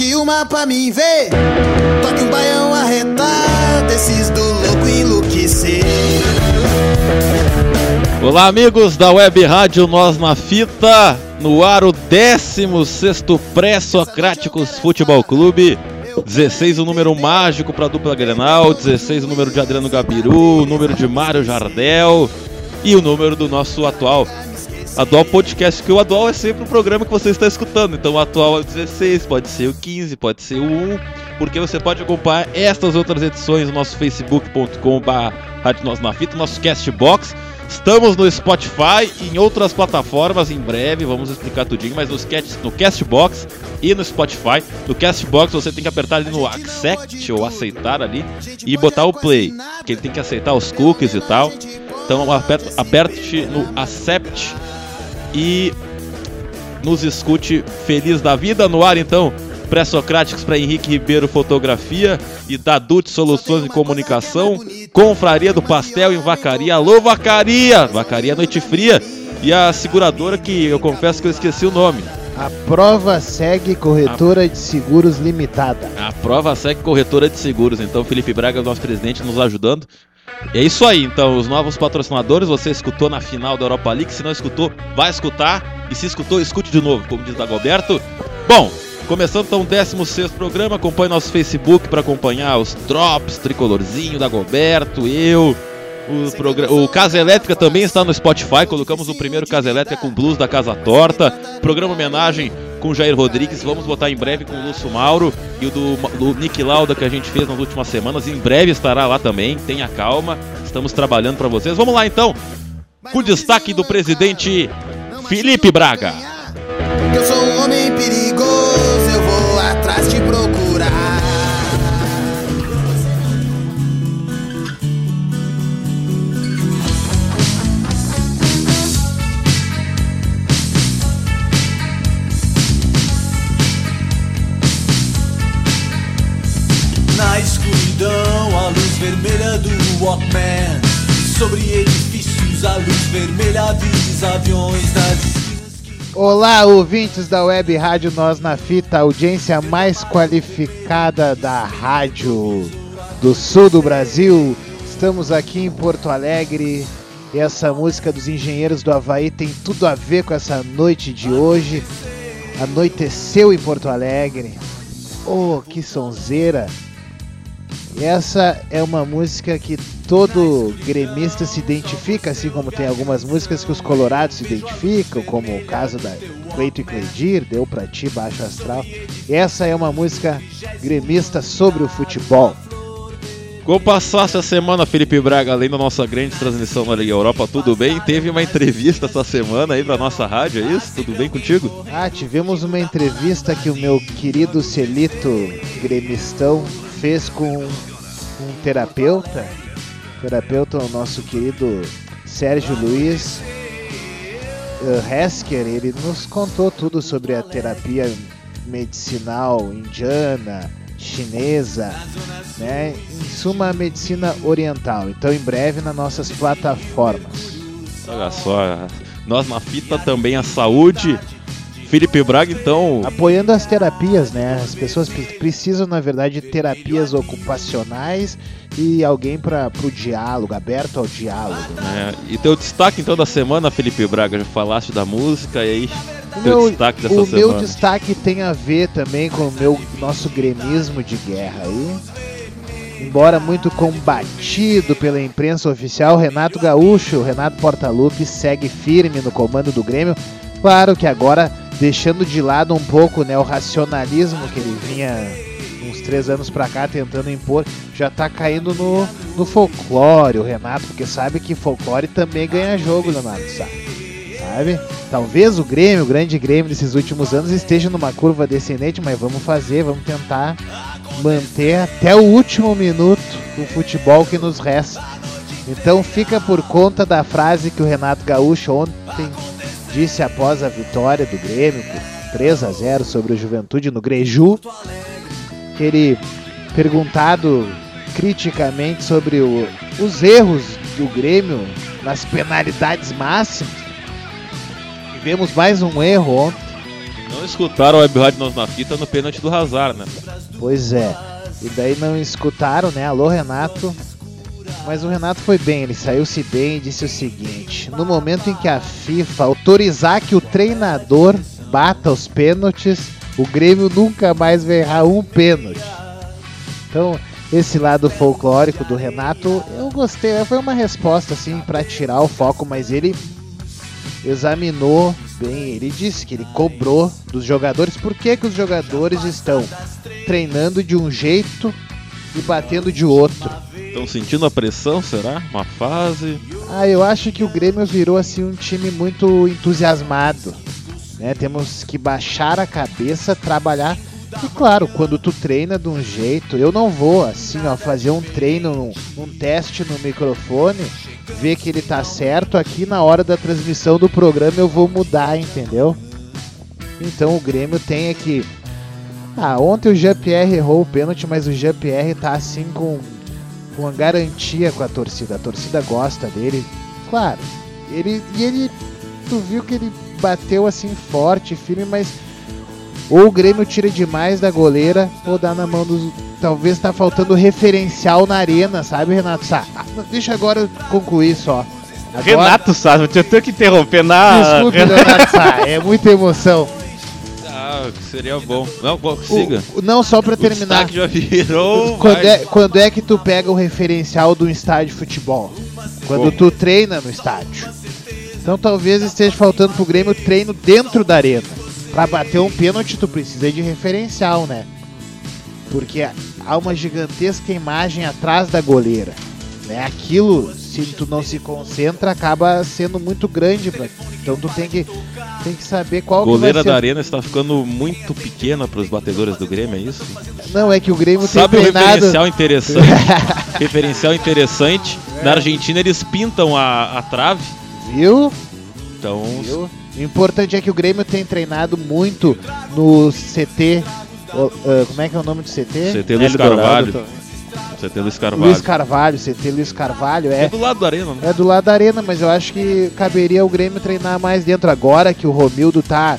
Toque uma pra mim ver. Toque um baião arretado, esses do louco enlouquecer. Olá, amigos da Web Rádio Nós na Fita, no ar o 16 Pré-Socráticos Futebol Clube. 16 o número mágico para a dupla Grenal, 16 o número de Adriano Gabiru, o número de Mário Jardel e o número do nosso atual atual podcast, que o atual é sempre o programa que você está escutando. Então o atual é o 16, pode ser o 15, pode ser o 1, porque você pode acompanhar estas outras edições no nosso facebook.com.br Nós na Fita, nosso Castbox. Estamos no Spotify e em outras plataformas em breve, vamos explicar tudinho, mas nos cast, no Castbox e no Spotify. No Castbox você tem que apertar ali no Accept ou aceitar ali e botar o play, que ele tem que aceitar os cookies e tal. Então aperta, aperte no Accept e nos escute feliz da vida no ar então. Pré-Socráticos para Henrique Ribeiro Fotografia e Dadut Soluções de Comunicação, Confraria do Pastel em Vacaria. Alô, Vacaria! Vacaria Noite Fria. E a seguradora que eu confesso que eu esqueci o nome. A prova segue corretora de seguros limitada. A prova segue corretora de seguros. Então, Felipe Braga, nosso presidente, nos ajudando. É isso aí, então, os novos patrocinadores, você escutou na final da Europa League, se não escutou, vai escutar, e se escutou, escute de novo, como diz Dagoberto. Bom, começando então o 16 programa, acompanhe nosso Facebook para acompanhar os drops, tricolorzinho, Dagoberto, eu, o, programa, o Casa Elétrica também está no Spotify, colocamos o primeiro Casa Elétrica com blues da Casa Torta, programa homenagem com Jair Rodrigues, vamos botar em breve com o Lúcio Mauro e o do, do Nick Lauda que a gente fez nas últimas semanas, em breve estará lá também, tenha calma, estamos trabalhando para vocês. Vamos lá então, com destaque do presidente Felipe Braga. Luz vermelha do Walkman. Sobre edifícios, a luz vermelha avisa aviões que. Olá, ouvintes da Web Rádio Nós na Fita, a audiência mais qualificada da rádio do sul do Brasil. Estamos aqui em Porto Alegre e essa música dos Engenheiros do Havaí tem tudo a ver com essa noite de hoje. Anoiteceu em Porto Alegre. Oh, que sonzeira! Essa é uma música que todo gremista se identifica, assim como tem algumas músicas que os colorados se identificam, como o caso da Cleito e Cledir, Deu Pra Ti, Baixo Astral. Essa é uma música gremista sobre o futebol. Como passasse a semana, Felipe Braga, além da nossa grande transmissão na Liga Europa, tudo bem? Teve uma entrevista essa semana aí pra nossa rádio, é isso? Tudo bem contigo? Ah, tivemos uma entrevista que o meu querido Celito Gremistão fez com um terapeuta. Terapeuta, o nosso querido Sérgio Luiz Hesker, ele nos contou tudo sobre a terapia medicinal indiana, chinesa, né? Em suma, a medicina oriental. Então, em breve nas nossas plataformas. Olha só, nós na fita também a saúde. Felipe Braga, então, Apoiando as terapias, né? As pessoas pre- precisam, na verdade, de terapias ocupacionais e alguém para o diálogo, aberto ao diálogo. é, e teu destaque então da semana, Felipe Braga, já falaste da música e aí O teu meu, destaque dessa o meu semana. destaque tem a ver também com o meu nosso gremismo de guerra aí. Embora muito combatido pela imprensa oficial, Renato Gaúcho, Renato Portaluppi segue firme no comando do Grêmio. Claro que agora deixando de lado um pouco né, o racionalismo que ele vinha uns três anos pra cá tentando impor, já tá caindo no, no folclore, o Renato, porque sabe que folclore também ganha jogo, Leonardo, sabe? sabe? Talvez o Grêmio, o grande Grêmio desses últimos anos, esteja numa curva descendente, mas vamos fazer, vamos tentar manter até o último minuto o futebol que nos resta. Então fica por conta da frase que o Renato Gaúcho ontem disse após a vitória do Grêmio por 3 a 0 sobre o Juventude no Greju, que ele perguntado criticamente sobre o, os erros do Grêmio nas penalidades máximas. Tivemos mais um erro ontem. Não escutaram o Web Rádio Nós na Fita no pênalti do Hazard, né? Pois é. E daí não escutaram, né? Alô, Renato. Mas o Renato foi bem, ele saiu-se bem e disse o seguinte: no momento em que a FIFA autorizar que o treinador bata os pênaltis, o Grêmio nunca mais vai errar um pênalti. Então, esse lado folclórico do Renato, eu gostei. Foi uma resposta assim para tirar o foco, mas ele examinou bem. Ele disse que ele cobrou dos jogadores por que, que os jogadores estão treinando de um jeito e batendo de outro. Estão sentindo a pressão, será? Uma fase? Ah, eu acho que o Grêmio virou assim um time muito entusiasmado. Né? Temos que baixar a cabeça, trabalhar. E claro, quando tu treina de um jeito, eu não vou assim, ó, fazer um treino, um, um teste no microfone, ver que ele tá certo, aqui na hora da transmissão do programa eu vou mudar, entendeu? Então o Grêmio tem aqui. Ah, ontem o Jean-Pierre errou o pênalti, mas o Jean-Pierre tá assim com, com uma garantia com a torcida. A torcida gosta dele. Claro, ele e ele tu viu que ele bateu assim forte, firme, mas ou o Grêmio tira demais da goleira ou dá na mão dos. Talvez tá faltando referencial na arena, sabe, Renato Sá? Ah, deixa agora eu concluir só. Agora... Renato Sá, eu tenho que interromper na. Desculpe, Renato Sá, é muita emoção. Ah, seria bom. Não, siga. O- não, só pra O terminar. destaque já virou. Quando é, quando é que tu pega o referencial do estádio de futebol? Quando Como? tu treina no estádio. Então talvez esteja faltando pro Grêmio treino dentro da arena. Pra bater um pênalti tu precisa de referencial, né? Porque há uma gigantesca imagem atrás da goleira. Né? Aquilo, se tu não se concentra, acaba sendo muito grande. Pra... Então tu tem que, tem que saber qual que Goleira vai ser... da Arena está ficando muito pequena para os batedores do Grêmio, é isso? Não, é que o Grêmio Sabe tem o treinado... referencial interessante? referencial interessante. Na Argentina eles pintam a, a trave. Viu? Então, Viu? O importante é que o Grêmio tem treinado muito no CT. ah, como é que é o nome do CT? CT Luiz Hélio Carvalho. Dourado, CT Luiz Carvalho. Luiz Carvalho, CT Luiz Carvalho, É é. do lado da Arena, né? É do lado da arena, mas eu acho que caberia o Grêmio treinar mais dentro agora que o Romildo tá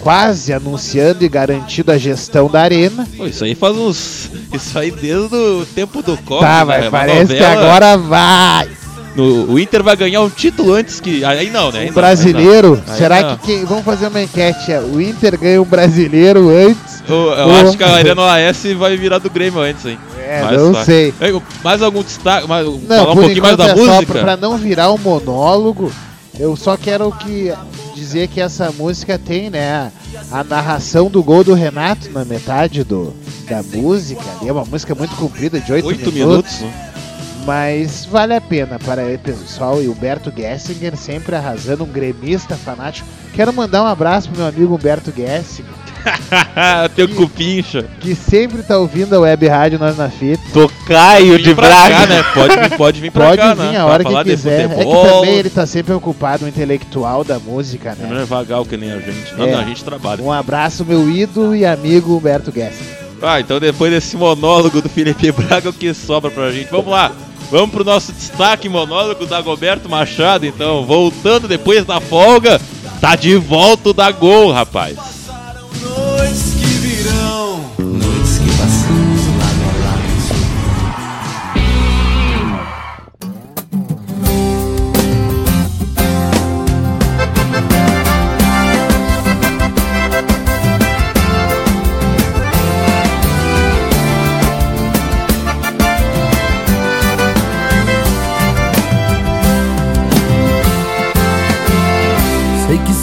quase anunciando e garantido a gestão da arena. Pô, isso aí faz uns. Isso aí desde o tempo do Copa. tá, né? mas Uma parece que novela. agora vai. No- o Inter vai ganhar um título antes que. Aí não, né? Aí Um brasileiro. não. Será não. que quem. Vamos fazer uma enquete. é, O Inter ganha um brasileiro antes? Eu, acho que a Arena OAS vai virar do Grêmio antes, hein? É, Mas não tá. sei. Ei, Mais algum destaque? Mais, Não, falar um pouquinho mais da é só música? pra, pra não virar um monólogo. Eu só quero que dizer que essa música tem, né, a narração do gol do Renato na metade do, da música. Ali é uma música muito comprida, de 8, Oito minutos, minutos, né? mas vale a pena para o pessoal. E o Humberto Gessinger sempre arrasando, um gremista fanático. Quero mandar um abraço pro meu amigo Humberto Gessinger, Teu cupincha. que sempre tá ouvindo a web rádio Nós na Fita. Tocaio de Braga. cá, né? Pode, vir- pode vir pra Pode cá, vir né? a hora que quiser. É que também ele tá sempre ocupado, um intelectual da música, né? Não é vagal que nem a gente. Não, É. não, a gente trabalha. Um abraço, meu ídolo e amigo Humberto Guest. Ah, então depois desse monólogo do Felipe Braga, o que sobra pra gente? Vamos lá. Vamos pro nosso destaque monólogo da Roberto Machado, então. Voltando depois da folga, tá de volta o da gol, rapaz.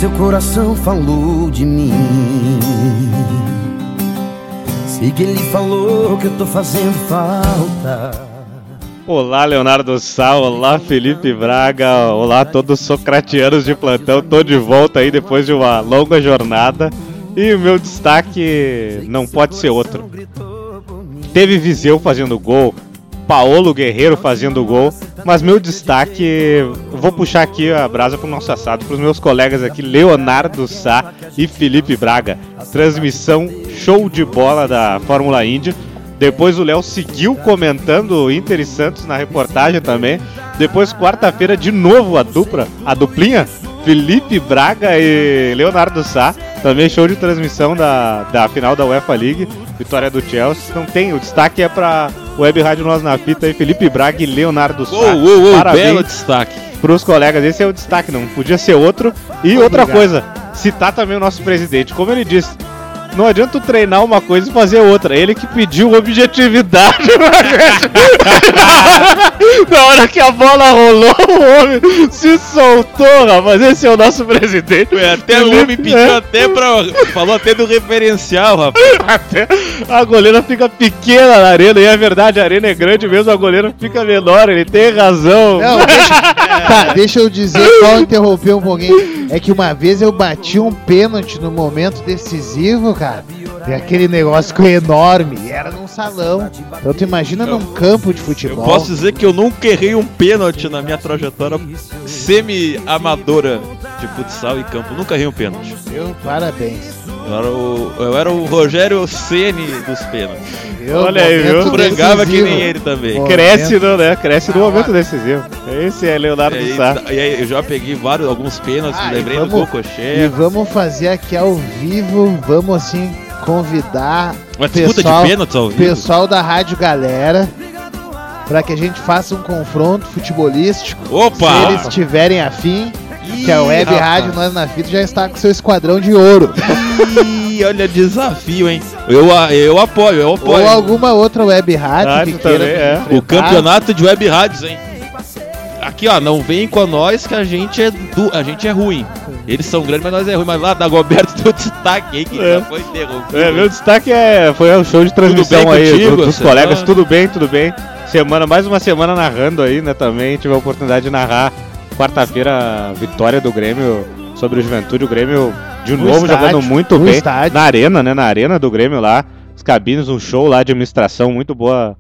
Seu coração falou de mim. Sei que ele falou que eu tô fazendo falta. Olá, Leonardo Sá, olá, Felipe Braga, olá, todos os socratianos de plantão. Tô de volta aí depois de uma longa jornada. E o meu destaque não pode ser outro. Teve Viseu fazendo gol, Paolo Guerreiro fazendo gol, mas meu destaque, vou puxar aqui a brasa pro nosso assado, pros meus colegas aqui, Leonardo Sá e Felipe Braga. Transmissão show de bola da Fórmula Indy. Depois o Léo seguiu comentando Inter e Santos na reportagem também. Depois, quarta-feira, de novo a dupla, a duplinha, Felipe Braga e Leonardo Sá. Também show de transmissão da, da final da UEFA League, vitória do Chelsea. Não tem, o destaque é para Web Rádio Nós na Fita e Felipe Braga e Leonardo Sá. Uou, uou, uou, belo Parabéns destaque. pros colegas, esse é o destaque, não podia ser outro. E outra coisa, citar também o nosso presidente, como ele disse, não adianta tu treinar uma coisa e fazer outra. Ele que pediu objetividade pra gente. Na hora que a bola rolou, o homem se soltou, rapaz. Esse é o nosso presidente. É, até o homem pediu É. até pra. Falou até do referencial, rapaz. Até a goleira fica pequena na arena, e é verdade, a arena é grande mesmo, a goleira fica menor, ele tem razão. Não, deixa, tá, deixa eu dizer, só interromper um pouquinho. É que uma vez eu bati um pênalti no momento decisivo, cara. E aquele negócio ficou enorme. E era num salão. Então tu imagina num campo de Eu futebol. posso dizer que eu nunca errei um pênalti na minha trajetória semi-amadora de futsal e campo. Nunca errei um pênalti. Viu? Parabéns. Eu era o, eu era o Rogério Ceni dos pênaltis. Viu? Olha aí, Momento viu? Frangava que nem ele também. Pô. Cresce, no, né? Cresce no Ah, momento decisivo. Esse é Leonardo E aí, Sá. e aí eu já peguei vários, alguns pênaltis, Ah, me e lembrei do vamos- E Cocoché. vamos fazer aqui ao vivo, vamos assim convidar Uma pessoal- de pênaltis ao o vivo. pessoal da Rádio Galera para que a gente faça um confronto futebolístico. Opa! Se eles tiverem afim, que a Web rapaz. Rádio Nós na Fita já está com seu esquadrão de ouro. Ih, olha desafio, hein? Eu, eu apoio, eu apoio. Ou alguma outra web rádio Rádio que queira também, é. O campeonato de web rádios, hein? Aqui, ó, não vem com nós que a gente é du... a gente é ruim. Eles são grandes, mas nós é ruim. Mas lá, Dagoberto deu destaque aí que É. já foi interrompido. É, meu destaque é, foi o show de transmissão aí contigo, do- dos colegas. tá- Tudo bem, tudo bem. Semana, mais uma semana narrando aí, né? Também tive a oportunidade de narrar quarta-feira a vitória do Grêmio sobre o Juventude. O Grêmio de No novo estádio, jogando muito bem estádio. na arena, né? Na arena do Grêmio lá. Os cabines, um show lá de administração muito boa.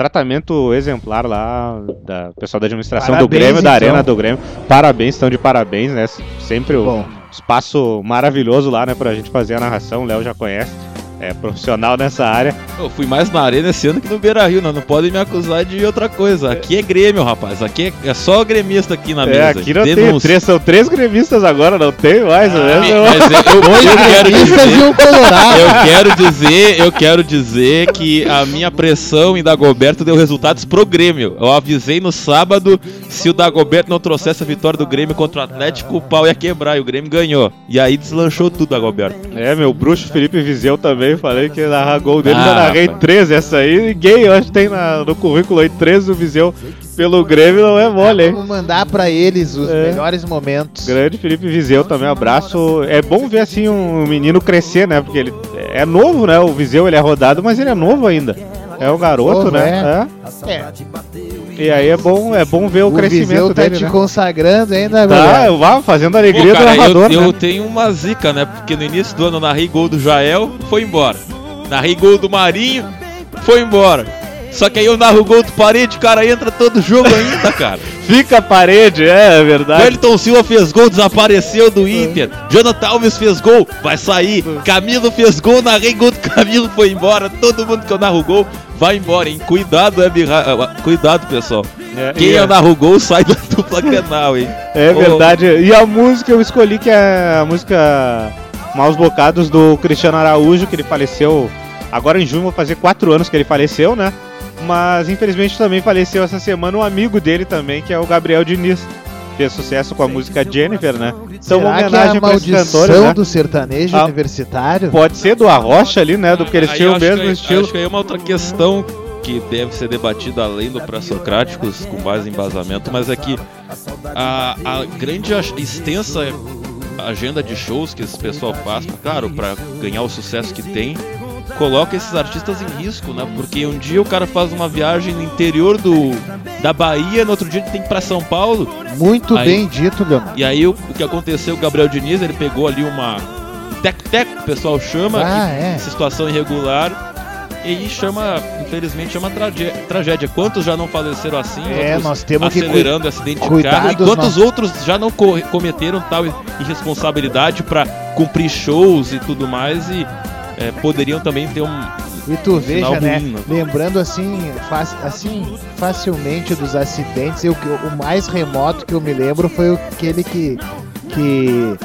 Tratamento exemplar lá da pessoal da administração do Parabéns, Grêmio, da então. arena do Grêmio. Parabéns, estão de parabéns, né? Sempre o, Bom, espaço maravilhoso lá, né, pra gente fazer a narração. O Léo já conhece, é profissional nessa área. Eu fui mais na arena esse ano que no Beira Rio, não, não podem me acusar de outra coisa. Aqui é Grêmio, rapaz. Aqui é, é só gremista aqui na É, mesa. aqui não tem três, são três gremistas agora, não tem mais, né? Mas eu, eu quero gremistas dizer, um eu quero dizer, eu quero dizer que a minha pressão em Dagoberto deu resultados pro Grêmio. Eu avisei no sábado, se o Dagoberto não trouxesse a vitória do Grêmio contra o Atlético, o pau ia quebrar e o Grêmio ganhou. E aí deslanchou tudo, Dagoberto. É, meu bruxo Felipe Viseu também, falei que ia narrar gol dele, Ah, já narrei rapaz. três, essa aí ninguém, eu acho que tem na- no currículo aí, três do Viseu pelo Grêmio, não é mole, hein? Vamos mandar pra eles os É. melhores momentos. Grande Felipe Viseu também, abraço. É bom ver assim um menino crescer, né? Porque ele é novo, né? O Viseu ele é rodado, mas ele é novo ainda. É um garoto, Novo, né? é. É. E aí é bom, é bom ver o, O crescimento Viseu tá dele, te né? consagrando ainda, Tá, galera. eu vá fazendo a Pô, alegria cara, do narrador, eu, né? eu tenho uma zica, né? Porque no início do ano eu narrei gol do Jael, foi embora. Narrei gol do Marinho, foi embora. Só que aí eu narro o gol do parede, o cara entra todo jogo ainda, cara. Fica a parede, é, é verdade. Wellington Silva fez gol, desapareceu do Inter. Jonathan Alves fez gol, vai sair. Camilo fez gol, narrei gol do Camilo, foi embora. Todo mundo que eu narro gol vai embora, hein? Cuidado, Web Ra- ah, Cuidado, pessoal. É, Quem eu é, narro gol sai da dupla Grenal, hein? é verdade. E a música eu escolhi que é a música Maus Bocados do Cristiano Araújo, que ele faleceu agora em junho, vou fazer quatro anos que ele faleceu, né? Mas infelizmente também faleceu essa semana um amigo dele também, que é o Gabriel Diniz. Fez sucesso com a música Jennifer, né? Então, uma Será que é homenagem a maldição cantores, né? do sertanejo Ah, universitário? Pode ser do Arrocha ali, né? Do porque eles tinham eu o mesmo que- estilo. Acho que aí é uma outra questão que deve ser debatida além do pré-socráticos, com mais embasamento, mas é que a, a grande, ag- extensa agenda de shows que esse pessoal faz, claro, para ganhar o sucesso que tem, coloca esses artistas em risco, né? Porque um dia o cara faz uma viagem no interior do da Bahia, no outro dia ele tem que ir pra São Paulo. Muito Aí- bem dito, Leonardo. E aí o, o que aconteceu, o Gabriel Diniz, ele pegou ali uma teco-teco, que o pessoal chama, Ah, que- é. situação irregular. E chama, infelizmente, chama tragé- tragédia. Quantos já não faleceram assim? É, nós temos que acelerando acidente de cuidar carro. E quantos nossos- outros já não co- cometeram tal irresponsabilidade para cumprir shows e tudo mais e é, poderiam também ter um. E tu veja, Sinal né? né? Lembrando assim, fac- assim, facilmente dos acidentes, eu, o mais remoto que eu me lembro foi aquele que. que.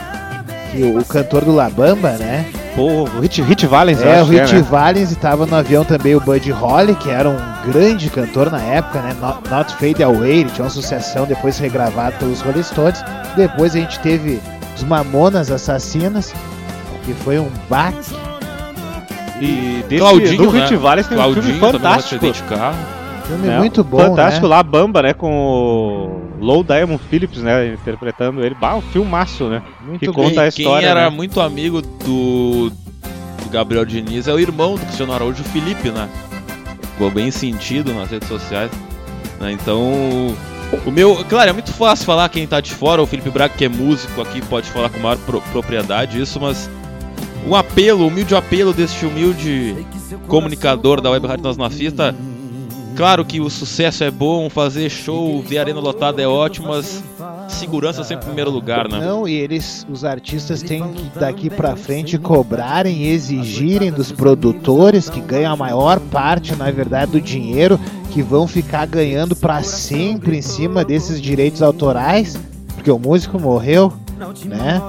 que o, o cantor do Labamba, né? Pô, o Hit, Hit Valens, É, o que Rich né? Valens e tava no avião também o Buddy Holly, que era um grande cantor na época, né? Not, Not Fade Away, ele tinha uma sucessão depois regravado pelos Rolling Stones. Depois a gente teve os Mamonas Assassinas, que foi um baque. E desse, Claudinho, do né? Hit tem um Claudinho filme um fantástico. acidente de carro. Filme né? muito bom, Fantástico né? lá, Bamba, né? Com o Low Diamond Phillips, né? Interpretando ele. Bah, um filmaço, né? Muito que bem. conta a Quem história. era né? muito amigo do, do Gabriel Diniz é o irmão do Cristiano Araújo, o Felipe, né? Ficou bem sentido nas redes sociais. né? Então, o meu. Claro, é muito fácil falar quem tá de fora. O Felipe Braga, que é músico aqui, pode falar com maior pro- propriedade isso, mas. Um apelo, um humilde apelo deste humilde comunicador da Web Rádio Nós. Claro que o sucesso é bom, fazer show, ver arena lotada é ótimo, mas segurança sempre em primeiro lugar, né? Não, e eles, os artistas têm que daqui pra frente cobrarem exigirem dos produtores que ganham a maior parte, na verdade, do dinheiro que vão ficar ganhando pra sempre em cima desses direitos autorais, porque o músico morreu, né?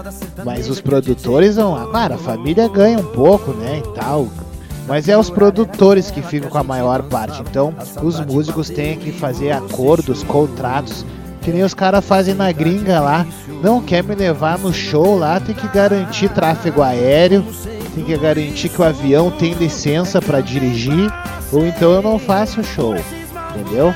Mas os produtores vão, ah, claro, a família ganha um pouco, né, e tal. Mas é os produtores que ficam com a maior parte. Então, os músicos têm que fazer acordos, contratos, que nem os caras fazem na gringa lá. Não quer me levar no show lá, tem que garantir tráfego aéreo, tem que garantir que o avião tem licença para dirigir, ou então eu não faço show. Entendeu?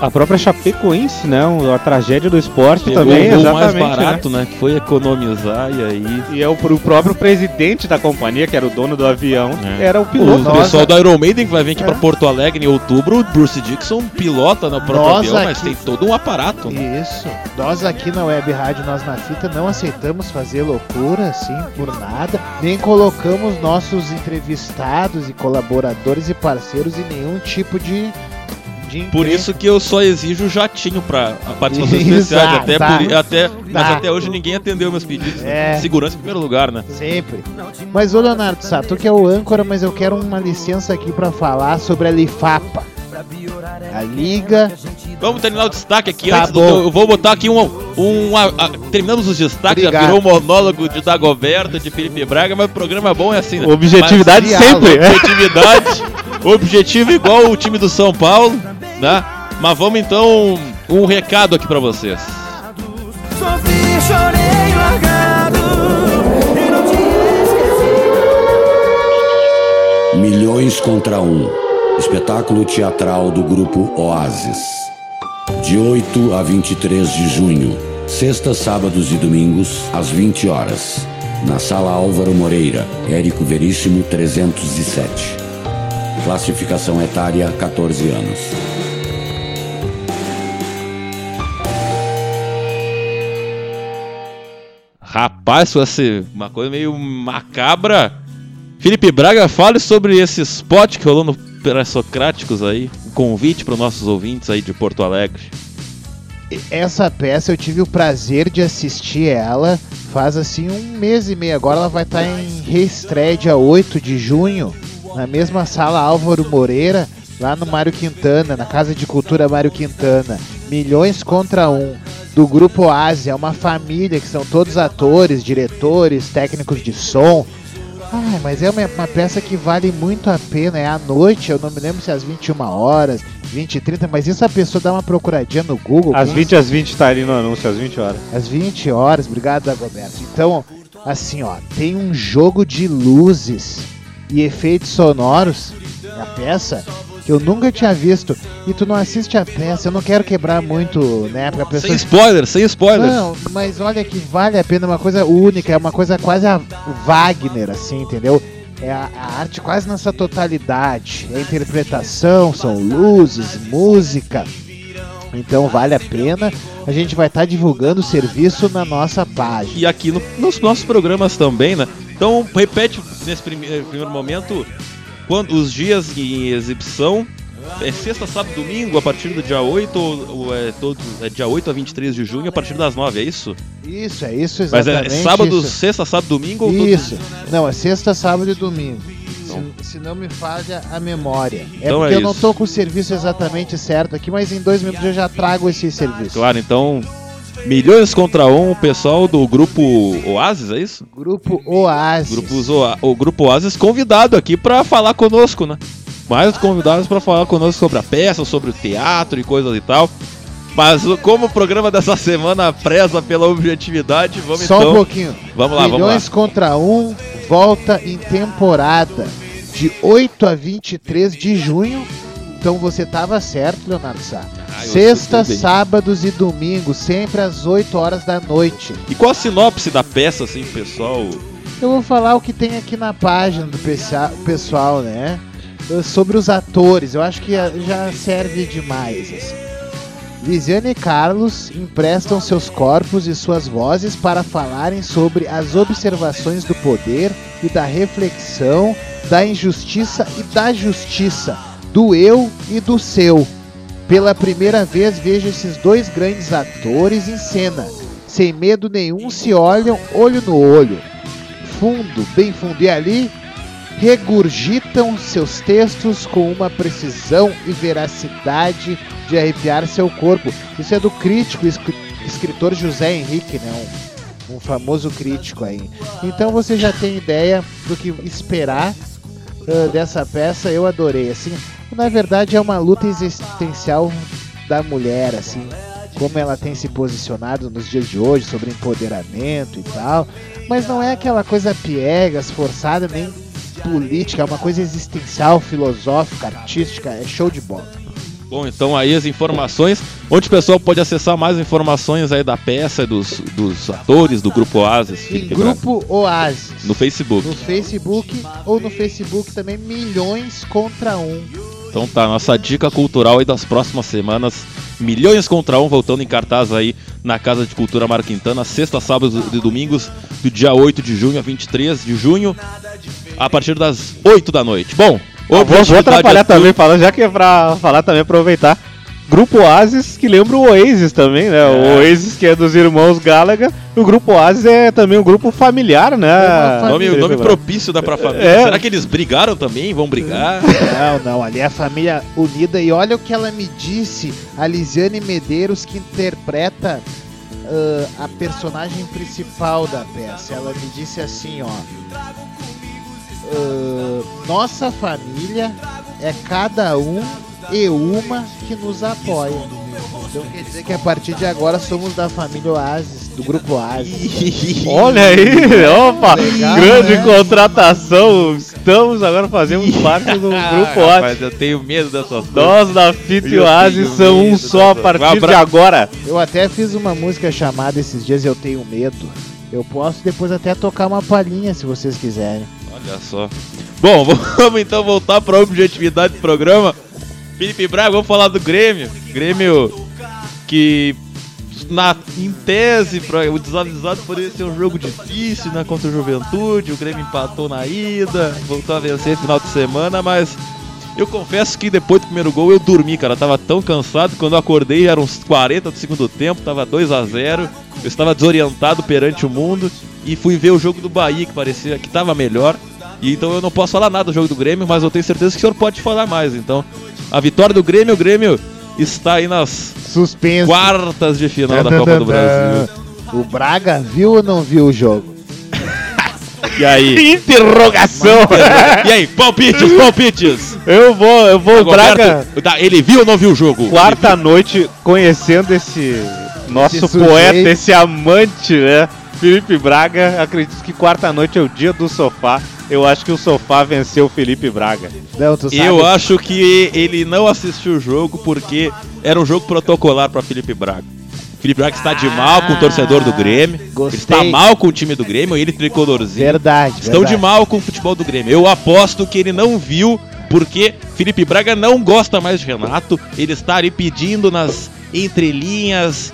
A própria Chapecoense, né? A tragédia do esporte Pegou também, o mais exatamente. barato, né? Que foi economizar e aí. né? E é o, o próprio presidente da companhia, que era o dono do avião, É. era o O piloto. Nossa. pessoal do Iron Maiden que vai vir aqui É. pra Porto Alegre em outubro, o Bruce Dixon pilota no próprio Nós avião, mas aqui- tem todo um aparato. né? Isso. Nós aqui na Web Rádio Nós na Fita não aceitamos fazer loucura assim por nada, nem colocamos nossos entrevistados e colaboradores e parceiros em nenhum tipo de de Por isso que eu só exijo o jatinho pra especial. ah, Até, tá. por- até, mas Tá. até hoje ninguém atendeu meus pedidos. É. Segurança em primeiro lugar, né? Sempre. Mas ô Leonardo Sá, tu que é o âncora, mas eu quero uma licença aqui pra falar sobre a Lifapa. A Liga. Vamos terminar o destaque aqui Tá antes. do- eu vou botar aqui um. um a- a- terminamos os destaques, Obrigado. já virou um monólogo de Dagoberto, de Felipe Braga, mas o programa é bom é assim, né? Objetividade Mas- sempre. né? Objetividade, objetivo igual o time do São Paulo, né? Mas vamos então um recado aqui pra vocês. Sofri, chorei largado e não te. Milhões contra um. Espetáculo teatral do grupo Oasis. De 8 a 23 de junho. Sextas, sábados e domingos, às 20 horas. Na Sala Álvaro Moreira, Érico Veríssimo 307. Classificação etária 14 anos. Rapaz, vai ser uma coisa meio macabra. Felipe Braga, fale sobre esse spot que rolou no Pré-Socráticos aí. Um convite para nossos ouvintes aí de Porto Alegre. Essa peça eu tive o prazer de assistir ela faz assim um mês e meio. Agora ela vai estar em reestreia dia 8 de junho, na mesma sala Álvaro Moreira, lá no Mário Quintana, na Casa de Cultura Mário Quintana. Milhões contra um. Do grupo Ásia, é uma família que são todos atores, diretores, técnicos de som. Ai, mas é uma, uma peça que vale muito a pena. É à noite, eu não me lembro se é às 21 horas, 20 e 30, mas isso a pessoa dá uma procuradinha no Google. Às quem 20 às 20 tá ali no anúncio, às 20 horas. às 20 horas, obrigado, Dagoberto. Então, assim, ó, tem um jogo de luzes e efeitos sonoros na peça eu nunca tinha visto. E tu não assiste a peça, eu não quero quebrar muito, né, pra pessoa. Sem spoilers, sem spoilers. Não, mas olha que vale a pena, é uma coisa única, é uma coisa quase a Wagner, assim, entendeu? é a, a arte quase nessa totalidade. É interpretação, são luzes, música. Então vale a pena. A gente vai estar divulgando o serviço na nossa página. E aqui no- nos nossos programas também, né? Então repete nesse prime- primeiro momento quando, os dias em exibição. É sexta, sábado, domingo, a partir do dia 8, ou, ou é, todo, é dia 8 a 23 de junho, a partir das 9, é isso? Isso, é isso Mas exatamente. é sábado, isso. sexta, sábado, domingo todo- Isso. Não, é sexta, sábado e domingo. Então. Se, se não me falha a memória. É Então porque é eu não tô com o serviço exatamente certo aqui, mas em dois minutos eu já trago esse serviço. Claro, então. Milhões contra um, o pessoal do grupo Oasis, é isso? Grupo Oasis. Grupo Zoa- o grupo Oasis convidado aqui pra falar conosco, né? Mais convidados pra falar conosco sobre a peça, sobre o teatro e coisas e tal. Mas como o programa dessa semana preza pela objetividade, vamos Só então. um pouquinho. Vamos lá, vamos Milhões contra um volta em temporada de 8 a 23 de junho. Então você tava certo, Leonardo Sá. Ah, eu Sexta, escutei bem. sábados e domingos, sempre às 8 horas da noite. E qual a sinopse da peça, assim, pessoal? Eu vou falar o que tem aqui na página do pessoal, né? Eh, Sobre os atores, eu acho que já serve demais. Assim. Lisiane e Carlos emprestam seus corpos e suas vozes para falarem sobre as observações do poder e da reflexão, da injustiça e da justiça, do eu e do seu. Pela primeira vez vejo esses dois grandes atores em cena. Sem medo nenhum se olham olho no olho fundo, bem fundo. E ali regurgitam seus textos com uma precisão e veracidade de arrepiar seu corpo. Isso é do crítico escri- escritor José Henrique, né? Um, um famoso crítico aí. Então você já tem ideia do que esperar ah, dessa peça. Eu adorei. Assim, na verdade é uma luta existencial da mulher, assim, como ela tem se posicionado nos dias de hoje sobre empoderamento e tal. Mas não é aquela coisa piegas, forçada, nem política, é uma coisa existencial, filosófica, artística, é show de bola. Bom, então aí as informações, onde o pessoal pode acessar mais informações aí da peça, dos, dos atores do grupo Oasis, Em grupo Oasis. no Facebook. No Facebook ou no Facebook também milhões contra um. Então tá, nossa dica cultural aí das próximas semanas. Milhões contra um voltando em cartaz aí na Casa de Cultura Marquintana, sexta, sábados e domingos, do dia 8 de junho a 23 de junho, a partir das 8 da noite. Bom, Vou, vou objetividade atrapalhar é também, falando, já que é pra falar também, aproveitar. Grupo Oasis, que lembra o Oasis também, né? O É. Oasis, que é dos irmãos Gallagher. O Grupo Oasis é também um grupo familiar, né? É Nome, nome propício dá pra família. É. Será que eles brigaram também? Vão brigar? Não, não, ali é a família unida. E olha o que ela me disse, a Lisiane Medeiros, que interpreta ah, a personagem principal da peça. Ela me disse assim, ó. ah, nossa família é cada um e uma que nos apoia. Então quer dizer que a partir de agora somos da família Oasis, do grupo Oasis. Olha aí, opa, Legal, grande né? contratação. Estamos agora fazendo parte do Grupo Oasis. Mas eu tenho medo dessas coisas. Nós da Fit Eu Oasis são um só a partir de agora. Eu até fiz uma música chamada esses dias Eu Tenho Medo. Eu posso depois até tocar uma palhinha se vocês quiserem. Olha só. Bom, vamos então voltar para a objetividade do programa. Felipe Braga, vamos falar do Grêmio. Grêmio que, na, em tese, o desavisado poderia ser um jogo difícil né, contra o Juventude. O Grêmio empatou na ida, voltou a vencer no final de semana, mas eu confesso que depois do primeiro gol eu dormi, cara. Eu tava tão cansado. Quando eu acordei eram uns 40 do segundo tempo, tava 2 a 0 Eu estava desorientado perante o mundo e fui ver o jogo do Bahia, que parecia que tava melhor. E então eu não posso falar nada do jogo do Grêmio, mas eu tenho certeza que o senhor pode falar mais. Então, a vitória do Grêmio, o Grêmio está aí nas Suspense. quartas de final da Copa do Brasil. O Braga viu ou não viu o jogo? E aí? Interrogação! E aí, palpites, palpites! Eu vou, eu vou, Braga. Ele viu ou não viu o jogo? Quarta noite, conhecendo esse nosso Esse poeta, esse amante, né? Felipe Braga, acredito que quarta noite é o dia do sofá. Eu acho que o sofá venceu o Felipe Braga. Não, tu sabe. Eu acho que ele não assistiu o jogo porque era um jogo protocolar para Felipe Braga. Felipe Braga está de mal com o torcedor do Grêmio. Gostei. Está mal com o time do Grêmio, ele tricolorzinho. Verdade, Estão verdade. de mal com o futebol do Grêmio. Eu aposto que ele não viu, porque Felipe Braga não gosta mais de Renato. Ele está ali pedindo nas entrelinhas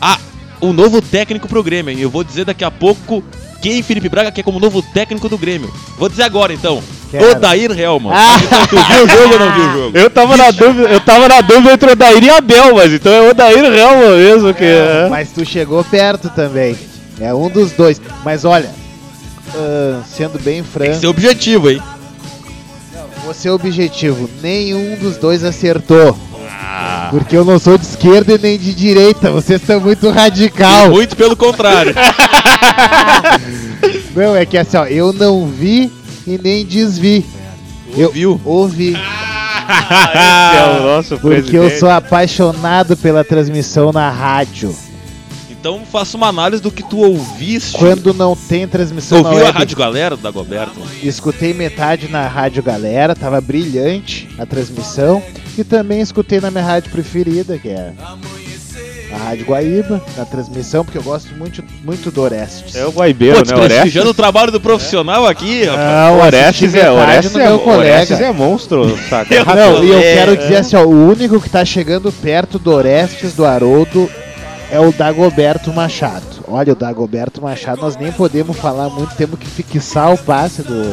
a, o novo técnico pro Grêmio. E eu vou dizer daqui a pouco quem Felipe Braga quer como novo técnico do Grêmio. Vou dizer agora então. Quero. Odair Helman. Ah. Então, tu viu o jogo ou não viu o jogo? Eu tava na dúvida, eu tava na dúvida entre o Odair e Abel, mas então é o Odair Helman mesmo que é. Mas tu chegou perto também. É um dos dois. Mas olha, ah, sendo bem Tem que franco, ser objetivo, hein? vou ser objetivo. Nenhum dos dois acertou. Ah. Porque eu não sou de esquerda e nem de direita. Vocês são muito radical. Muito pelo contrário. Não, é que assim, ó, eu não vi e nem desvi. Eu Viu? ouvi. Esse é o nosso Porque eu presidente. sou apaixonado pela transmissão na rádio. Então faça uma análise do que tu ouviste. Quando não tem transmissão na ouviu a web, Rádio Galera da Goberto? escutei metade na Rádio Galera, tava brilhante a transmissão. E também escutei na minha rádio preferida, que é a Rádio Guaíba, na transmissão, porque eu gosto muito, muito do Orestes. É o Guaibeiro, Pô, né? Orestes. desprestigiando o trabalho do profissional aqui, rapaz. Não, Orestes é, Orestes é, colega. Orestes é monstro, saca? Eu- Não, e eu É, quero é. dizer assim, ó, o único que tá chegando perto do Orestes do Haroldo é o Dagoberto Machado. Olha, o Dagoberto Machado, nós nem podemos falar muito, temos que fixar o passe do,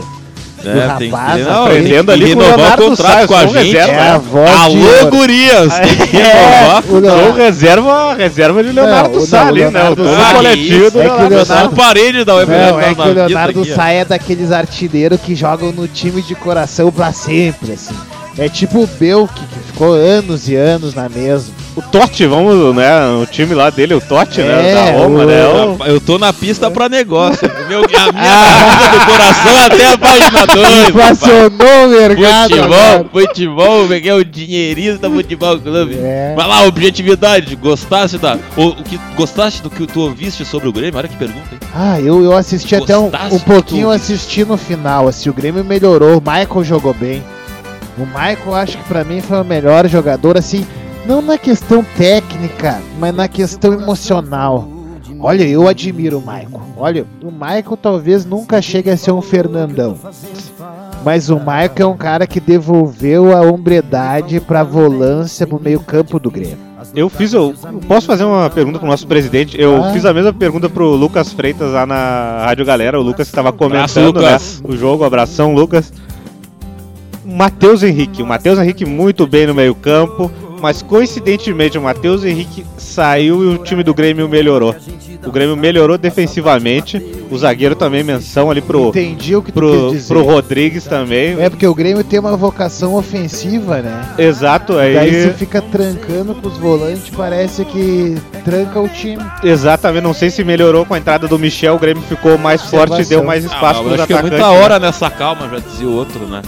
do É, que- rapaz. não, na frente. aprendendo ali com o renovar o Leonardo contrato Salles, com a gente. reserva. É a voz de Alô, ouro. gurias! Que É, renovar. o reserva, reserva de Leonardo Não, o- Sá não, ali, o né? O Leonardo turno coletivo do é que o Leonardo Sá. parede da Web Não, é que o Leonardo. Sá é daqueles artilheiros que jogam no time de coração pra sempre, assim. É tipo o Belk, que ficou anos e anos na mesma. O Totti, vamos, né? O time lá dele, o Totti, né? É, Da Roma, o- né? Eu tô na pista pra negócio. Meu, a minha vida do coração até a página 2. Inflacionou o mercado. Futebol, agora. futebol, peguei o dinheirista futebol clube. É. Vai lá, objetividade, gostaste da. O, o que gostaste do que tu ouviste sobre o Grêmio? Olha que pergunta, hein? Ah, eu, eu assisti até um, um pouquinho, assisti no final. Assim, o Grêmio melhorou, o Michael jogou bem. O Michael, acho que pra mim foi o melhor jogador, assim, não na questão técnica, mas na questão emocional. Olha, eu admiro o Michael. Olha, o Michael talvez nunca chegue a ser um Fernandão. Mas o Michael é um cara que devolveu a hombridade pra volância pro meio-campo do Grêmio. Eu fiz, eu posso fazer uma pergunta pro nosso presidente? Eu Ah. fiz a mesma pergunta pro Lucas Freitas lá na Rádio Galera. O Lucas estava comentando Lucas. né, o jogo. Abração, Lucas. O Matheus Henrique. O Matheus Henrique muito bem no meio-campo. Mas coincidentemente o Matheus Henrique saiu e o time do Grêmio melhorou. O Grêmio melhorou defensivamente. O zagueiro também menção ali pro, Entendi o que tu pro, quis dizer. pro Rodrigues também. É porque o Grêmio tem uma vocação ofensiva, né? Exato, aí. Daí você fica trancando com os volantes, parece que tranca o time. Exatamente, não sei se melhorou com a entrada do Michel, o Grêmio ficou mais forte e deu mais espaço Ah, mas pros acho que é atacantes. muita hora nessa calma, já dizia o outro, né?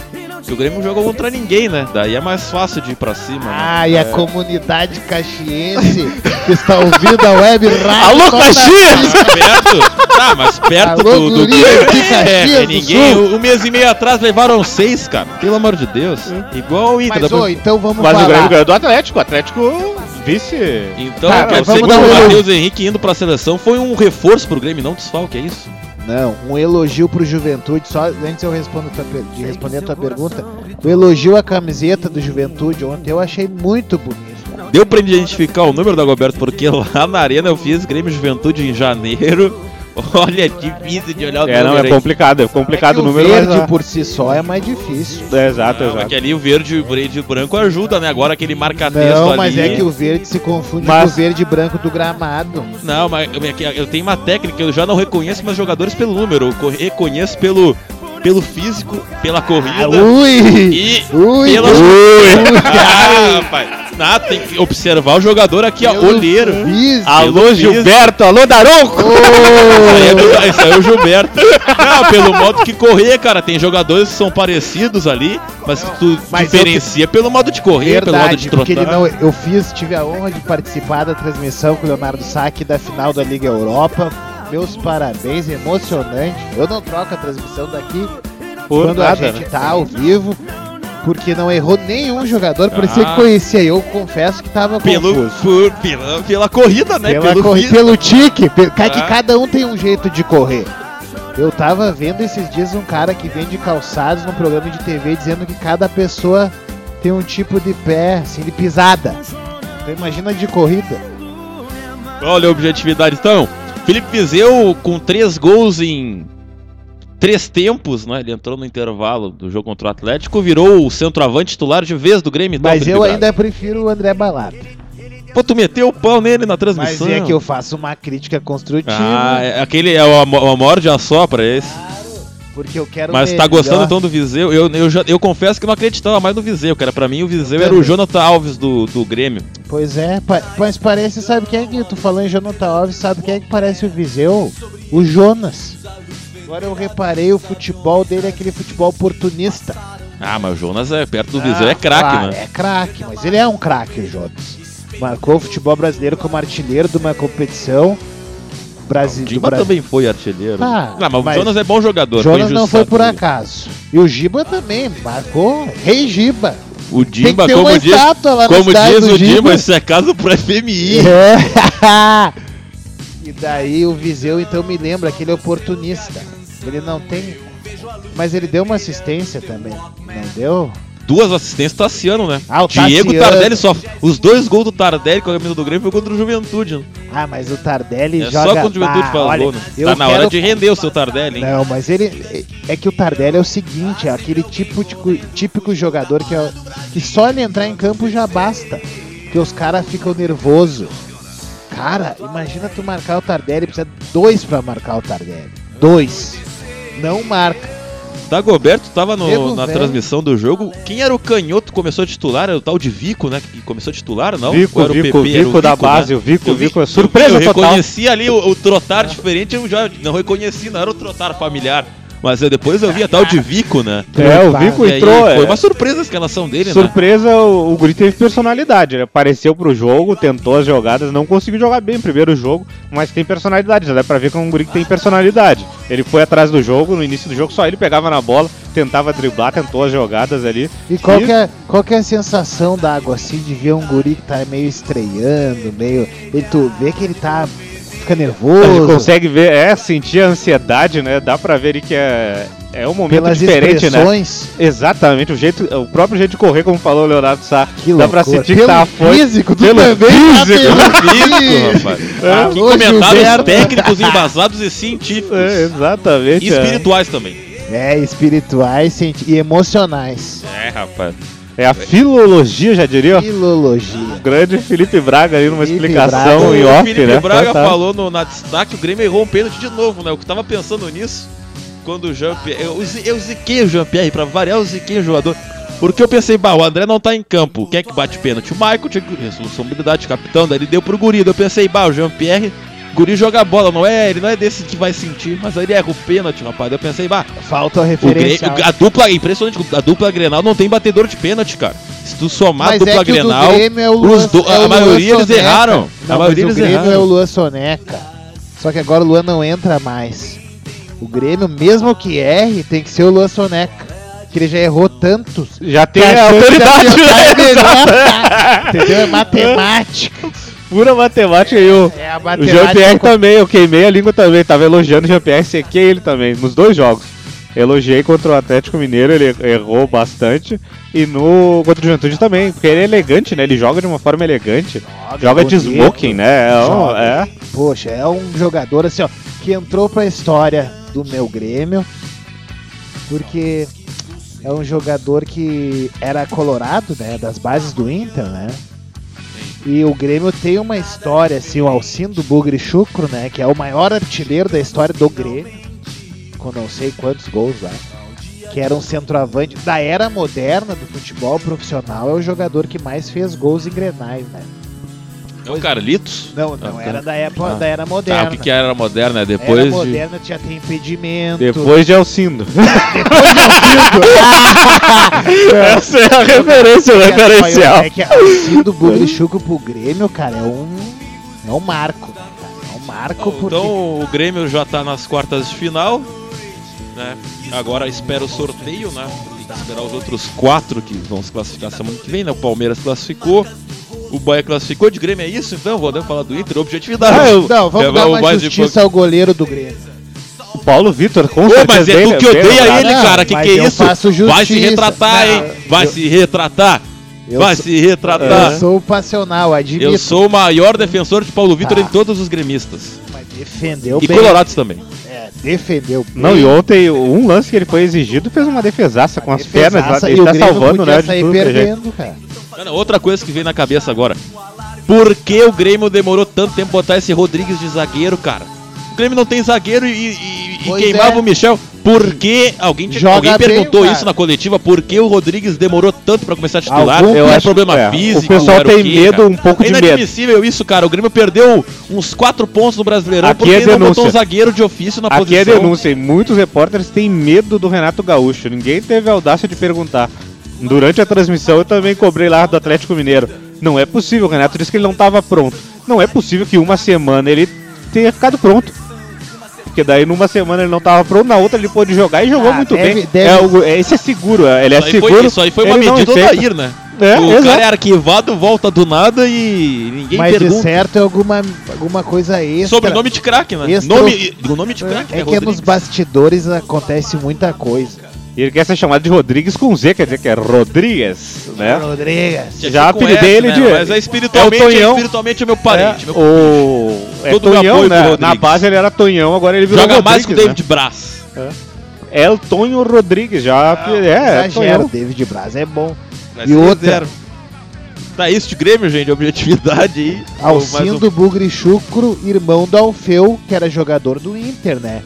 Que o Grêmio jogou contra ninguém, né? Daí é mais fácil de ir pra cima. né? Ah, e a É. comunidade caxiense que está ouvindo a web rádio. Alô, Caxias! Mas perto, tá, mas perto Alô, do, do Grêmio, aqui, é, é, ninguém, um, um mês e meio atrás levaram seis, cara. Pelo amor de Deus. Igual o Inter. Mas, depois- ô, então vamos Mas o Grêmio ganhou do Atlético, o Atlético vice. Então, Cara, quer dizer vamos que dar o um. Matheus Henrique indo pra seleção foi um reforço pro Grêmio, não desfalque, é isso? Não, um elogio pro Juventude, só antes eu respondo de responder a tua pergunta. O elogio à camiseta do Juventude ontem eu achei muito bonito. Deu pra identificar o número da Goberto, porque lá na arena eu fiz Grêmio Juventude em janeiro. Olha, é difícil de olhar o É, não, número é aí. complicado, é complicado É o número. mas, verde ah, por si só é mais difícil. é, exato, Não, é exato. que ali o verde, o verde e o branco ajuda, né? Agora aquele marca-texto Não, ali. mas é que o verde se confunde Mas- com o verde e branco do gramado. Não, mas é que eu tenho uma técnica, eu já não reconheço meus jogadores pelo número, eu co- reconheço pelo, pelo físico, pela corrida Ah, ui! e Ui! pela... Ui! Ah, rapaz. Não, tem que observar o jogador aqui, ó, olheiro. físico. Alô, Gilberto, alô, Daronco! Isso aí, é do- isso aí é o Gilberto. Não, pelo modo que correr, cara. Tem jogadores que são parecidos ali, mas que tu Mas diferencia pelo modo de correr, pelo modo de Verdade, porque trotar. não, eu fiz, tive a honra de participar da transmissão com o Leonardo Sá da final da Liga Europa. Meus parabéns, emocionante. Eu não troco a transmissão daqui Por quando nada, a gente né? tá ao vivo. Porque não errou nenhum jogador, parecia Ah. que conhecia. Eu confesso que tava Pelo, confuso. por- pela, pela corrida, né? Pela pelo corri- pelo tique, pe- ca- que Ah. cada um tem um jeito de correr. Eu tava vendo esses dias um cara que vende calçados no programa de TV dizendo que cada pessoa tem um tipo de pé, assim, de pisada. Então imagina de corrida. Olha a objetividade. Então, Felipe Vizeu com três gols em três tempos, né? Ele entrou no intervalo do jogo contra o Atlético, virou o centroavante titular de vez do Grêmio. Mas eu Braga. ainda prefiro o André Balada. Pô, tu meteu o pau nele na Mas transmissão. é que eu faço uma crítica construtiva. Ah, é- aquele é o, amo- o amor de assopra esse. Porque eu quero Mas tá gostando então do Viseu? Eu, eu, já- eu confesso que não acreditava mais no Viseu, cara. Pra mim o Viseu era o. Jonathan Alves do, do Grêmio. Pois é, pa- mas parece, sabe quem é que tu falou em Jonathan Alves, sabe quem é que parece o Viseu? O Jonas. Agora eu reparei, o futebol dele é aquele futebol oportunista. Ah, mas o Jonas é perto do Viseu, é Ah, craque, claro, né? É craque, mas ele é um craque, o Jonas. Marcou o futebol brasileiro como artilheiro de uma competição. O Brasil, Giba também foi artilheiro. Ah, não, mas, mas o Jonas é bom jogador. Jonas não foi por ele. acaso. E o Giba também, marcou Rei Giba. O que ter como uma diz, estátua lá na como diz o Giba, Giba. isso é caso pro FMI. É. e daí o Viseu então me lembra aquele oportunista. Ele não tem. Mas ele deu uma assistência também. Não deu? Duas assistências Tassiano, né? Ah, o Diego Tassiano. Tardelli só. Os dois gols do Tardelli com a camisa do Grêmio foi contra o Juventude. Né? Ah, mas o Tardelli É joga. só quando o Juventude Bah, faz olha, gol, né? Tá na hora de render o seu Tardelli, hein? Não, mas ele. É que o Tardelli é o seguinte, é aquele tipo de, típico jogador que, é, que só ele entrar em campo já basta. Porque os caras ficam nervosos. Cara, imagina tu marcar o Tardelli, precisa de dois pra marcar o Tardelli. Dois. Não marca. Dagoberto tava no- na velho. transmissão do jogo. Quem era o canhoto que começou a titular? Era o tal de Vico, né? Que começou a titular, não? Vico, Ou era o Vico, PP? Era Vico da base, né? o Vico, Eu o Vico, vi- surpresa eu, eu total. reconheci ali o, o trotar diferente, eu já não reconheci, não era o trotar familiar. Mas eu, depois eu vi a tal de Vico, né? É, o. Vico E entrou. foi é, uma surpresa a escalação dele, né? Surpresa, o, o Guri teve personalidade. Ele apareceu pro jogo, tentou as jogadas, não conseguiu jogar bem no primeiro jogo, mas tem personalidade. Já dá pra ver que é um Guri que tem personalidade. Ele foi atrás do jogo, no início do jogo só ele pegava na bola, tentava driblar, tentou as jogadas ali. E qual, que é, qual que é a sensação da água assim de ver um guri que tá meio estreando, meio. Ele, tu vê que ele tá. Fica A gente nervoso. consegue ver, é, sentir a ansiedade, né? Dá pra ver que é, é um momento pelas diferente, né? expressões. Exatamente, o jeito, o próprio jeito de correr, como falou o Leonardo Sá, Que dá pra loucura. sentir que Pelo tá afoito. físico, tu pelo também tá físico. pelo Físico, rapaz. É, Aqui ô, comentários Gilberto. técnicos embasados e científicos. É, exatamente. E é. espirituais também. É, espirituais e emocionais. É, rapaz. É a filologia, já diria. Filologia. O grande Felipe Braga ali numa Felipe explicação Braga. em o off, Felipe né? Braga Fantástico. falou no- na destaque o Grêmio errou um pênalti de novo, né? Eu tava pensando nisso quando o Jean-Pierre. Eu, eu ziquei o Jean-Pierre, pra variar, eu ziquei o jogador. Porque eu pensei, bah, o André não tá em campo. Quem é que bate pênalti? O Michael tinha que- responsabilidade, capitão, daí ele deu pro Guri. Daí Eu pensei, bah, o Jean-Pierre. Guri joga bola, não é? Ele não é desse que vai sentir, mas aí ele erra o pênalti, rapaz. Eu pensei, bah, Falta. Grêmio, a dupla, impressionante, a dupla Grenal não tem batedor de pênalti, cara. Se tu somar a Mas dupla é que o do Grenal, é o Luan, os do- é o a Luan maioria eles Soneca. erraram. Não, a maioria mas eles o Grêmio erraram. é o Luan Soneca. Só que agora o Luan não entra mais. O Grêmio, mesmo que erre, tem que ser o Luan Soneca. Que ele já errou tantos. Já tem a autoridade, né? é melhor. Entendeu? É matemática. Pura matemática e o, É o. Jean-Pierre também, eu queimei a língua também, tava elogiando o Jean-Pierre, sequei ele também, nos dois jogos. Elogiei contra o Atlético Mineiro, ele errou bastante. E no contra o Juventude também, porque ele é elegante, né? Ele joga de uma forma elegante. Joga de bonito. smoking, né? É, um- Joga. é. Poxa, é um jogador assim, ó, que entrou pra história do meu Grêmio, porque é um jogador que era colorado, né, das bases do Inter, né? E o Grêmio tem uma história, assim, o Alcindo Bugre Chucro, né, que é o maior artilheiro da história do Grêmio, com não sei quantos gols lá, que era um centroavante da era moderna do futebol profissional, é o jogador que mais fez gols em Grenais, né? É o Carlitos? Não, não Ah, era da época Ah. da era moderna. o que, que era moderna? Depois era de... moderna, tinha ter impedimento. Depois de Alcindo. Essa é a referência, o referencial. É que a do Bugrichuco pro Grêmio, cara, é um. É um marco. É um marco porque. Então o Grêmio já tá nas quartas de final, né? Agora espera o sorteio, né? esperar os outros quatro que vão se classificar semana que vem, né? O Palmeiras classificou. O Bahia classificou de Grêmio, é isso então? Podemos falar do Inter, objetividade. Ah, eu- Não, vamos É, dar o uma mais justiça ao goleiro do Grêmio. O Paulo Vitor, com Ô, mas é certeza, tu que odeia ele, Não, cara. Que que é isso? faço Vai se retratar, Não, hein? Vai eu- se retratar. Eu Vai sou- se retratar. Eu sou passional, admito. Eu sou o maior defensor de Paulo Vitor Ah. em todos os gremistas. Mas defendeu E bem. colorados também. É, defendeu bem. Não, e ontem, um lance que ele foi exigido, fez uma defesaça com as pernas. Ele e tá salvando, né? sair é perdendo, cara. Cara, outra coisa que veio na cabeça agora. Por que o Grêmio demorou tanto tempo pra botar esse Rodrigues de zagueiro, cara? O Grêmio não tem zagueiro e, e- e queimava é. o Michel. Por que? Alguém, alguém perguntou isso na coletiva. Por que o Rodrigues demorou tanto pra começar a titular? Algum- Eu Era acho- problema é, físico. o pessoal tem quê, medo, cara? um pouco é de medo. inadmissível isso, cara. O Grêmio perdeu uns quatro pontos no Brasileirão Aqui porque é não botou denúncia. um zagueiro de ofício na Aqui é posição. denúncia, e muitos repórteres têm medo do Renato Gaúcho. Ninguém teve a audácia de perguntar. Durante a transmissão eu também cobrei lá do Atlético Mineiro. Não é possível, o Renato disse que ele não estava pronto. Não é possível que uma semana ele tenha ficado pronto. Porque daí numa semana ele não estava pronto, na outra ele pôde jogar e jogou Ah, muito deve- bem. deve- É, o- é, esse é seguro, é, ele é Isso seguro. foi, isso aí foi uma medida do. Odair, né? É, o exato. cara é arquivado, volta do nada e ninguém Mas de pergunta. certo é alguma, alguma coisa extra. Sobrenome de craque, né? Extra- Nome, o nome de craque, É né, que nos bastidores acontece muita coisa. E ele quer ser chamado de Rodrigues com Z, quer dizer que é Rodrigues, né? Rodrigues. Já com apelidei ele né? de- Mas é espiritualmente, é o é espiritualmente é meu parente. É, meu- o é Todo meu Tonhão, né? Na base ele era Tonhão, agora ele virou Joga Rodrigues, mais que o né? David Braz. É o Tonho Rodrigues, já. é, Exagero, Tonhão. David Braz é bom. Vai E outra? zero. Tá isso de Grêmio, gente, objetividade aí. Mais um- Alcindo Bugre Chucro, irmão do Alfeu, que era jogador do Inter, né?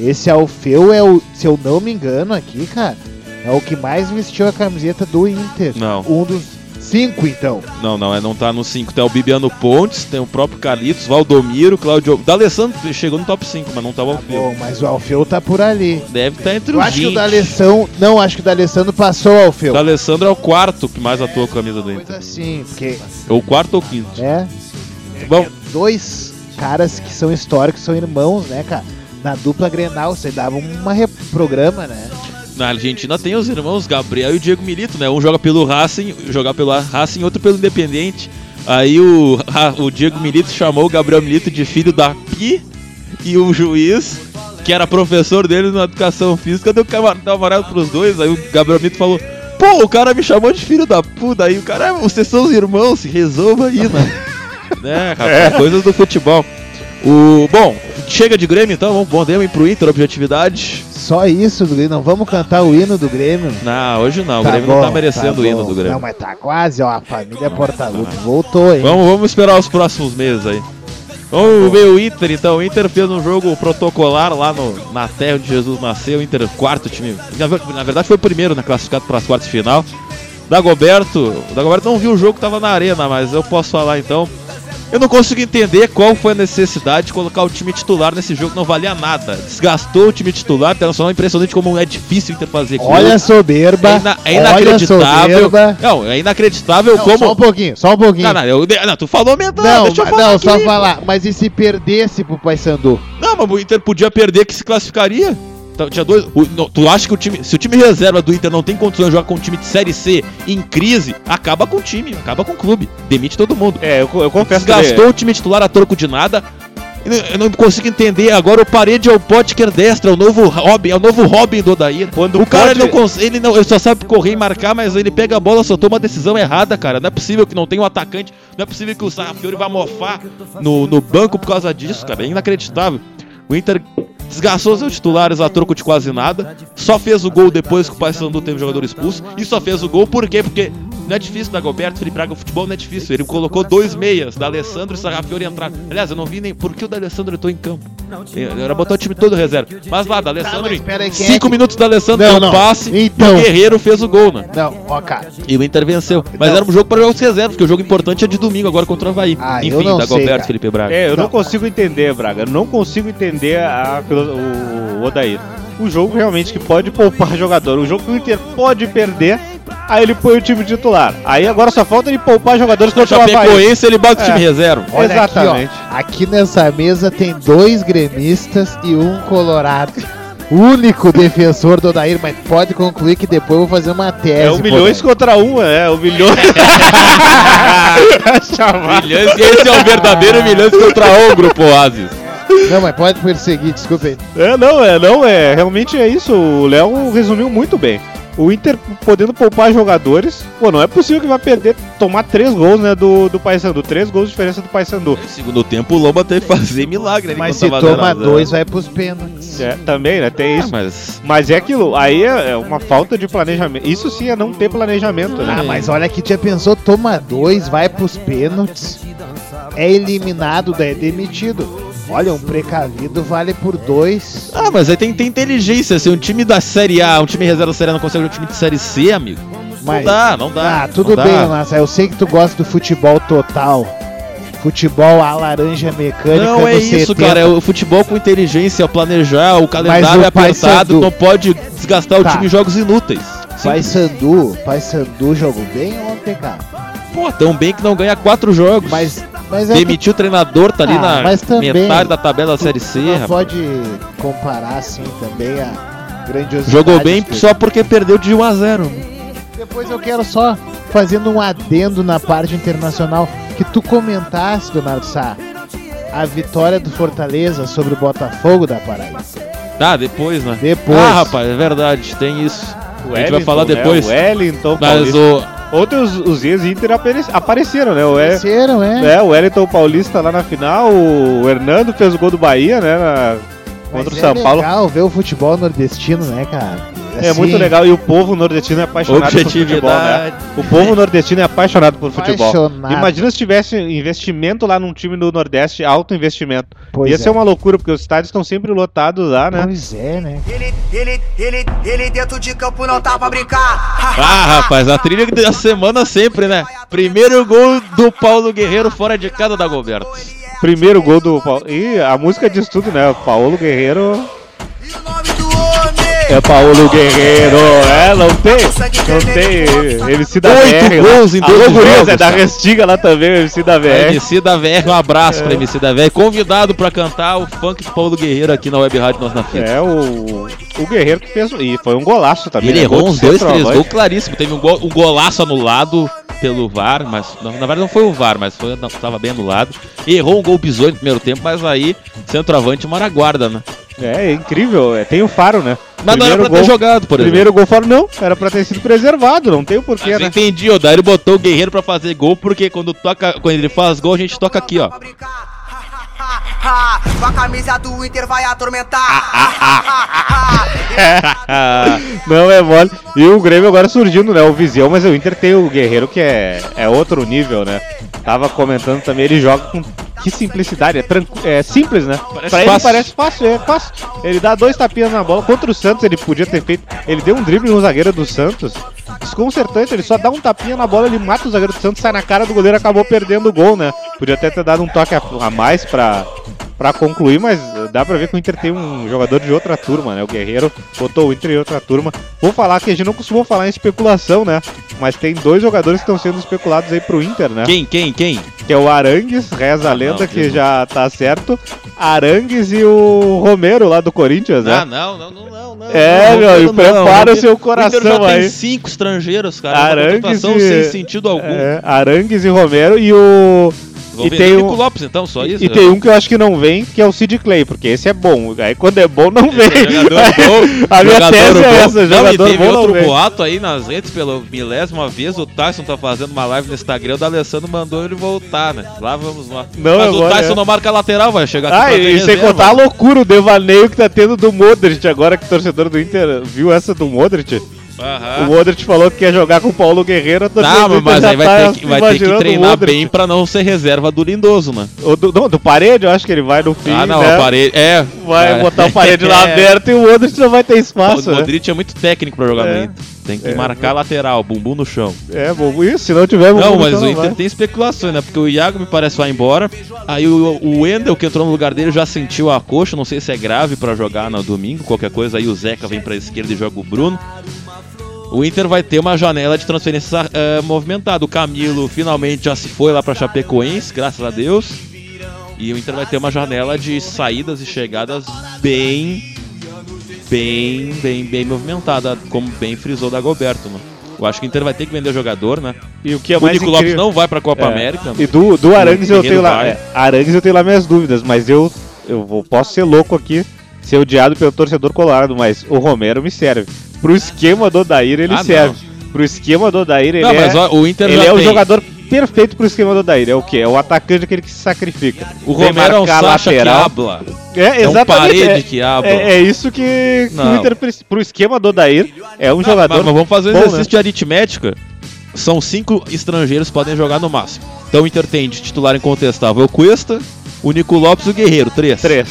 Esse Alfeu é o, se eu não me engano aqui, cara, é o que mais vestiu a camiseta do Inter. Não. Um dos cinco, então. Não, não, é, não tá no 5. Tem o Bibiano Pontes, tem o próprio Carlitos, Valdomiro, Claudio. D'Alessandro chegou no top 5, mas não tava o Tá Alfeu. bom, mas o Alfeu tá por ali. Deve estar entre Eu os acho que o 20. D'Alessandro, não, acho que o D'Alessandro passou o Alfeu. O D'Alessandro é o quarto que mais atuou com a camisa do Inter. assim, porque Ou o quarto ou o quinto. é Bom, dois caras que são históricos, são irmãos, né, cara? Na dupla Grenal, você dava uma re- programa, né? na Argentina tem os irmãos Gabriel e o Diego Milito, né? Um joga pelo Racing, joga pelo Racing, outro pelo Independiente. Aí o, a- o Diego Milito chamou o Gabriel Milito de filho da Pi e o juiz, que era professor dele na educação física, deu amarelo pros dois. Aí o Gabriel Milito falou: Pô, o cara me chamou de filho da puta. Aí o cara, "Ah, vocês são os irmãos, se resolva aí, né? né, rapaz, coisas do futebol. O, bom, chega de Grêmio então, vamos, podemos ir pro Inter, objetividade. Só isso do Grêmio. Não vamos cantar o hino do Grêmio. Não, hoje não, o Tá Grêmio não tá bom, merecendo tá o hino bom. do Grêmio. Não, mas tá quase, ó. A família Portaluppi voltou, hein? Vamos, vamos esperar os próximos meses aí. Vamos ver o Inter então. O Inter fez um jogo protocolar lá no, na terra onde Jesus nasceu. O Inter, quarto time. Na, ver- na verdade, foi o primeiro né, classificado para as quartas de final. Dagoberto. O Dagoberto não viu o jogo que tava na arena, mas eu posso falar então. Eu não consigo entender qual foi a necessidade de colocar o time titular nesse jogo, não valia nada. Desgastou o time titular, Internacional impressionante como é difícil o Inter fazer gol. Olha a soberba. é, ina- é inacreditável. soberba. Não, é inacreditável Não, como. Só um pouquinho, só um pouquinho. Não, não, eu- não, tu falou mental, Não, deixa eu falar não, aqui. só falar. Mas e se perdesse pro Paysandu? Não, mas o Inter podia perder que se classificaria. Então, tinha dois. o- tu acha que o time. Se o time reserva do Inter não tem condições de jogar com um time de série C em crise, acaba com o time, acaba com o clube. Demite todo mundo. É, eu, eu confesso Desgastou o time titular a troco de nada. Eu não- consigo entender. Agora o parede é o Potker destra, é o novo Robin, é o novo Robin do Odair. Quando o cara pode- ele não consegue, ele não, ele só sabe correr e marcar, mas ele pega a bola, só toma a decisão errada, cara. Não é possível que não tenha um atacante, não é possível que o Sarrafiori vá mofar no, no banco por causa disso, cara. É inacreditável. O Inter desgastou seus titulares a troco de quase nada. Só fez o gol depois que o Paysandu teve jogador expulso. E só fez o gol por quê? Porque não é difícil da Goberto, Felipe Braga, o futebol não é difícil. Ele colocou dois meias, da Alessandro e Sarrafiori entrar. Aliás, eu não vi nem por que o da Alessandro entrou em campo. Ele Era botar o time todo reserva. Mas lá, da Alessandro, é cinco minutos da Alessandro, Não, um passe Então. e o Guerreiro fez o gol, né? Não, ó, cara. E o Inter venceu. Mas Não. era um jogo para jogos reservas, porque o jogo importante é de domingo agora contra o Havaí. Ah, eu Enfim, não da sei, Goberto. Felipe Braga. É, eu não, Não. consigo entender, Braga. Eu não consigo entender a, o, o Odair. O jogo realmente que pode poupar jogador. O jogo que o Inter pode perder, aí ele põe o time titular. Aí agora só falta ele poupar jogadores contra o Havaí. Ele bota o É. time reserva. Olha Exatamente. Aqui, ó, aqui nessa mesa tem dois gremistas e um colorado. único defensor do Odair, mas pode concluir que depois eu vou fazer uma tese. É o milhões pô, contra um, é, o milhões. Milhões, esse é o verdadeiro milhões contra um, Grupo Oasis. Não, mas pode perseguir, desculpa aí. É, não, é, não, é, realmente é isso. O Léo resumiu muito bem. O Inter podendo poupar jogadores, pô, não é possível que vai perder, tomar três gols, né, do, do Paysandu. Três gols de diferença do Paysandu. No segundo tempo, o Lomba teve que fazer milagre. Mas se tava toma 0 a 0. dois, vai pros pênaltis. É, também, né, tem Ah, isso. mas Mas é aquilo, aí é é uma falta de planejamento. Isso sim é não ter planejamento, né? Ah, mas olha que já pensou, toma dois, vai pros pênaltis, é eliminado, daí é demitido. Olha, um precavido vale por dois. Ah, mas aí tem que ter inteligência. Se um time da Série A, um time reserva da Série A não consegue um time de Série C, amigo. Mas, Não dá, não dá. Ah, tudo bem, dá. Massa. Eu sei que tu gosta do futebol total. Futebol a laranja mecânica. Não é isso, 70. cara. É o futebol com inteligência, é o planejar, o calendário Mas o é apertado, não pode desgastar o Tá. time em jogos inúteis. Pai Sandu, Pai Sandu jogou bem ontem, cara. Pô, tão bem que não ganha quatro jogos. Mas, mas é Demitiu o treinador, tá ali Ah, na metade da tabela da Série que C, não rapaz. pode comparar assim também a grandiosidade. Jogou bem das só porque perdeu de 1 a 0 Depois eu quero só fazendo um adendo na parte internacional que tu comentasse, Leonardo Sá, a vitória do Fortaleza sobre o Botafogo da Paraíba. Tá, depois, né? Depois. Ah, rapaz, é verdade, tem isso. a gente vai Wellington, falar né? depois. O Wellington, Mas Paulista. o. Ontem os, os ex-Inter apare- apareceram, né? O, Apareceram, é. é, o Wellington Paulista lá na final, o Hernando fez o gol do Bahia, né? na- Mas contra o é São Paulo. legal ver o futebol nordestino, né, cara? É Assim, muito legal. E o povo nordestino é apaixonado por futebol, né? O povo nordestino é apaixonado por futebol. Apaixonado. Imagina se tivesse investimento lá num time do Nordeste, alto investimento. Pois Ia é. ser uma loucura, porque os estádios estão sempre lotados lá, né? Pois é, né? Ele, ele, ele, ele dentro de campo não tá pra brincar. Ah, rapaz, a trilha da semana sempre, né? Primeiro gol do Paulo Guerreiro fora de casa da Goberto. Primeiro gol do Paulo. E a música diz tudo, né? Paulo Guerreiro. É Paulo Guerreiro. É, não tem. Não tem. MC da Oito VR. gols em 12 gurias, jogos, É da. Restiga lá também, o MC da VR. MC da VR, um abraço pra MC da VR. Convidado pra cantar o funk do Paulo Guerreiro aqui na Web Rádio Nós na Fita. É, o, o Guerreiro que fez. E foi um golaço também. Ele né? errou uns de dois, três gols claríssimo. Teve um, gol, um golaço anulado pelo VAR, mas na, na verdade não foi o VAR, mas foi, não, tava bem anulado. Errou um gol bizonho no primeiro tempo, mas aí centroavante Maraguarda, né? É, é incrível. É, tem o faro, né? Mas não era pra ter gol, jogado, por exemplo. Primeiro gol faro, não. Era pra ter sido preservado. Não tem o porquê, Mas eu né? entendi, o Dario botou o Guerreiro pra fazer gol, porque quando, toca, quando ele faz gol, a gente toca aqui, ó. Com a camisa do Inter vai atormentar. não é mole. E o Grêmio agora surgindo, né? O Viseu, mas o Inter tem o Guerreiro que é, é outro nível, né? Tava comentando também, ele joga com que simplicidade, é, tranqu... é simples, né? Parece pra ele fácil. parece fácil, é fácil. Ele dá dois tapinhas na bola. Contra o Santos ele podia ter feito. Ele deu um drible no zagueiro do Santos. Desconcertante, ele só dá um tapinha na bola, ele mata o zagueiro do Santos, sai na cara do goleiro acabou perdendo o gol, né? Podia até ter dado um toque a, a mais pra, pra concluir, mas dá pra ver que o Inter tem um jogador de outra turma, né? O Guerreiro botou o Inter em outra turma. Vou falar que a gente não costumou falar em especulação, né? Mas tem dois jogadores que estão sendo especulados aí pro Inter, né? Quem, quem, quem? Que é o Arangues, reza a lenda não, que Deus já tá certo. Arangues e o Romero lá do Corinthians, né? Ah, não, não, não, não. não É, não, meu, não, e não, prepara não, o seu O Inter já coração aí. tem cinco estrangeiros, cara. Arangues e- sem sentido algum. É, Arangues e Romero e o. E tem o um- Lopes, então, só isso? E tem um que eu acho que não vem, que é o Sid Clay, porque esse é bom. Aí quando é bom, não vem. Jogador bom. A minha tese é bom. essa, Não, jogador e teve bom não outro vem. boato aí nas redes pela milésima vez. O Tyson tá fazendo uma live no Instagram. O D'Alessandro mandou ele voltar, né? Lá vamos lá. Não, Mas é o Tyson é. não marca lateral, vai chegar aqui Ah, ter e sem contar a loucura, o devaneio que tá tendo do Modric agora que o torcedor do Inter viu essa do Modric. Aham. O Modric falou que quer jogar com o Paulo Guerreiro. Tá, mas já aí vai tá ter que, vai ter que o treinar bem pra não ser reserva do Lindoso, né? O do, não, do parede, eu acho que ele vai no fim. ah, não, né? a parede. É. Vai é. botar o parede lá É. aberto e o Modric não vai ter O espaço. né? Modric é muito técnico pra jogar É. Tem que É, marcar bumbum bumbum no chão. É, bom, isso, se não tiver... Não, vamos- mas então o Inter vai. tem especulações, né? Porque o Iago me parece vai embora. Aí o, o Wendel, que entrou no lugar dele, já sentiu a coxa. Não sei se é grave pra jogar no domingo. Qualquer coisa, aí o Zeca vem pra esquerda e joga o Bruno. O Inter vai ter uma janela de transferência eh, movimentada. O Camilo finalmente já se foi lá pra Chapecoense, graças a Deus. E o Inter vai ter uma janela de saídas e chegadas bem bem, bem, bem movimentada, como bem frisou da Goberto, né? Eu acho que o Inter vai ter que vender jogador, né? E o que é o mais Nico Lopes incrível- não vai pra Copa É. América. E do, do Arangues eu tenho lá. É, Arangues eu tenho lá minhas dúvidas, mas eu, eu vou- posso ser louco aqui, ser odiado pelo torcedor colorado, mas o Romero me serve. Pro esquema do Odair ele Ah, não. serve. Pro esquema do Odair ele Não, mas é, ó, o Inter ele é o tem. jogador perfeito pro esquema do Odair. É o quê? É o atacante aquele que se sacrifica. O Romero é um Sacha que habla. É, É um exatamente. parede é, que habla. é, é isso que, que Não. o Inter precisa. Pro esquema do Odair, é um Mas, jogador. mas vamos fazer um bom, exercício né? de aritmética. São cinco estrangeiros que podem jogar no máximo. Então o Inter tem de titular incontestável o Cuesta, o Nico Lopes e o Guerreiro, três. Três.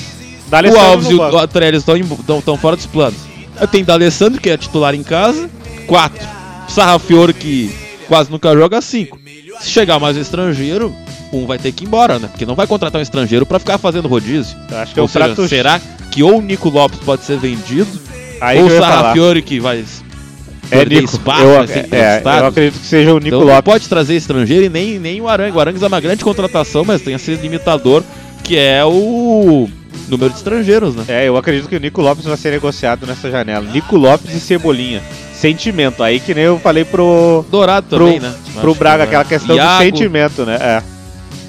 O Alves e o o Trellis estão fora dos planos. Eu tenho D'Alessandro, que é titular em casa, quatro. Sarrafiore, que quase nunca joga, cinco. Se chegar mais um estrangeiro, um vai ter que ir embora, né? Porque não vai contratar um estrangeiro pra ficar fazendo rodízio. Eu acho que é Ou o seja, prato. será que ou o Nico Lopes pode ser vendido, Aí ou o. Sarrafiore, que vai É perder Nico. espaço, eu, ser é, eu acredito que seja o Nico Então não Lopes. pode trazer estrangeiro e nem, nem o Arangues. O Arangues é uma grande contratação, mas tem esse limitador que é o número de estrangeiros, né? É, eu acredito que o Nico Lopes vai ser negociado nessa janela. Nico Lopes e Cebolinha. Sentimento. Aí que nem eu falei pro, Dourado Pro- também, né? pro Acho Braga, que aquela vai. questão Iago, do sentimento, né? É.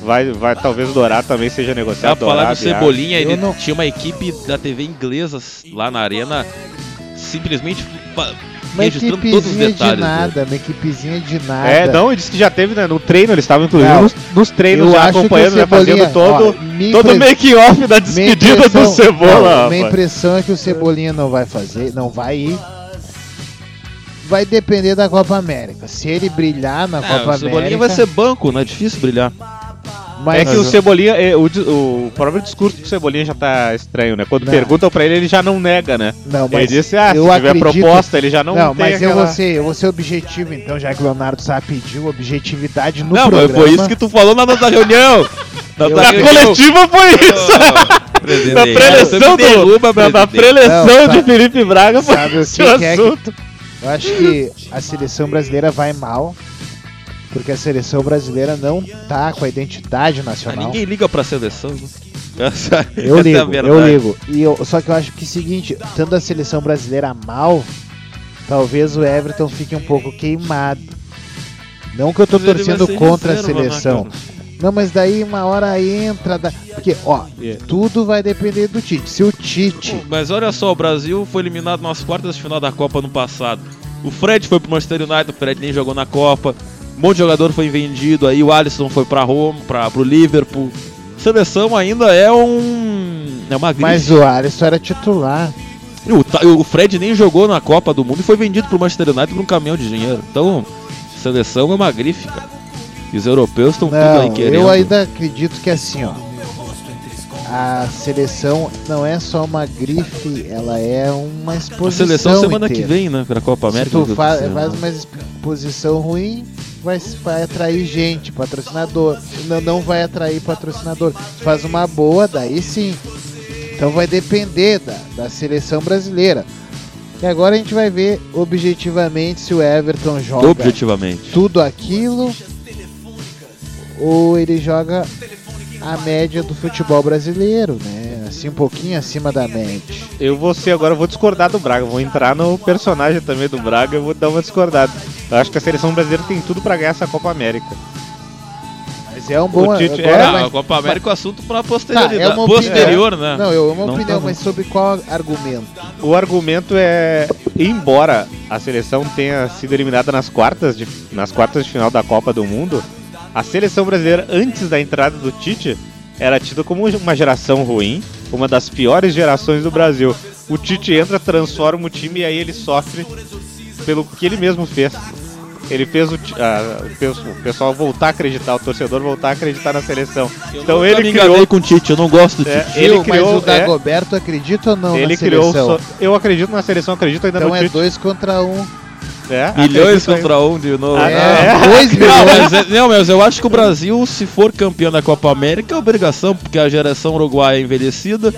Vai, vai, talvez o Dourado também seja Dá negociado. pra falar do. Cebolinha, ele não- tinha uma equipe da TV inglesa lá na arena, simplesmente Uma registrando todos os equipezinha de detalhes. dele. nada, uma equipezinha de nada. É, não, ele disse que já teve, né? No treino, eles estavam inclusive Não, nos, nos treinos já o acompanhando, né? Cebolinha, Fazendo todo, ó, todo o impre- make-off da despedida do Cebola. não, Minha impressão é que o Cebolinha não vai fazer, não vai ir. Vai depender da Copa América. Se ele brilhar na É, Copa o Cebolinha América. vai ser banco, né? Difícil brilhar. Mas É que o Cebolinha, é, o, o próprio discurso do Cebolinha já tá estranho, né? Quando Não. perguntam pra ele, ele já não nega, né? Não, ele mas disse, ah, se eu tiver acredito- proposta, ele já não, Não, tem mas eu, aquela... vou ser, eu vou ser objetivo, então, já que o Leonardo Sá pediu objetividade no não, mas programa. foi isso que tu falou na nossa reunião. Na Eu- coletiva foi isso! Na preleção, derruba, do, na, preleção Não, de Felipe Braga foi Sabe o que, que é que assunto. Eu acho que a seleção brasileira vai mal, porque a seleção brasileira não tá com a identidade Ah, nacional. ninguém liga pra seleção. né? Essa, Eu essa é a ligo, verdade. eu ligo. E eu, só que eu acho que é o seguinte, tendo a seleção brasileira mal, talvez o Everton fique um pouco queimado. Não que eu tô torcendo contra a reserva, né, seleção. Não, mas daí uma hora entra. Da... Porque, ó, É. tudo vai depender do Tite. Se o Tite. Mas olha só, o Brasil foi eliminado nas quartas de final da Copa no passado. O Fred foi pro Manchester United, o Fred nem jogou na Copa. Um monte de jogador foi vendido aí, o Alisson foi pra Roma, pra, pro Liverpool. Seleção ainda é um. É uma grife. Mas o Alisson era titular. O, o Fred nem jogou na Copa do Mundo e foi vendido pro Manchester United por um caminhão de dinheiro. Então, seleção é uma grife, cara. E os europeus estão tudo aí querendo. eu ainda acredito que assim, ó. A seleção não é só uma grife, ela é uma A exposição. seleção semana inteira. que vem, né? Pra Copa Se América. tu do- fa- faz uma exposição ruim, vai, vai atrair gente, patrocinador. Não, não vai atrair patrocinador. Faz uma boa, daí sim. Então vai depender da, da seleção brasileira. E agora a gente vai ver objetivamente se o Everton joga Objetivamente. tudo aquilo ou ele joga a média do futebol brasileiro, né? Assim, um pouquinho acima da média. Eu vou ser agora, eu vou discordar do Braga. Vou entrar no personagem também do Braga e vou dar uma discordada. Eu acho que a seleção brasileira tem tudo pra ganhar essa Copa América. Mas é um bom. O Tite- agora é, vai- a Copa América é um assunto pra Tá, posterioridade. é uma opinião. Posterior, né? Não, eu uma Não opinião, tá- mas sobre qual argumento? O argumento é, embora a seleção tenha sido eliminada nas quartas de, nas quartas de final da Copa do Mundo, a seleção brasileira antes da entrada do Tite era tida como uma geração ruim, uma das piores gerações do Brasil. O Tite entra, transforma o time e aí ele sofre pelo que ele mesmo fez. Ele fez o, ah, o pes- o pessoal voltar a acreditar, o torcedor voltar a acreditar na seleção. Então Eu ele me criou, com o Tite, eu não gosto do É, Tite. ele criou- mas o é. Dagoberto acredita ou não ele na criou, seleção? só- eu acredito na seleção, acredito ainda Então no é Tite. dois contra um. É, Milhões contra um de novo. Ah, é, é. dois Não, milhões. mas, é- não, mas eu acho que o Brasil, se for campeão da Copa América, é obrigação, porque a geração uruguaia é envelhecida,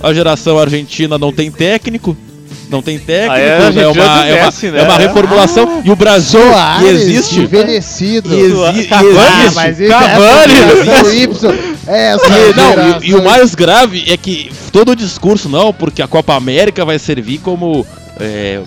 a geração argentina não tem técnico, não tem técnico, Ah, é, é, uma, é, uma, né? é uma reformulação, e o Brasil, Soares, e existe, envelhecido. e exi- e Cavani, existe, Ah, mas esse Cavani. é E, não, e- e, o mais grave é que todo o discurso, não, porque a Copa América vai servir como é,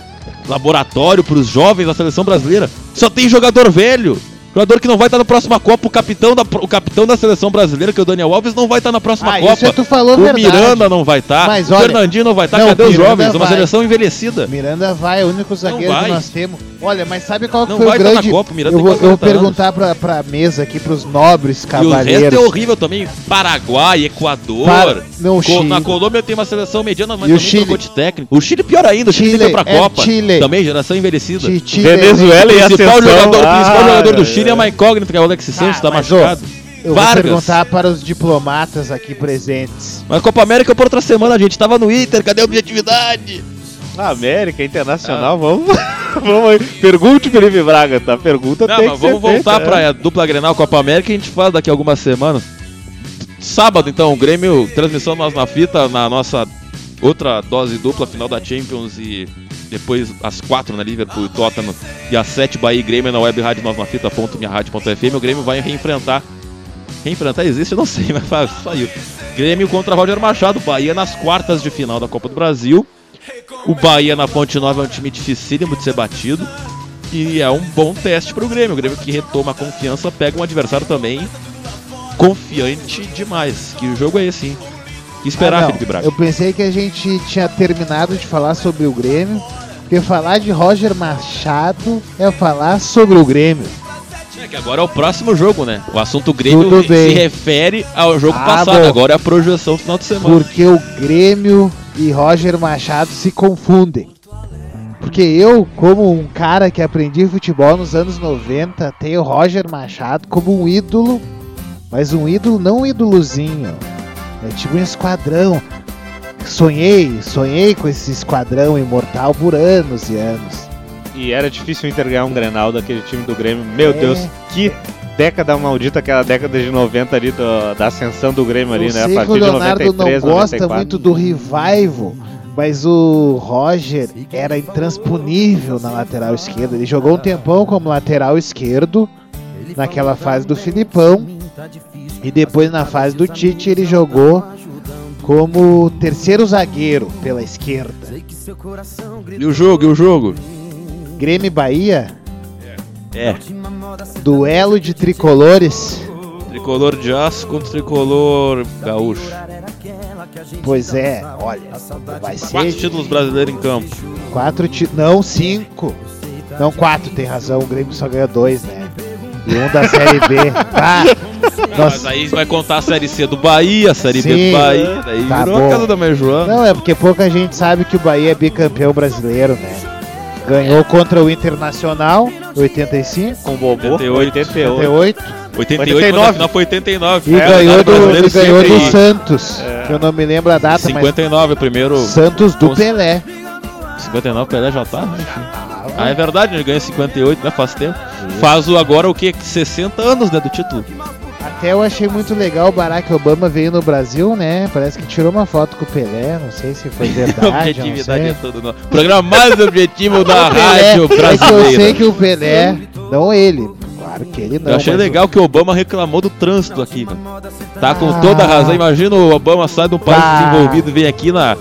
laboratório para os jovens da seleção brasileira. Só tem jogador velho. Jogador que não vai estar na próxima Copa. O capitão da, o capitão da seleção brasileira, que é o Daniel Alves, não vai estar na próxima Ah, Copa. isso tu falou o verdade. Miranda não vai estar. Mas o olha- Fernandinho não vai estar. Não, Cadê os Miranda jovens? Uma vai. seleção envelhecida. Miranda vai, é o único zagueiro que nós temos. Olha, mas sabe qual que Não foi vai o estar na grande... Copa, Miranda eu tem vou, eu vou 40 perguntar pra, pra mesa aqui, pros nobres E o cavaleiros. resto é horrível também. Paraguai, Equador. Para- não, Co- Chile. Na Colômbia tem uma seleção mediana, mas E o também Chile? de técnico. O Chile pior ainda, o Chile, Chile, foi pra é Copa. Chile. Também, geração envelhecida. Chile, Venezuela e principal, ascensão. jogador, o principal Ah, jogador do é. Chile é uma incógnita, que é o Alexis Santos, tá mas, ô, machucado. Eu Vargas. vou perguntar para os diplomatas aqui presentes. Mas Copa América por outra semana, gente tava no Inter, cadê a objetividade? Ah, América, Internacional, vamos. vamos aí. Pergunte, Felipe Braga, tá? Pergunta Não, tem mas vamos voltar feita, pra dupla Grenal Copa América e a gente fala daqui a algumas semanas. Sábado, então, o Grêmio, transmissão nós na fita, na nossa outra dose dupla, final da Champions e depois às quatro na Liverpool e Tottenham e às sete Bahia e Grêmio na web rádio nós na fita.minharadio.fm. O Grêmio vai reenfrentar. Reenfrentar existe? Não sei, mas saiu. Grêmio contra Roger Machado, Bahia nas quartas de final da Copa do Brasil. O Bahia na Fonte Nova é um time dificílimo de ser batido. E é um bom teste para o Grêmio. O Grêmio que retoma a confiança, pega um adversário também confiante demais. Que o jogo é esse, hein? Que esperar, Ah. Felipe Braga. Eu pensei que a gente tinha terminado de falar sobre o Grêmio. Porque falar de Roger Machado é falar sobre o Grêmio. É que agora é o próximo jogo, né? O assunto Grêmio se refere ao jogo Ah, passado. bom. Agora é a projeção final de semana. Porque o Grêmio e Roger Machado se confundem. Porque eu, como um cara que aprendi futebol nos anos 90, tenho Roger Machado como um ídolo, mas um ídolo não um ídolozinho. É tipo um esquadrão. Sonhei, sonhei com esse esquadrão imortal por anos e anos. E era difícil ganhar um Grenal daquele time do Grêmio. Meu É. Deus, que década maldita aquela década de 90 ali, do- da ascensão do Grêmio ali, Eu né? A partir de Leonardo 93, não gosta 94. muito do revival, mas o Roger era intransponível na lateral esquerda. Ele jogou um tempão como lateral esquerdo naquela fase do Filipão e depois na fase do Tite ele jogou como terceiro zagueiro pela esquerda. E o jogo, e o jogo? Grêmio e Bahia, É. duelo de tricolores. Tricolor de aço contra tricolor gaúcho. Pois é, olha, vai Quatro ser títulos brasileiros em campo. Quatro ti... Não, cinco. Não, quatro, tem razão. O Grêmio só ganhou dois, né? E um da Série B. Tá. Mas aí vai contar a Série C do Bahia, a Série B Sim. do Bahia. Daí Tá virou bom. a casa da mãe Joana. Não, é porque pouca gente sabe que o Bahia é bicampeão brasileiro, né? Ganhou contra o Internacional, 85, Com o Bobô, 88. 88. 88, 88, 89. mas foi 89. e É, ganhou o do, e ganhou do Santos. Que eu não me lembro a data, 59, o primeiro. mas Santos do Cons- Pelé. 59, Pelé já tá, né? enfim. Ah, é verdade, ele ganha 58, né? Faz tempo. Faz o agora o quê? 60 anos, né? Do título. Até eu achei muito legal o Barack Obama veio no Brasil, né? Parece que tirou uma foto com o Pelé, não sei se foi verdade, Objetividade é tudo. Não. Programa mais objetivo da rádio é que eu sei brasileira. que o Pelé, não ele, claro que ele não. Eu achei legal que o Obama reclamou do trânsito aqui, velho. Tá com Ah. toda a razão. Imagina o Obama sai de um país Bah. desenvolvido e vem aqui na,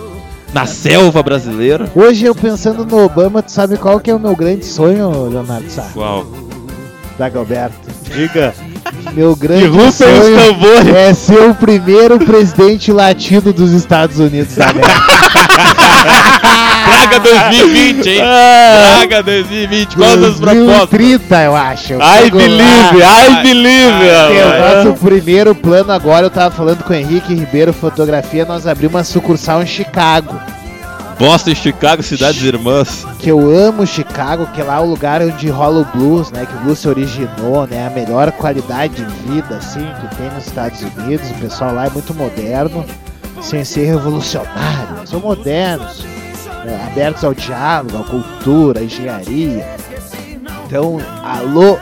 na selva brasileira. Hoje eu pensando no Obama, tu sabe qual que é o meu grande sonho, Leonardo Sá? Uau. Dagoberto. Diga. Meu grande sonho é ser o primeiro presidente latino dos Estados Unidos da América. Praga 2020, hein? Praga 2020. Quais as propostas? 2030, eu acho. I chego lá. believe, I believe. É o nosso primeiro plano agora, eu tava falando com o Henrique Ribeiro Fotografia, nós abrimos uma sucursal em Chicago. Boston, Chicago, cidades irmãs. Que eu amo Chicago, que lá é o lugar onde rola o blues, né? Que o blues se originou, né? A melhor qualidade de vida, assim, que tem nos Estados Unidos. O pessoal lá é muito moderno, sem ser revolucionário. São modernos, né, abertos ao diálogo, à cultura, à engenharia. Então, alô,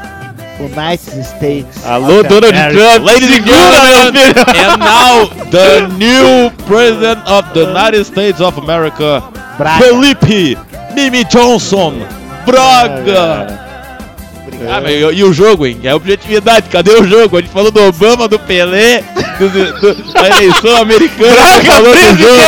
United States. Alô, Donald. Trump. Ladies and gentlemen, and now the new president of the United States of America, Braga. Felipe Mimi Johnson Braga. Ah, mas e, e o jogo, hein? É objetividade, cadê o jogo? A gente falou do Obama, do Pelé, do- do- da eleição americana que falou do jogo,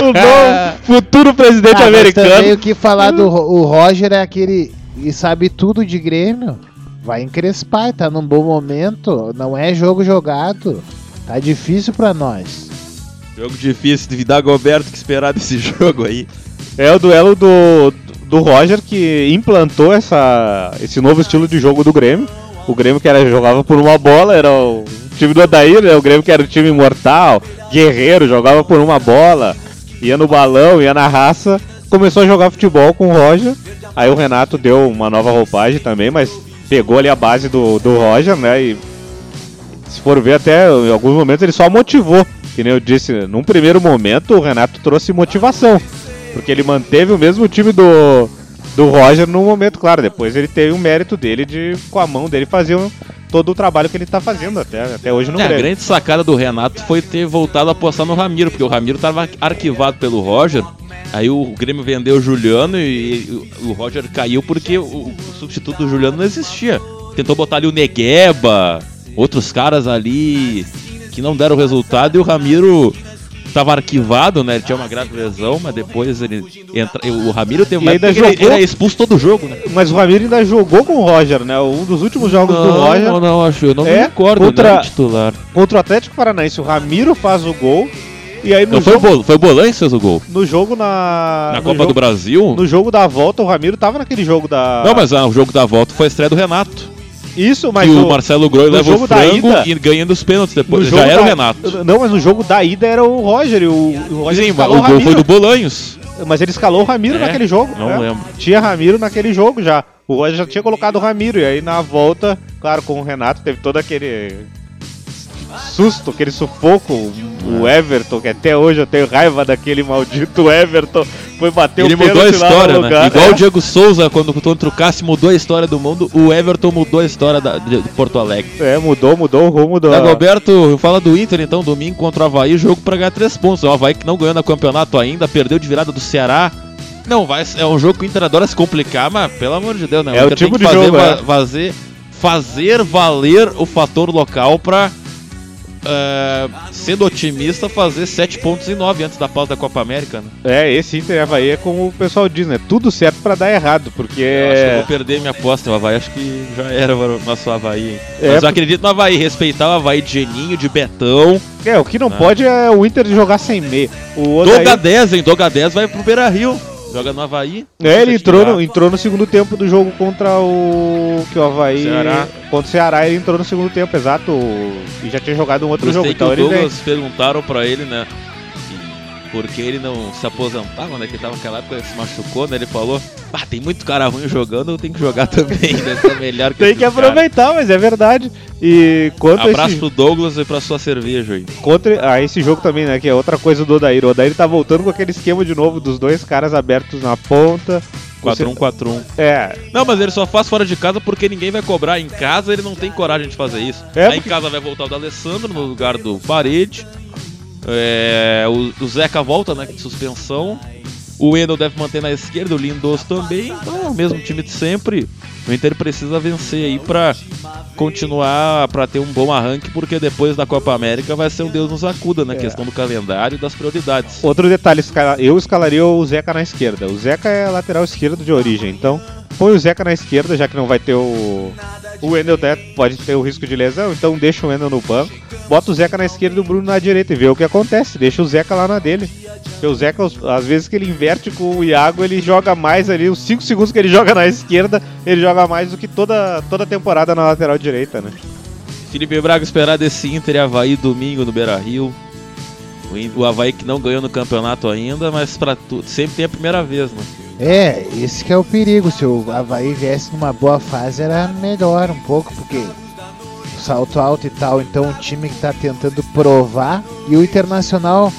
o novo futuro presidente Ah, mas americano. também o que falar do o Roger é aquele e sabe tudo de Grêmio. Vai encrespar, tá num bom momento. Não é jogo jogado. Tá difícil pra nós. Jogo difícil de Dagoberto que esperar desse jogo aí. É o duelo do, do Roger que implantou essa, esse novo estilo de jogo do Grêmio. O Grêmio que era, jogava por uma bola, era o time do Odair, né? O Grêmio que era o time imortal, guerreiro, jogava por uma bola, ia no balão, ia na raça. Começou a jogar futebol com o Roger. Aí o Renato deu uma nova roupagem também, mas pegou ali a base do, do Roger, né? E se for ver até em alguns momentos ele só motivou. Que nem eu disse, num primeiro momento o Renato trouxe motivação. Porque ele manteve o mesmo time do, do Roger no momento, claro. Depois ele teve o mérito dele de, com a mão dele, fazer um- todo o trabalho que ele tá fazendo até, até hoje no É, a Grêmio. grande sacada do Renato foi ter voltado a apostar no Ramiro, porque o Ramiro tava arquivado pelo Roger. Aí o Grêmio vendeu o Juliano e, o Roger caiu porque o, substituto do Juliano não existia. Tentou botar ali o Negueba, outros caras ali que não deram resultado e o Ramiro tava arquivado, né? Ele tinha uma grave lesão, mas depois ele entra. O Ramiro teve uma ainda que ele, jogou- ele é expulso todo jogo, né? Mas o Ramiro ainda jogou com o Roger, né? Um dos últimos jogos do Não, Roger não, não, acho, eu não me É, recordo, contra- né, titular. contra o Atlético Paranaense. O Ramiro faz o gol. E aí no Não foi o, jogo, foi o Bolan que fez o gol. no jogo na. Na Copa jogo- do Brasil? No jogo da volta, o Ramiro tava naquele jogo da. Não, mas ah, o jogo da volta foi a estreia do Renato. Isso, mas que o, o- Marcelo Groi leva o jogo frango ida- e ganha dos pênaltis depois. jogo Já era da- o Renato. Não, mas no jogo da ida era o Roger. E o, o Roger Sim, escalou o gol Ramiro. foi do Bolanhos. Mas ele escalou o Ramiro É? naquele jogo. Não né? lembro. Tinha Ramiro naquele jogo já. O Roger já tinha colocado o Ramiro. E aí na volta, claro, com o Renato teve todo aquele susto, aquele sufoco. O Everton, que até hoje eu tenho raiva daquele maldito Everton, foi bater Ele o mudou a pênalti história, né? Igual É. o Diego Souza, quando contra o Cássio mudou a história do mundo, o Everton mudou a história da, de, de Porto Alegre. É, mudou, mudou o rumo do. Dagoberto, fala do Inter então, domingo contra o Havaí, jogo pra ganhar três pontos. O Havaí que não ganhou no campeonato ainda, perdeu de virada do Ceará. Não, vai, é um jogo que o Inter adora se complicar, mas pelo amor de Deus, né? É o tem tipo que de fazer, jogo, va- é. fazer, fazer valer o fator local pra, eh, sendo otimista, fazer sete pontos e nove antes da pausa da Copa América, né? É, esse Inter e Havaí é como o pessoal diz, né? Tudo certo pra dar errado, porque. Eu acho que eu vou perder minha aposta no Havaí, acho que já era o nosso Havaí. É, Mas eu acredito no Havaí, respeitar o Havaí de Geninho, de Betão. É, o que não Ah. pode é o Inter jogar sem meia. O Odair- Doga 10, hein? Doga 10 vai pro Beira Rio. Joga no Havaí. É, ele entrou no, entrou no segundo tempo do jogo contra o. Que o Havaí. Ceará. Contra o Ceará, ele entrou no segundo tempo, exato. E já tinha jogado um outro Gostei jogo. que Então o ele. Douglas perguntaram pra ele, né? Que- Porque ele não se aposentava, né? Que ele tava naquela época, ele se machucou, né? Ele falou: Ah, tem muito cara ruim jogando, eu tenho que jogar também, né? Sou melhor que Tem que caras." aproveitar, mas é verdade. E quanto Abraço esse, pro Douglas e pra sua cerveja aí. contra a esse jogo também, né? Que é outra coisa do Odair. O Odair tá voltando com aquele esquema de novo dos dois caras abertos na ponta. 4-1-4-1. É, Não, mas ele só faz fora de casa porque ninguém vai cobrar. Em casa ele não tem coragem de fazer isso. É, Aí em porque- casa vai voltar o D'Alessandro no lugar do Parede. É, o, o Zeca volta, né? De suspensão. O Wendel deve manter na esquerda, o Lindoso também. Então é o mesmo time de sempre. O Inter precisa vencer aí pra continuar, pra ter um bom arranque, porque depois da Copa América vai ser um Deus nos acuda, né? Questão do calendário e das prioridades. Outro detalhe, eu escalaria o Zeca na esquerda. O Zeca é lateral esquerdo de origem, então põe o Zeca na esquerda, já que não vai ter o. O Wendel pode ter o risco de lesão, então deixa o Wendel no banco. Bota o Zeca na esquerda e o Bruno na direita e vê o que acontece. Deixa o Zeca lá na dele. Porque o Zeca, às vezes que ele inverte com o Iago, ele joga mais ali. Os 5 segundos que ele joga na esquerda, ele joga mais do que toda, toda a temporada na lateral direita, né? Felipe Braga esperar desse Inter e Havaí domingo no Beira Rio. O Havaí que não ganhou no campeonato ainda, mas para tudo sempre tem a primeira vez, né? É, esse que é o perigo. Se o Havaí viesse numa boa fase era melhor um pouco, porque salto alto e tal. Então um time que tá tentando provar. E o Internacional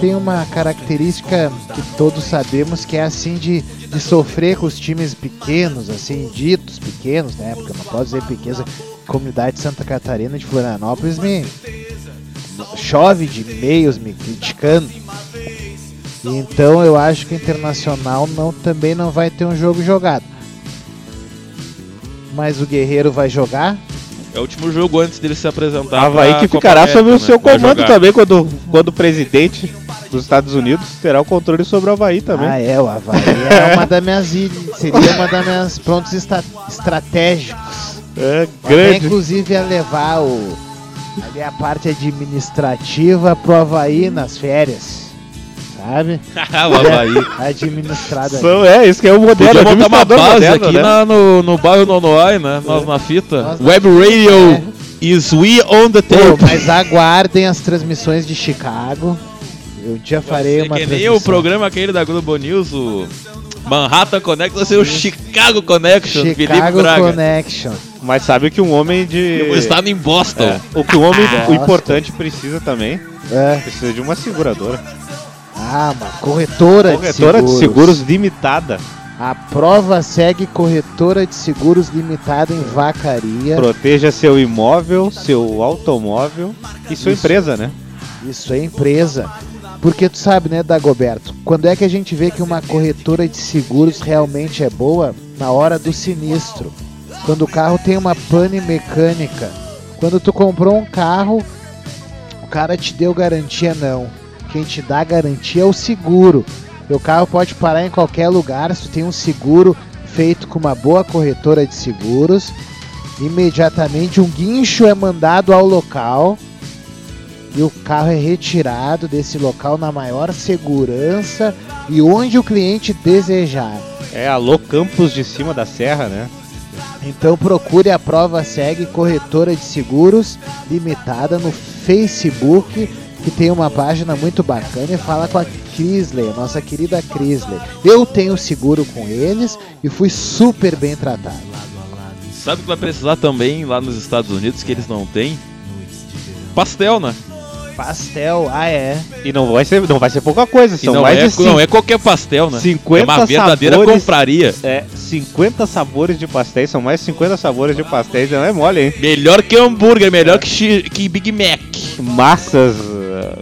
tem uma característica que todos sabemos que é assim de, de sofrer com os times pequenos, assim, ditos pequenos, né? Porque eu não posso dizer pequenos. Comunidade de Santa Catarina de Florianópolis me chove de e-mails me criticando. Então eu acho que o Internacional não, também não vai ter um jogo jogado. Mas o Guerreiro vai jogar. É o último jogo antes dele se apresentar. Havaí que Copa ficará América, sob o né? seu comando também quando, quando o presidente dos Estados Unidos terá o controle sobre o Havaí também. Ah, é, o Havaí é uma das minhas ilhas. Seria uma das minhas pontos estra- estratégicos. É Até, grande. inclusive, ia levar o, ali a parte administrativa pro Havaí nas férias. Sabe? o Havaí. Administrado ali. São, é, isso que é o modelo. Podia montar uma base moderno, aqui né? na- no, no bairro Nonoai, né? Nós na fita. Nós Web Radio é. is we on the Pô, tape. mas aguardem as transmissões de Chicago. Eu já farei uma que nem transmissão. o programa aquele da Globo News, o Manhattan Connection, vai ser o Chicago Connection, Felipe Chicago Braga. Connection. Mas sabe que um homem de. Estar em Boston. É, o que o homem, o importante precisa também, É. precisa de uma seguradora. Ah, uma corretora, Corretora de de seguros. seguros limitada. A prova segue corretora de seguros limitada em Vacaria. Proteja seu imóvel, seu automóvel e sua Isso. empresa, né? Isso é empresa. Porque tu sabe, né, Dagoberto? Quando é que a gente vê que uma corretora de seguros realmente é boa? Na hora do sinistro. Quando o carro tem uma pane mecânica. Quando tu comprou um carro, o cara te deu garantia não. Quem te dá garantia é o seguro. Teu carro pode parar em qualquer lugar se tem um seguro feito com uma boa corretora de seguros. Imediatamente um guincho é mandado ao local e o carro é retirado desse local na maior segurança e onde o cliente desejar. É alô Campos de cima da serra, né? Então procure a Prova Segue Corretora de Seguros Limitada no Facebook, que tem uma página muito bacana e fala com a Crisley, a nossa querida Crisley. Eu tenho seguro com eles e fui super bem tratado. Sabe que vai precisar também lá nos Estados Unidos, que eles não têm? Pastel, né? Pastel, ah é. E não vai ser, não vai ser pouca coisa, E são não, mais é, de não cin- é qualquer pastel, né? 50 é uma verdadeira sabores. compraria. É, 50 sabores de pastéis, são mais de 50 sabores de pastéis, não é mole, hein? Melhor que hambúrguer, melhor que, chi- que Big Mac. Massas,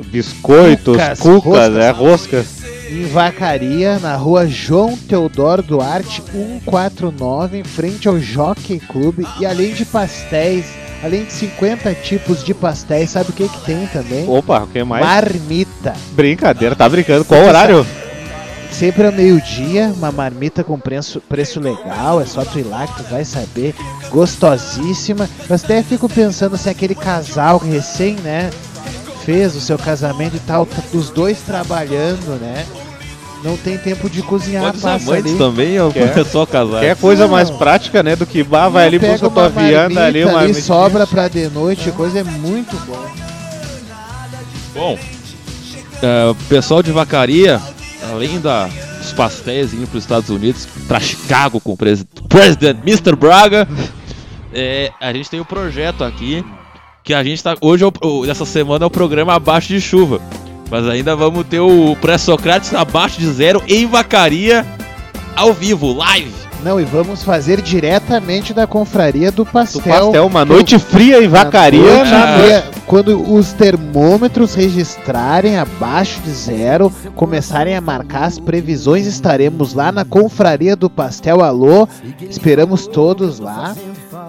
biscoitos, Cucas, cucas, roscas. é, roscas. Em Vacaria, na rua João Teodoro Duarte 149, em frente ao Jockey Club. E além de pastéis, além de 50 tipos de pastéis, sabe o que, que tem também? Opa, o que mais? Marmita. Brincadeira, tá brincando. Qual horário? Sempre ao meio-dia, uma marmita com preço, preço legal, é só tu ir lá que tu vai saber. Gostosíssima. Eu até fico pensando se aquele casal recém, né, fez o seu casamento e tal, tá os dois trabalhando, né? Não tem tempo de cozinhar, Pode os passa amantes ali. também, ou Quer? é só casar? Quer coisa Não. mais prática, né? Do que bah, vai ali, busca tua uma vianda ali, uma ali, sobra pra de noite, coisa é muito bom. Bom, é, pessoal de vacaria, além da, dos pastéis indo para os Estados Unidos, para Chicago com o presi President Mr. Braga, é, a gente tem um projeto aqui que a gente tá. Hoje, é o- o- essa semana, é o programa Abaixo de Chuva. Mas ainda vamos ter o pré-Socrates abaixo de zero em vacaria, ao vivo, live. Não, e vamos fazer diretamente da confraria do Do pastel. pastel, uma noite fria em Na vacaria. noite na- fria, Quando os termômetros registrarem abaixo de zero, começarem a marcar as previsões, estaremos lá na confraria do Pastel Alô. Esperamos todos lá.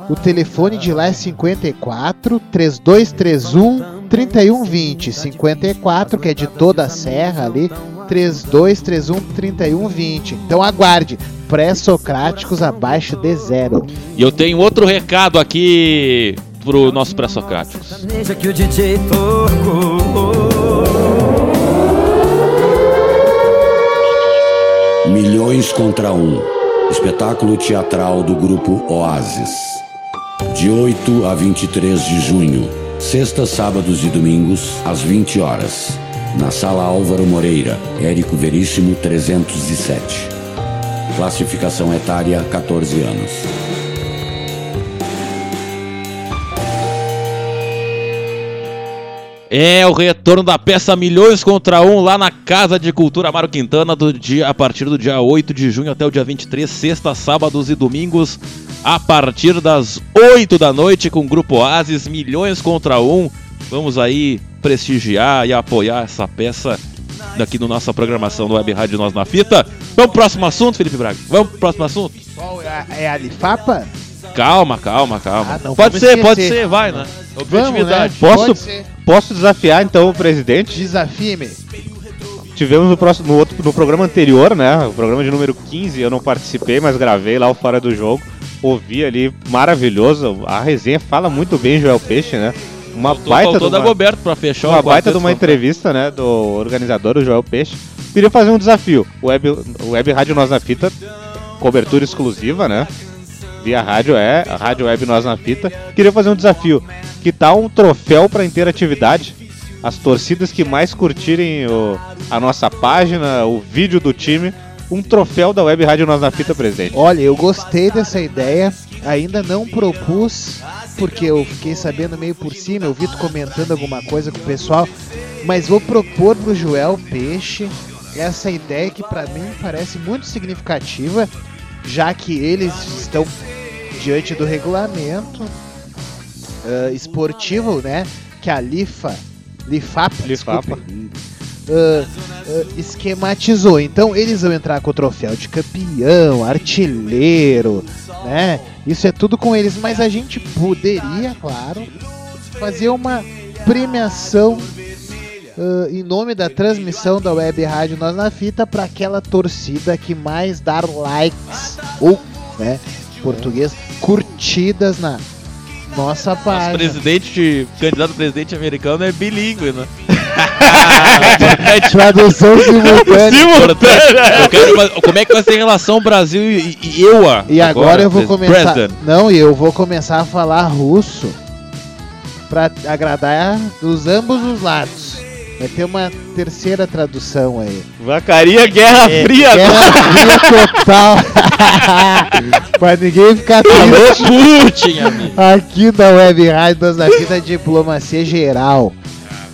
O telefone de lá é 54 3231 3120. 54, que é de toda a serra ali. 3231 3120. Então aguarde. Pré-socráticos abaixo de zero. E eu tenho outro recado aqui pro nosso pré-Socráticos. Veja que o DJ tocou. Milhões contra um. Espetáculo teatral do grupo Oasis. De 8 a 23 de junho. Sextas, sábados e domingos, às 20 horas. Na Sala Álvaro Moreira, Érico Veríssimo 307. Classificação etária 14 anos. É o retorno da peça Milhões contra um lá na Casa de Cultura Amaro Quintana do dia, a partir do dia 8 de junho até o dia 23, sexta, sábados e domingos, a partir das 8 da noite com o Grupo Oasis, Milhões contra um. Vamos aí prestigiar e apoiar essa peça daqui no nossa programação do Web Rádio Nós na Fita. Vamos pro próximo assunto, Felipe Braga? Vamos pro próximo assunto? Qual é a, é a Lifapa? Calma, calma, calma. Ah, não pode ser, pode esquecer. ser, vai, né? Vamos, né? Objetividade. Posso- Pode ser. Posso desafiar então o presidente? Desafie-me. Tivemos no, próximo, no, outro, no programa anterior, né? O programa de número 15, eu não participei, mas gravei lá o Fora do Jogo. Ouvi ali, maravilhoso. A resenha fala muito bem, Joel Peixe, né? Uma Faltou, baita faltou de uma, Dagoberto pra fechar uma baita de uma entrevista, né? Do organizador, o Joel Peixe. Queria fazer um desafio. O Web, Web Rádio Nós na Fita, cobertura exclusiva, né? Via rádio é, a Rádio Web Nós na Fita. Queria fazer um desafio. Que tal um troféu para interatividade? As torcidas que mais curtirem o- a nossa página, o vídeo do time, um troféu da Web Rádio Nós na Fita, presidente. Olha, eu gostei dessa ideia. Ainda não propus, porque eu fiquei sabendo meio por cima. Eu vi tu comentando alguma coisa com o pessoal. Mas vou propor pro Joel Peixe essa ideia que pra mim parece muito significativa, já que eles estão diante do regulamento ah, esportivo, né? Que a LIFA, LIFAP, Lifapa. desculpe, ah, ah, esquematizou. Então eles vão entrar com o troféu de campeão, artilheiro, né? Isso é tudo com eles, mas a gente poderia, claro, fazer uma premiação ah, em nome da transmissão da Web Rádio Nós na Fita para aquela torcida que mais dar likes ou, né, português, curtidas na nossa Nosso página. presidente, candidato a presidente americano é bilíngue, né? Tradução simultânea. Eu quero, como é que vai ser a relação Brasil e, e EUA? E agora, eu vou começar. President. Não, e eu vou começar a falar russo pra agradar dos ambos os lados. Vai ter uma terceira tradução aí. Vacaria Guerra É, Fria. Guerra Fria total. pra ninguém ficar triste. Putin, amigo. Aqui da Web Rádio Nós aqui da diplomacia geral.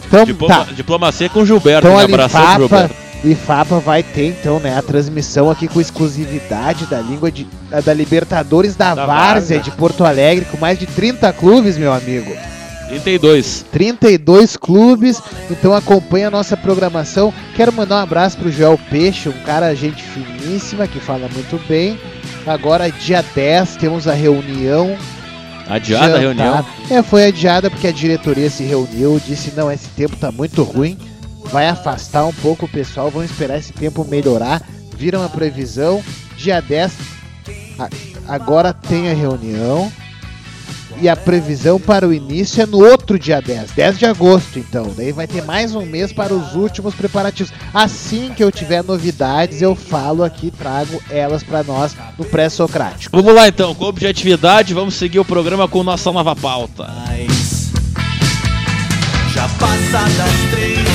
Então Diploma- tá. Diplomacia com Gilberto, Então a abração Gilberto. Lifapa vai ter então, né, a transmissão aqui com exclusividade da língua de, da, da Libertadores da, Da Várzea Várzea. de Porto Alegre, com mais de 30 clubes, meu amigo. 32. 32 clubes, então acompanha a nossa programação. Quero mandar um abraço pro Joel Peixe, um cara gente finíssima que fala muito bem. Agora, dia 10, temos a reunião. Adiada a reunião. É, foi adiada porque a diretoria se reuniu, disse: não, esse tempo tá muito ruim, vai afastar um pouco o pessoal, vamos esperar esse tempo melhorar. Viram a previsão, dia 10, a- agora tem a reunião. E a previsão para o início é no outro dia 10, 10 de agosto, então. Daí vai ter mais um mês para os últimos preparativos. Assim que eu tiver novidades, eu falo aqui, trago elas para nós no pré-socrático. Vamos lá então, com objetividade, vamos seguir o programa com nossa nova pauta. Já passadas três.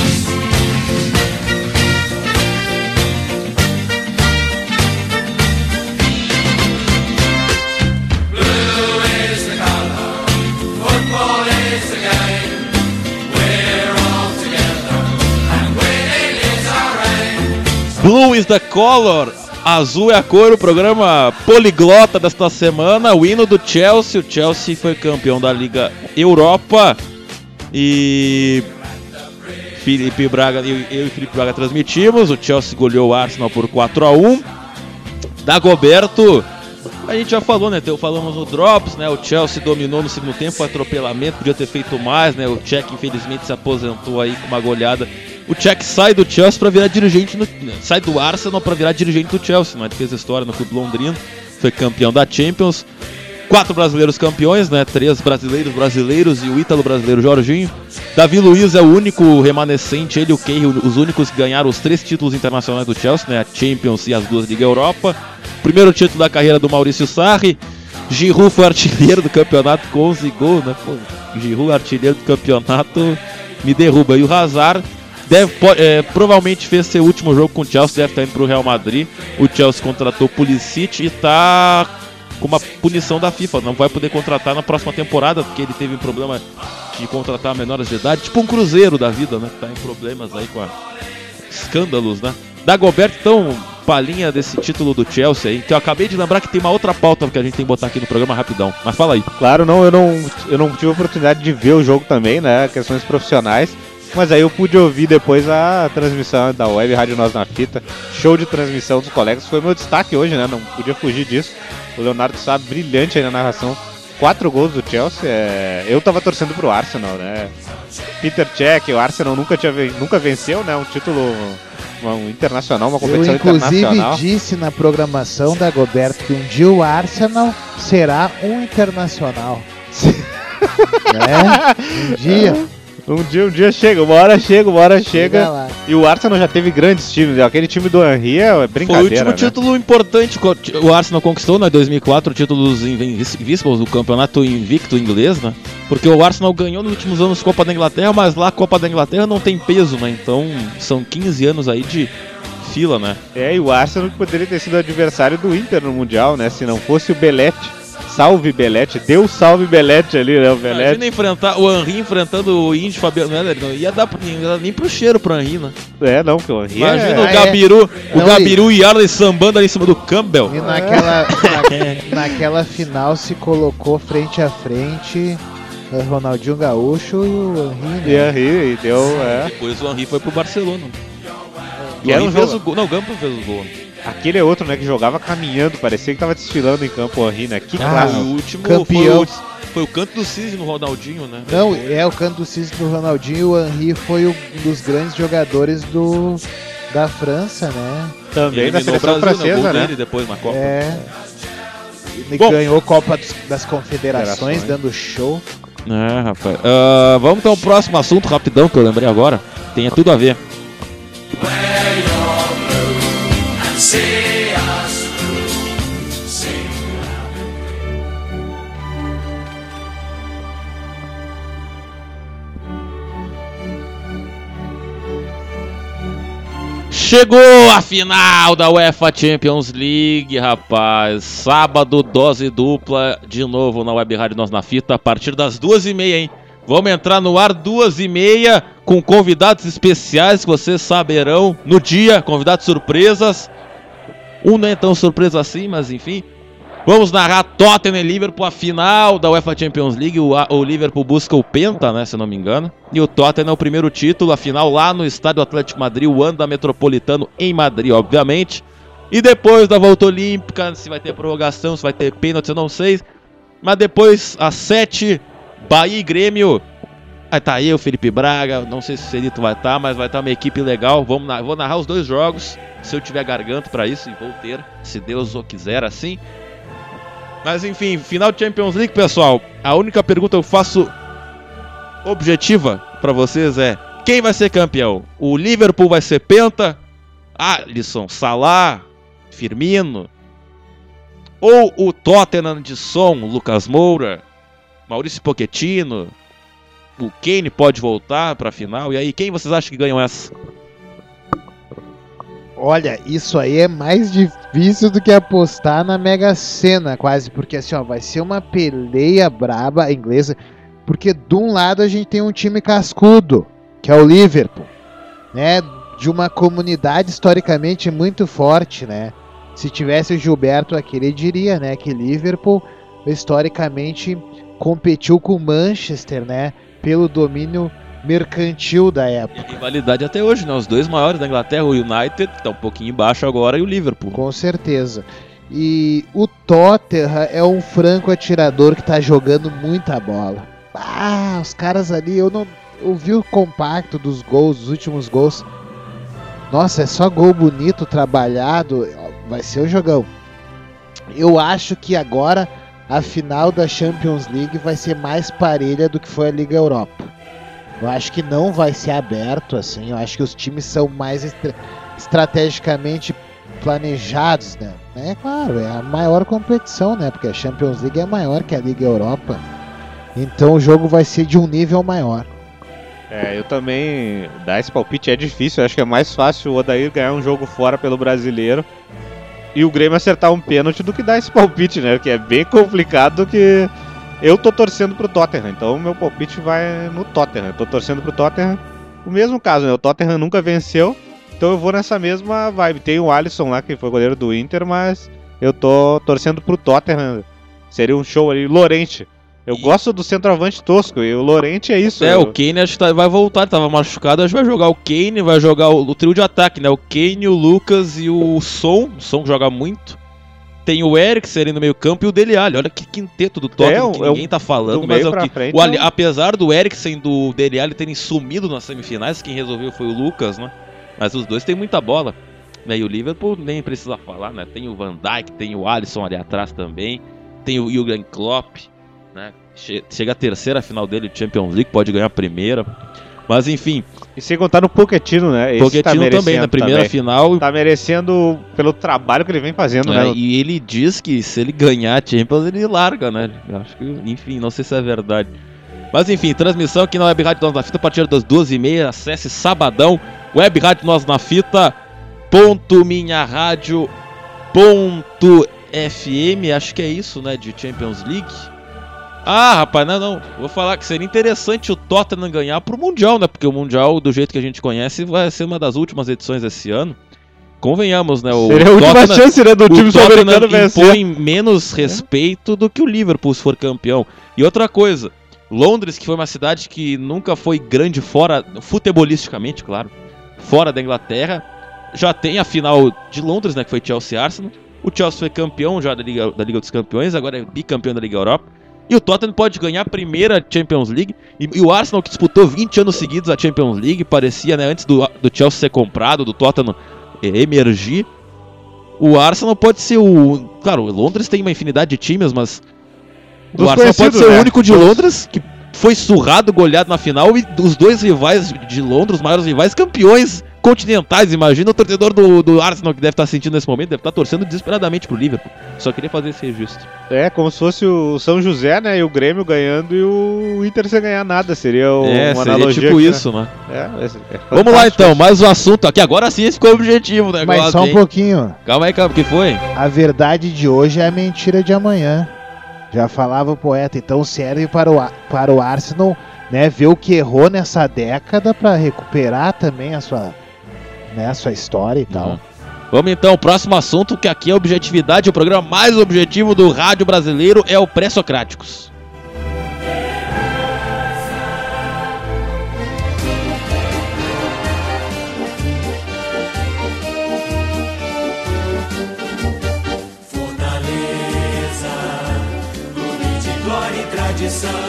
Blue is the color, azul é a cor, o programa poliglota desta semana, o hino do Chelsea. O Chelsea foi campeão da Liga Europa e Felipe Braga, eu, eu e Felipe Braga transmitimos. O Chelsea goleou o Arsenal por 4 a 1 Dagoberto, a gente já falou, né? Falamos no Drops, né? O Chelsea dominou no segundo tempo, atropelamento, podia ter feito mais, né? O Cech infelizmente se aposentou aí com uma goleada. O Cech sai do Chelsea para virar dirigente, no, sai do Arsenal para virar dirigente do Chelsea, né? Ele fez história no clube londrino, foi campeão da Champions. Quatro brasileiros campeões, né? Três brasileiros brasileiros e o ítalo brasileiro Jorginho. Davi Luiz é o único remanescente, ele e o Cahill, os únicos que ganharam os três títulos internacionais do Chelsea, né? A Champions e as duas Liga Europa. Primeiro título da carreira do Maurício Sarri. Giroud foi artilheiro do campeonato com 11 gols, né? Pô, Giroud artilheiro do campeonato me derruba. E o Hazard deve, é, provavelmente fez seu último jogo com o Chelsea, deve estar indo para o Real Madrid. O Chelsea contratou Pulisic e está com uma punição da FIFA. Não vai poder contratar na próxima temporada, porque ele teve um problema de contratar menores de idade, tipo um cruzeiro da vida, né? Tá em problemas aí com a... escândalos, né? Dagoberto, então, palhinha desse título do Chelsea aí, que eu acabei de lembrar que tem uma outra pauta que a gente tem que botar aqui no programa rapidão. Mas fala aí. Claro, não, eu não, eu não tive a oportunidade de ver o jogo também, né? Questões profissionais. Mas aí eu pude ouvir depois a transmissão da web Rádio Nós na Fita. Show de transmissão dos colegas. Foi meu destaque hoje, né? Não podia fugir disso. O Leonardo sabe brilhante aí na narração. Quatro gols do Chelsea. É... Eu tava torcendo pro Arsenal, né? Peter Cech, o Arsenal nunca, tinha, nunca venceu, né? Um título um internacional, uma Eu competição inclusive internacional. disse na programação da Goberto que um dia o Arsenal será um internacional. né? Um dia. Um dia, um dia chega, uma hora chega, uma hora Chega chega. lá. E o Arsenal já teve grandes times. Aquele time do Henry é Foi o brincadeira. último né? título importante que o Arsenal conquistou, né? 2004, o título dos Invincibles, do campeonato invicto inglês, né? Porque o Arsenal ganhou nos últimos anos Copa da Inglaterra, mas lá a Copa da Inglaterra não tem peso, né? Então são 15 anos aí de fila, né? É, e o Arsenal que poderia ter sido adversário do Inter no Mundial, né? Se não fosse o Belete. Salve Belete, deu salve Belete ali, né? O Belete. Imagina enfrentar o Henry enfrentando o Índio Fabiano. Não, não ia dar pra- não ia dar nem pro cheiro pro Henry, né? É, não, porque o Henry Imagina é... o Ah, é. Gabiru, o Gabiru e Arley sambando ali em cima do Campbell. E naquela, na- naquela final se colocou frente a frente o Ronaldinho Gaúcho e o Henry. E né? Henry, e deu, é. Depois o Henry foi pro Barcelona. Que o um fez o gol. Não, o Campbell fez o gol. Aquele é outro, né, que jogava caminhando, parecia que tava desfilando em campo o Henry, né? Que Ah, clássico. o último campeão. Foi o, foi o canto do cisne no Ronaldinho, né? Não, é o canto do cisne do Ronaldinho o Henry foi um dos grandes jogadores do, da França, né? Também da seleção Brasil, francesa, né? dele depois na Copa. É. Ele Bom. ganhou Copa das Confederações, Confederações. dando show. É, rapaz. Ah, vamos então ao próximo assunto rapidão que eu lembrei agora. Tem tudo a ver. Chegou a final da UEFA Champions League, rapaz. Sábado, dose dupla, de novo na Web Rádio Nós na Fita, a partir das duas e meia, hein? Vamos entrar no ar duas e meia com convidados especiais que vocês saberão no dia, convidados surpresas. Um não é tão surpresa assim, mas enfim. Vamos narrar Tottenham e Liverpool, a final da UEFA Champions League. O, o Liverpool busca o Penta, né, se não me engano. E o Tottenham é o primeiro título, a final lá no Estádio Atlético Madrid, o Wanda Metropolitano em Madrid, obviamente. E depois da volta olímpica, se vai ter prorrogação, se vai ter pênalti, eu não sei. Mas depois, às 7, Bahia e Grêmio. Aí tá eu, Felipe Braga, não sei se o Celito vai estar, mas vai estar uma equipe legal. Vamos na- vou narrar os dois jogos, se eu tiver garganta pra isso, e vou ter, se Deus o quiser assim. Mas enfim, final de Champions League, pessoal. A única pergunta que eu faço objetiva pra vocês é: quem vai ser campeão? O Liverpool vai ser penta? Alisson, Salah, Firmino? Ou o Tottenham de Som, Lucas Moura, Maurício Pochettino? O Kane pode voltar pra final? E aí, quem vocês acham que ganham essa? Olha, isso aí é mais difícil do que apostar na Mega Sena, quase, porque assim, ó, vai ser uma peleia braba inglesa, porque de um lado a gente tem um time cascudo, que é o Liverpool, né, de uma comunidade historicamente muito forte, né? Se tivesse o Gilberto aqui, ele diria, né, que Liverpool historicamente competiu com o Manchester, né, pelo domínio mercantil da época. E rivalidade até hoje, né? Os dois maiores da Inglaterra, o United, que tá um pouquinho embaixo agora, e o Liverpool. Com certeza. E o Tottenham é um franco atirador que tá jogando muita bola. Ah, os caras ali, eu não. Eu vi o compacto dos gols, dos últimos gols. Nossa, é só gol bonito, trabalhado. Vai ser o jogão. Eu acho que agora a final da Champions League vai ser mais parelha do que foi a Liga Europa. Eu acho que não vai ser aberto assim. Eu acho que os times são mais estra- estrategicamente planejados, né? É claro, é a maior competição, né? Porque a Champions League é maior que a Liga Europa. Então o jogo vai ser de um nível maior. É, eu também. Dar esse palpite é difícil. Eu acho que é mais fácil o Odair ganhar um jogo fora pelo brasileiro e o Grêmio acertar um pênalti do que dar esse palpite, né? Que é bem complicado que. Eu tô torcendo pro Tottenham, então meu palpite vai no Tottenham. Eu tô torcendo pro Tottenham. O mesmo caso, né? O Tottenham nunca venceu, então eu vou nessa mesma vibe. Tem o Alisson lá, que foi goleiro do Inter, mas eu tô torcendo pro Tottenham. Seria um show ali. Lorente. Eu gosto do centroavante tosco e o Lorente é isso. É, eu- o Kane acho que tá- vai voltar, ele tava machucado, acho que vai jogar o Kane, vai jogar o, o trio de ataque, né? O Kane, o Lucas e o Son. O Son joga muito. Tem o Eriksen ali no meio campo e o Dele Alli. Olha que quinteto do Tottenham É, que é ninguém tá falando, do mas é o que... frente, o Ali- é um- Apesar do Eriksen e do Dele Alli terem sumido nas semifinais, quem resolveu foi o Lucas, né? Mas os dois têm muita bola. E o Liverpool nem precisa falar, né? Tem o Van Dijk, tem o Alisson ali atrás também. Tem o Jurgen Klopp, Chega a terceira final dele de Champions League, pode ganhar a primeira. Mas enfim, E sem contar no Pochettino, né? Esse tá também na primeira também. final. Tá merecendo pelo trabalho que ele vem fazendo, É, né? e ele diz que se ele ganhar a Champions, ele larga, né? Acho que, enfim, não sei se é verdade. Mas enfim, transmissão aqui na Web Rádio Nós na Fita a partir das 12h30. Acesse sabadão, Web Rádio Nós na Fita, ponto minha rádio, ponto FM, acho que é isso, né? De Champions League. Ah, rapaz, não, não. Vou falar que seria interessante o Tottenham ganhar pro Mundial, né? Porque o Mundial, do jeito que a gente conhece, vai ser uma das últimas edições esse ano. Convenhamos, né? O Seria a última Tottenham- chance, né, do time sul-americano vencer. impõe menos respeito do que o Liverpool se for campeão. E outra coisa, Londres, que foi uma cidade que nunca foi grande fora, futebolisticamente, claro, fora da Inglaterra, já tem a final de Londres, né, que foi Chelsea e Arsenal. O Chelsea foi campeão já da Liga, da Liga dos Campeões, agora é bicampeão da Liga Europa. E o Tottenham pode ganhar a primeira Champions League. E, e o Arsenal, que disputou 20 anos seguidos a Champions League, parecia, né, antes do, do Chelsea ser comprado, do Tottenham eh, emergir. O Arsenal pode ser o. Claro, o Londres tem uma infinidade de times, mas. Dos o Arsenal pode ser né? o único de Londres que foi surrado, goleado na final e dos dois rivais de Londres, os maiores rivais, campeões continentais. Imagina o torcedor do, do Arsenal que deve estar sentindo nesse momento, deve estar torcendo desesperadamente pro Liverpool. Só queria fazer esse registro. É, como se fosse o São José, né? E o Grêmio ganhando e o Inter sem ganhar nada. Seria o- é, uma seria analogia. tipo aqui, isso, né? Né? É, é- Vamos lá então, mais um assunto aqui. Agora sim esse ficou o objetivo negócio. Mas só um hein? pouquinho. Calma aí, calma, o que foi? A verdade de hoje é a mentira de amanhã. Já falava o poeta. Então serve para o, Ar- para o Arsenal né, ver o que errou nessa década para recuperar também a sua, né, a sua história e tal. Uhum. Vamos então, próximo assunto, que aqui é objetividade, o programa mais objetivo do rádio brasileiro é o Pré-Socráticos. Fortaleza, de glória e tradição.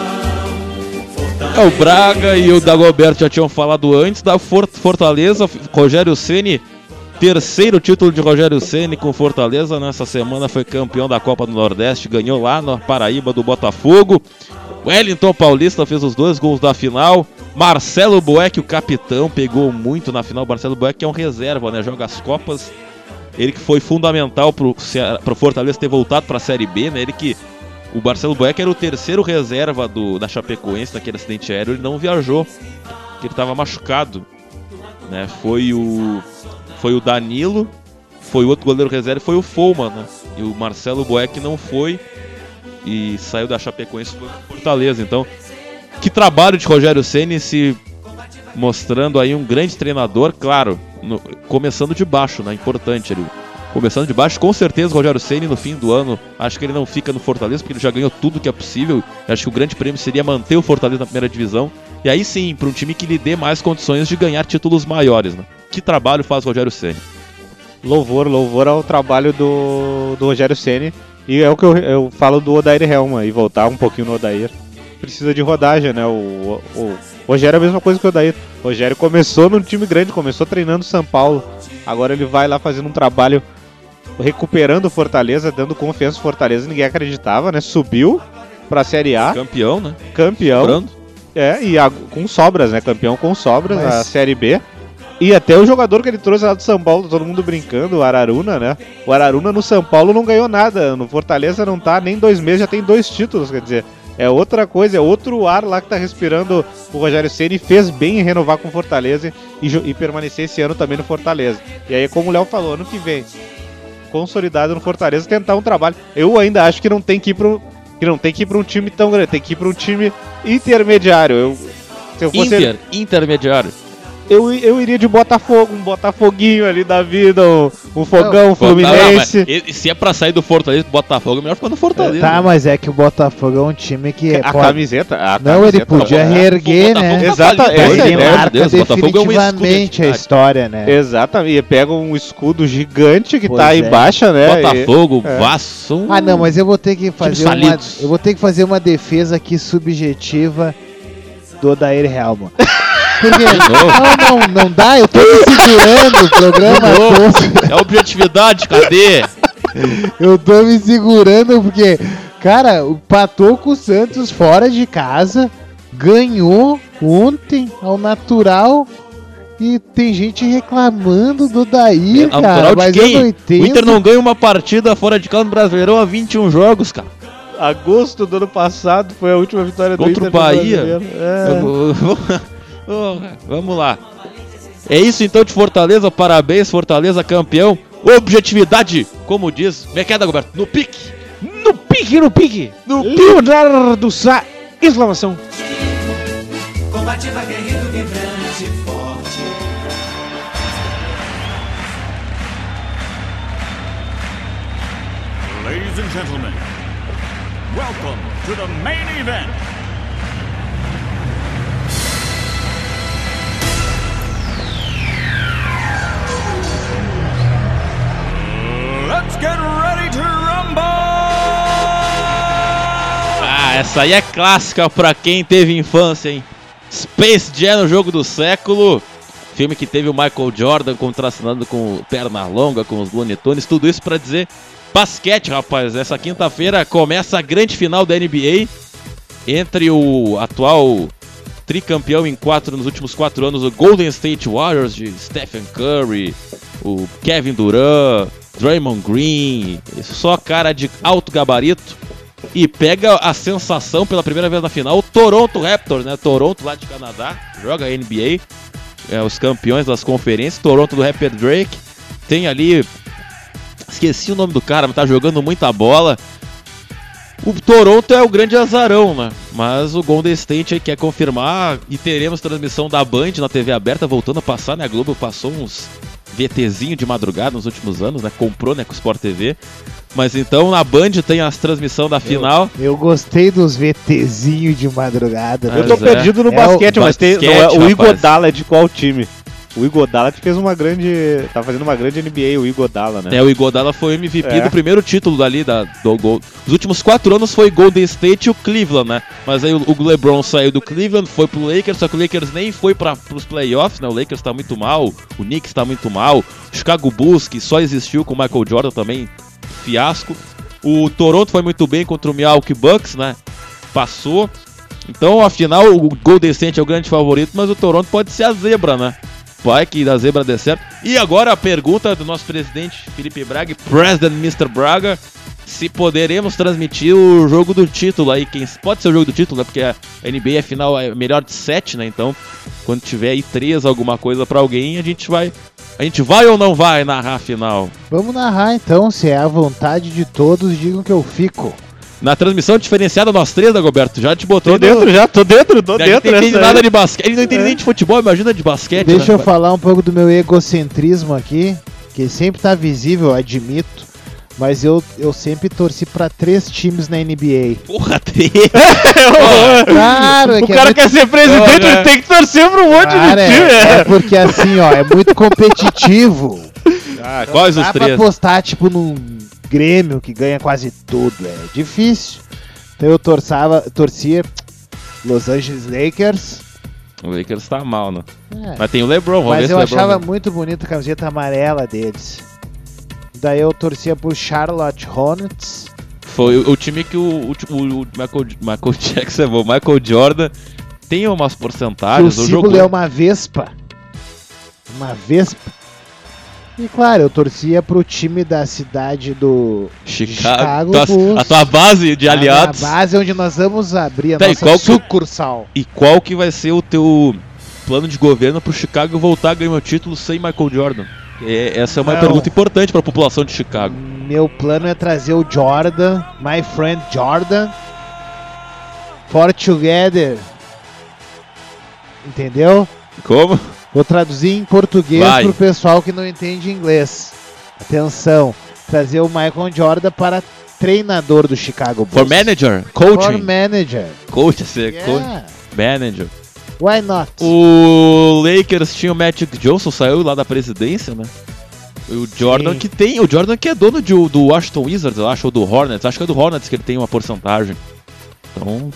É o Braga e o Dagoberto já tinham falado antes da For- Fortaleza, Rogério Ceni, terceiro título de Rogério Ceni com Fortaleza nessa semana foi campeão da Copa do Nordeste, ganhou lá na Paraíba do Botafogo. Wellington Paulista fez os dois gols da final. Marcelo Boeck, o capitão, pegou muito na final. Marcelo Boeck é um reserva, né? Joga as Copas. Ele que foi fundamental Ceará- pro Fortaleza ter voltado pra Série B, né? Ele que. O Marcelo Boeck era o terceiro reserva do, da Chapecoense naquele acidente aéreo, ele não viajou, porque ele estava machucado. Né? Foi o. Foi o Danilo, foi o outro goleiro reserva foi o Folman, né? E o Marcelo Boeck não foi e saiu da Chapecoense pro Fortaleza. Então, que trabalho de Rogério Ceni se mostrando aí um grande treinador, claro, no- começando de baixo, né? Importante ali. Começando de baixo, com certeza o Rogério Ceni no fim do ano, acho que ele não fica no Fortaleza porque ele já ganhou tudo que é possível. Acho que o grande prêmio seria manter o Fortaleza na primeira divisão. E aí sim, para um time que lhe dê mais condições de ganhar títulos maiores, né? Que trabalho faz o Rogério Ceni? Louvor, louvor ao trabalho do, do Rogério Ceni E é o que eu, eu falo do Odair Helma, e voltar um pouquinho no Odair. Precisa de rodagem, né? O, o, o Rogério é a mesma coisa que o Odair. O Rogério começou num time grande, começou treinando São Paulo. Agora ele vai lá fazendo um trabalho recuperando Fortaleza, dando confiança ao Fortaleza. Ninguém acreditava, né? Subiu pra Série A, Campeão, né? campeão. Lembrando. É, e a- com sobras, né? Campeão com sobras, Mas- a Série B. E até o jogador que ele trouxe lá do São Paulo, todo mundo brincando, o Araruna, né? O Araruna no São Paulo não ganhou nada. No Fortaleza não tá nem dois meses, já tem dois títulos, quer dizer. É outra coisa, é outro ar lá que tá respirando o Rogério Ceni fez bem em renovar com o Fortaleza e, e permanecer esse ano também no Fortaleza. E aí, como o Léo falou, ano que vem, consolidado no Fortaleza, tentar um trabalho. Eu ainda acho que não tem que ir pro, que não tem que ir para um time tão grande, tem que ir para um time intermediário. Eu, se eu fosse Inter, intermediário. Eu, eu iria de Botafogo, um Botafoguinho ali da vida, um, um fogão, um tá, não, Fluminense. e- se é pra sair do Fortaleza pro Botafogo, é melhor ficar no Fortaleza. Tá, mas é que o Botafogo é um time que. a pode- camiseta. a Não, ele camiseta, podia é. reerguer, né? tá Exato, falido, essa é Ele ideia. marca Deus, o Botafogo é um definitivamente a história, né? Exatamente, pega um escudo gigante que Pois tá é. embaixo, né? Botafogo, É. Vasco. Ah, não, mas eu vou ter que fazer uma. Eu vou ter que fazer uma defesa aqui subjetiva do Odair Helman. Porque, não, não, não dá, eu tô me segurando o programa todo. É objetividade, cadê? Eu tô me segurando porque, cara, o Santos fora de casa, ganhou ontem ao natural e tem gente reclamando do Daí, Ao cara, natural de mas quem? eu não entendo. O Inter não ganha uma partida fora de casa no Brasileirão há 21 jogos, cara. Agosto do ano passado foi a última vitória Contra do o Inter. no Bahia? Brasileiro. É. Oh, Vamos lá. É isso então de Fortaleza, parabéns, Fortaleza campeão. Objetividade, como diz. Como é que é, Dagoberto? No pique. No pique, no pique! No Leonardo Sá! Exclamação! Combativa, guerreiro, vibrante, forte. Ladies and gentlemen, welcome to the main event. Let's get ready to rumble! Ah, essa aí é clássica pra quem teve infância, hein? Space Jam, o jogo do século. Filme que teve o Michael Jordan contracenando com perna longa, com os Looney Tunes. Tudo isso pra dizer basquete, rapaz. Essa quinta-feira começa a grande final da NBA entre o atual tricampeão em quatro nos últimos quatro anos, o Golden State Warriors de Stephen Curry, o Kevin Durant, Draymond Green, só cara de alto gabarito. E pega a sensação pela primeira vez na final, o Toronto Raptors, né? Toronto lá de Canadá, joga NBA, é, os campeões das conferências, Toronto do Rapper Drake. Tem ali, esqueci o nome do cara, mas tá jogando muita bola. O Toronto é o grande azarão, né? Mas o Golden State quer confirmar e teremos transmissão da Band na TV aberta, voltando a passar, né? A Globo passou uns VTzinho de madrugada nos últimos anos, né? Comprou, né, com o Sport TV. Mas então na Band tem as transmissão da final. Eu gostei dos VTzinho de madrugada. né? Eu tô Mas é. perdido no É o basquete, mas tem, não é, basquete, o Igor. Dalla é de qual time? O Igodala fez uma grande. tá fazendo uma grande NBA, o Igodala, né? É, o Igodala foi o MVP É. do primeiro título dali da, do Gol. Os últimos quatro anos foi Golden State e o Cleveland, né? Mas aí o, o LeBron saiu do Cleveland, foi pro Lakers, só que o Lakers nem foi para pros playoffs, né? O Lakers tá muito mal, o Knicks tá muito mal, o Chicago Bulls, que só existiu com o Michael Jordan também, fiasco. O Toronto foi muito bem contra o Milwaukee Bucks, né? Passou. Então, afinal, o Golden State é o grande favorito, mas o Toronto pode ser a zebra, né? Vai que da zebra dê certo. E agora a pergunta do nosso presidente Felipe Braga, President Mr. Braga, se poderemos transmitir o jogo do título aí. Quem pode ser o jogo do título, né? Porque a NBA é final é melhor de 7, né? Então, quando tiver aí 3 alguma coisa pra alguém, a gente vai a gente vai ou não vai narrar a final? Vamos narrar então, se é a vontade de todos, digam que eu fico. Na transmissão diferenciada, nós três, Dagoberto, já te botou Tô dentro já, tô dentro, tô Ele não dentro. entende nada aí. de basquete. Ele não entende nem de futebol, imagina de basquete. Deixa eu né? falar um pouco do meu egocentrismo aqui, que sempre tá visível, admito. Mas eu, eu sempre torci pra três times na NBA. Porra, três. Claro, é O que é cara muito- quer ser presidente, ele tem que torcer pra um monte Cara, de time. é, é. é porque assim, ó, é muito competitivo. Ah, quais os Dá pra três? apostar, tipo, num Grêmio que ganha quase tudo. É difícil. Então eu torçava, torcia Los Angeles Lakers. O Lakers tá mal, né? É, Mas tem o LeBron, vamos ver mas se eu o LeBron... achava muito bonita a camiseta amarela deles. Daí eu torcia pro Charlotte Hornets. Foi o, o time que o, o, o- o Michael, Michael Jackson, é bom, Michael Jordan tem umas Que o porcentagens. O jogo símbolo é uma vespa. Uma vespa. E claro, eu torcia pro time da cidade do Chicago. Chicago tua- a tua base de aliados. A base onde nós vamos abrir a Tá, e nossa qual que- sucursal. E qual que vai ser o teu plano de governo pro Chicago voltar a ganhar o título sem Michael Jordan? É- essa é uma Não. pergunta importante pra população de Chicago. Meu plano é trazer o Jordan, my friend Jordan, for together. Entendeu? Como? Vou traduzir em português Vai. pro pessoal que não entende inglês. Atenção, trazer o Michael Jordan para treinador do Chicago Bulls. For manager, For coaching. manager. Coach, você é coach. Yeah. Manager. Why not? O Lakers tinha o Magic Johnson, saiu lá da presidência, né? O Jordan Sim. que tem, o Jordan que é dono de, do Washington Wizards, eu acho, ou do Hornets, acho que é do Hornets que ele tem uma porcentagem. Então,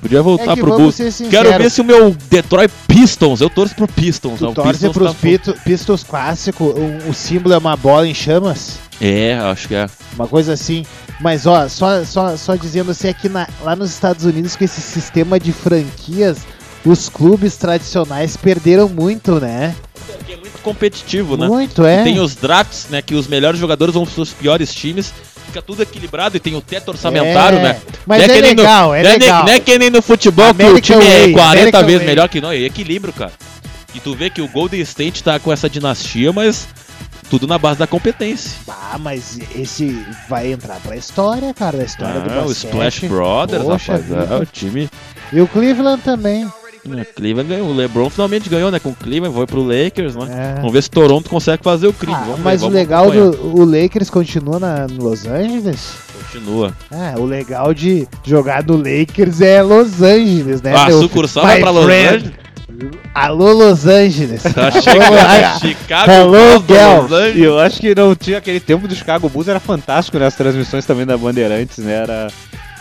podia voltar É que pro Bulls. Quero ver se o meu Detroit Pistons, eu torço pro Pistons? Tu O torce Pistons pros tá- pito- Pistols clássico, o, o símbolo é uma bola em chamas? É, acho que é. Uma coisa assim. Mas ó, só, só, só dizendo assim, aqui na, lá nos Estados Unidos, com esse sistema de franquias, os clubes tradicionais perderam muito, né? Porque é muito competitivo, né? Muito, é. E tem os drafts, né? Que os melhores jogadores vão pros piores times. Fica tudo equilibrado e tem o teto orçamentário, É, né? Mas é, que nem no- legal, é nem- legal. não é que nem no futebol que o time é way, 40 American vezes way. melhor que nós. É equilíbrio, cara. E tu vê que o Golden State tá com essa dinastia, mas tudo na base da competência. Ah, mas esse vai entrar pra história, cara, da história do Ah, o basquete. Splash Brothers, Poxa rapaz. É, o time. E o Cleveland também. Né, Cleveland ganhou. O LeBron finalmente ganhou, né? Com o Cleveland, foi pro Lakers, né? É. Vamos ver se Toronto consegue fazer o crime. Ah, vamos ver, mas o legal acompanhar. do o Lakers continua na, no Los Angeles. Continua. Ah, o legal de jogar no Lakers é Los Angeles, né? Ah, a meu sucursal vai pra Los friend? Angeles. Alô, Los Angeles. Tá Alô, chegando. Chicago do. Los Angeles. E eu acho que não tinha aquele tempo do Chicago Bulls, era fantástico nas transmissões também da Bandeirantes, né? Era,